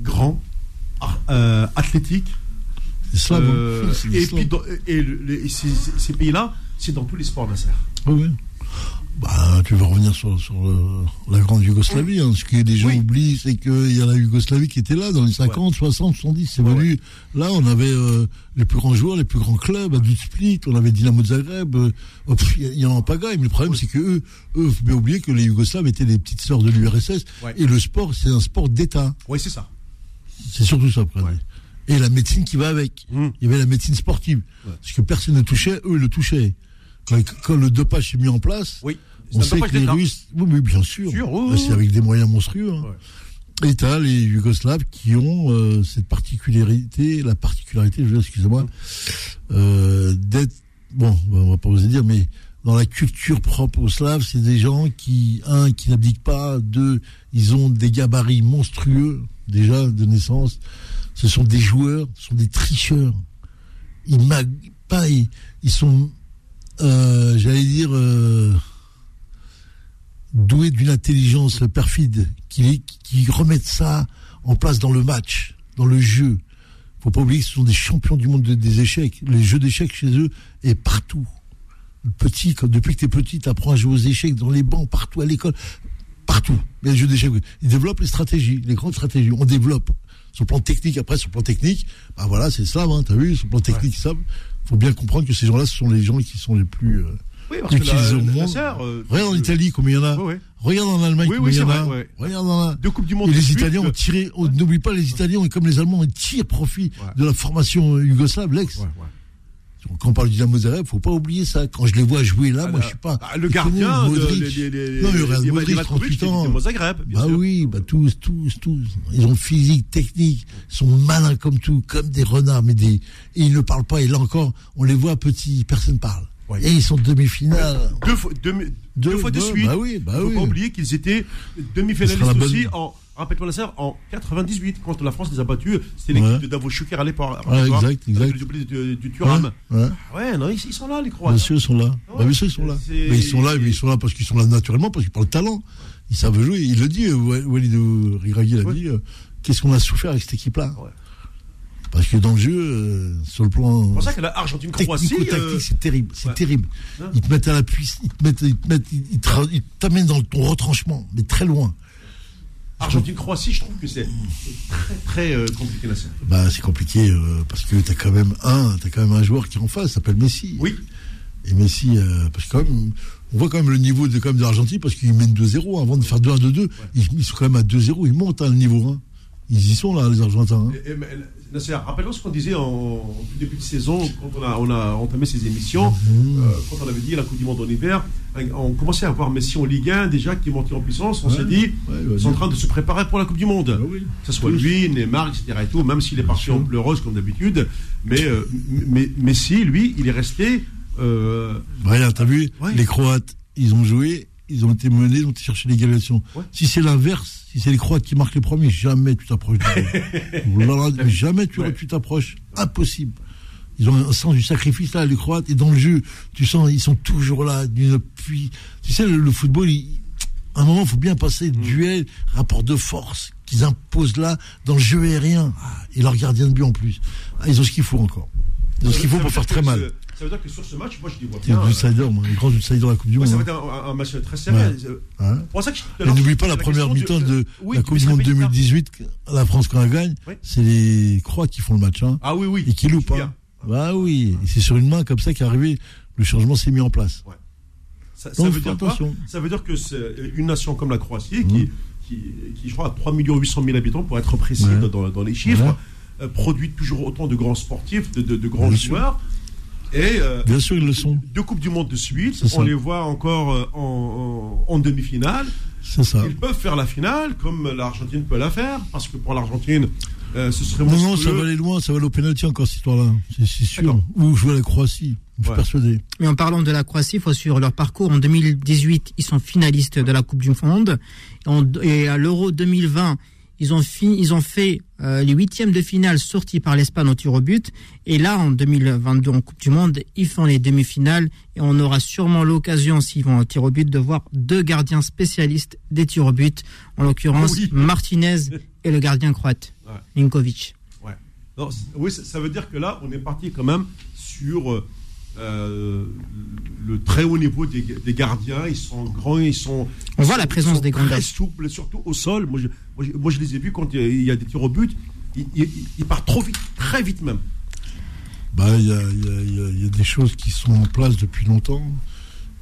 grands, euh, athlétiques. C'est slave. hein. Euh, et puis, et ces, pays-là, c'est dans tous les sports Nasser. Oui, oui. Bah, tu vas revenir sur, sur euh, la grande Yougoslavie. hein. Ce que les gens Oui. oublient, c'est qu'il y a la Yougoslavie qui était là dans les 50, 60, 70. C'est Ouais, venu. Là, on avait euh, les plus grands joueurs, les plus grands clubs, à du Split, on avait Dynamo de Zagreb. euh, Il y, en a pas gagne. Mais le problème, c'est que eux, eux, faut bien oublier que les Yougoslaves étaient les petites sœurs de l'URSS. Ouais. Et le sport, c'est un sport d'État. Oui, c'est ça. C'est surtout ça. Et la médecine qui va avec. Mm. Il y avait la médecine sportive. Parce que personne ne touchait, eux, ils le touchaient. Quand, quand le dopage s'est mis en place, Oui. on sait que les. Russes. Oui, oui, bien sûr. Sûr, oui, Là, oui, c'est avec des moyens monstrueux. hein. Ouais. Et t'as les Yougoslaves qui ont euh, cette particularité, la particularité, je veux dire, excusez-moi, euh, d'être. Bon, on va pas oser dire, mais dans la culture propre aux Slaves, c'est des gens qui, un, qui n'abdiquent pas, deux, ils ont des gabarits monstrueux, déjà, de naissance. Ce sont des joueurs, ce sont des tricheurs. Ils mag... pas, ils, ils sont, euh, j'allais dire, euh, doués d'une intelligence perfide, qui, qui remettent ça en place dans le match, dans le jeu. Faut pas oublier que ce sont des champions du monde de- des échecs. Les jeux d'échecs chez eux est partout. Petit, quand, depuis que tu es petit, tu apprends à jouer aux échecs dans les bancs, partout à l'école, partout. Les jeux d'échecs, ils développent les stratégies, les grandes stratégies. On développe. Sur le plan technique, après, sur le plan technique, bah voilà, c'est ça, hein, t'as vu, sur le plan technique, ça. Faut bien comprendre que ces gens-là, ce sont les gens qui sont les plus euh, Oui, parce que la, utilisés au monde. Euh, Regarde en Italie, combien il y en a. Regarde en Allemagne, combien il y en a. vrai. Regarde la... Deux Coupes du Monde. Et les suite, Italiens ont tiré, on- n'oublie pas, les Italiens, comme les Allemands, ils tirent profit Ouais. de la formation yougoslave, l'ex. Ouais. Quand on parle du Dynamo Zagreb, faut pas oublier ça. Quand je les vois jouer là, Ah, moi, je suis pas. ah, le gardien de Modric. les- les- les- non, mais regarde, les- Modric, les 38 Ivakovic, ans. Zagreb, bien bah sûr. oui, bah tous, tous, tous. Ils ont physique, technique, sont malins comme tout, comme des renards, mais des. Et ils ne parlent pas. Et là encore, on les voit petits, personne parle. Et ils sont demi-finale. Deux fois, deux, deux Deux- fois de suite. bah oui, bah faut oui. pas oublier qu'ils étaient demi-finalistes bonne- aussi en. Rappelle-toi Nasser, en 98, quand la France les a battus, c'était l'équipe Ouais. de Davos Schuker à l'époque. Ouais, exact, exact. Les oubliés du, du Thuram. Ouais, ouais. Ah Ouais, non, ils, ils sont là, les Croates. Bien sûr, ils sont là. Bah, ils sont là. C'est- Mais ils sont là, mais ils sont là parce qu'ils sont là naturellement, parce qu'ils parlent talent. Ils savent jouer. Il le dit, euh, Wa- Walid euh, Regragui l'a dit. euh, Qu'est-ce qu'on a souffert avec cette équipe-là. Parce que dans le jeu, euh, sur le plan C'est pour ça que la Argentine-Croatie. euh, c'est terrible. C'est ouais. terrible. Hein Ils te mettent à la puissance, ils te mettent, ils te mettent, ils te ra- ils t'amènent dans ton retranchement, mais très loin. Argentine-Croatie, je trouve que c'est très, très euh, compliqué, Nasser. Bah, c'est compliqué euh, parce que t'as quand même un, t'as quand même un joueur qui est en face, s'appelle Messi. Oui. Et Messi, euh, parce que quand même, on voit quand même le niveau de, quand même de l'Argentine parce qu'ils mènent 2-0 avant de faire 2-1-2-2. Ils, ils sont quand même à 2-0, ils montent à le niveau 1. Ils y sont là, les Argentins. hein. Et- et- rappelle-toi ce qu'on disait en, début de saison, quand on a, on a entamé ces émissions, Mmh. euh, quand on avait dit la Coupe du Monde en hiver, on commençait à voir Messi en Ligue 1 déjà qui est monté en puissance. On Ouais. s'est dit, Ouais, ils sont en train de se préparer pour la Coupe du Monde. Bah oui. Que ce soit lui, Neymar, etc. Et tout, même s'il est parti en pleureuse comme d'habitude. Mais, euh, mais Messi, lui, il est resté. euh, t'as vu. Les Croates, ils ont joué, ils ont été menés, ils ont été chercher l'égalisation. Si c'est l'inverse, si c'est les Croates qui marquent les premiers, jamais tu t'approches. Voilà, jamais tu Ouais. t'approches. Impossible. Ils ont un sens du sacrifice là, les Croates. Et dans le jeu, tu sens, ils sont toujours là. d'une puis, tu sais, le, le football, il- à un moment, il faut bien passer Mm. duel, rapport de force qu'ils imposent là dans le jeu aérien. Ah, et leur gardien de but en plus. Ah, ils ont ce qu'il faut encore. Ils ont ce qu'il faut pour faire très mal. Ça veut dire que sur ce match, moi je les vois C'est bien. un euh, outsider, moi, les grands outsiders de la Coupe du ouais, Monde. ça va être un, un match très serré. Ouais. Euh, Hein pour ça que je- Et n'oublie pas la, la première mi-temps de oui, la Coupe du Monde Bismarck. 2018, la France quand elle gagne, Oui. c'est les Croates qui font le match, hein, Ah oui, oui. et qui loupent. Hein. Bah oui, et c'est sur une main comme ça qu'est arrivé, le changement s'est mis en place. Ça, ça Donc, veut dire quoi. Ça veut dire que c'est une nation comme la Croatie, Mmh. qui, qui, qui, je crois, a 3 800 000 habitants, pour être précis dans, dans les chiffres, euh, produit toujours autant de grands sportifs, de, de- de grands sûr. Et euh, Bien sûr, ils le sont. deux coupes du monde de suite, on les voit encore euh, en, en- en demi-finale. C'est ça. Ils peuvent faire la finale comme l'Argentine peut la faire, parce que pour l'Argentine, euh, ce serait Non, non, ça va aller loin, ça va aller au pénalty encore cette histoire-là. C'est sûr. Ou jouer à la Croatie. Je suis Ouais. persuadé. Mais en parlant de la Croatie, il faut suivre leur parcours. En 2018, ils sont finalistes de la Coupe du Monde. Et à l'Euro 2020, ils ont, fini, ils ont fait euh, les huitièmes de finale sortis par l'Espagne au tir au but. Et là, en 2022, en Coupe du Monde, ils font les demi-finales. Et on aura sûrement l'occasion, s'ils vont au tir au but, de voir deux gardiens spécialistes des tirs au but. En l'occurrence, Oui. Martinez et le gardien croate, Ouais. Linkovic. Ouais. Non, c- oui, ça ça veut dire que là, on est parti quand même sur euh, euh, le très haut niveau des, des gardiens. Ils sont grands, ils sont. On ils voit sont- la présence ils sont des grands Très souples, surtout au sol. Moi je, moi, je, moi, je les ai vus quand il y a- il y a des tirs au but. Ils, ils- ils partent trop vite, très vite même. Bah, il y a, il y y a- il y a des choses qui sont en place depuis longtemps.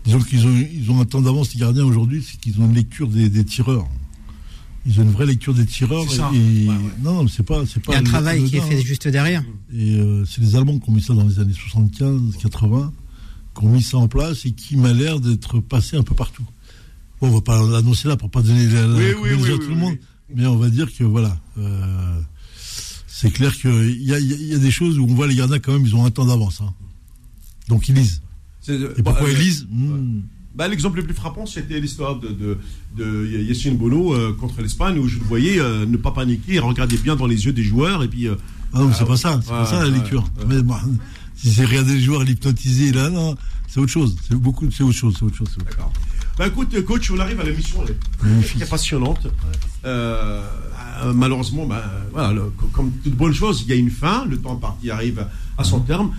Disons qu'ils ont, ils ont un temps d'avance, les gardiens aujourd'hui, c'est qu'ils ont une lecture des, des tireurs. Ils ont une vraie lecture des tireurs. C'est ça. et- Ouais, ouais. Non, non, mais c'est pas, c'est Il pas. y a un travail qui est fait hein. juste derrière. Et euh, c'est les Allemands qui ont mis ça dans les années 75, 80, qui ont mis ça en place et qui m'a l'air d'être passé un peu partout. Bon, on va pas l'annoncer là pour pas donner la, la Oui, oui, combinaison oui, à oui, tout le oui, monde, mais on va dire que voilà, euh, c'est clair qu'il y a, il y a- il y a des choses où on voit les gardiens quand même, ils ont un temps d'avance. hein. Donc ils lisent. Et pourquoi bah, ils euh, lisent? Hmm. Bah, L'exemple le plus frappant, c'était l'histoire de, de, de Yassine Bono euh, contre l'Espagne, où je le voyais euh, ne pas paniquer, regarder bien dans les yeux des joueurs. Et puis, euh, Ah non, c'est ah, pas ça, c'est pas ça la lecture. Mais bon, si c'est regarder les joueurs l'hypnotiser là, non, c'est autre chose. C'est beaucoup, c'est autre chose, c'est autre chose. D'accord. Bah écoute, coach, on arrive à la mission. Elle est passionnante. Euh, malheureusement, bah, voilà, le- co- comme toute bonne chose, il y a une fin. Le temps parti arrive à son terme.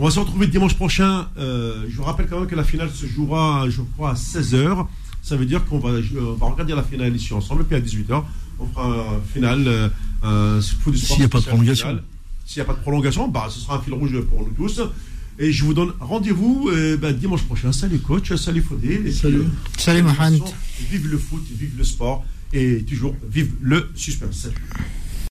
On va se retrouver dimanche prochain. Euh, je vous rappelle quand même que la finale se jouera, je crois, à 16h. Ça veut dire qu'on va, euh, on va regarder la finale ici ensemble. Puis à 18h, on fera un final. Euh, S'il y a pas de prolongation. S'il n'y a pas de prolongation, bah, ce sera un fil rouge pour nous tous. Et je vous donne rendez-vous euh, bah, dimanche prochain. Salut coach, salut Faudé. Et Salut. puis, Salut, Mohamed. Vive le foot, vive le sport et toujours vive le suspense. Salut.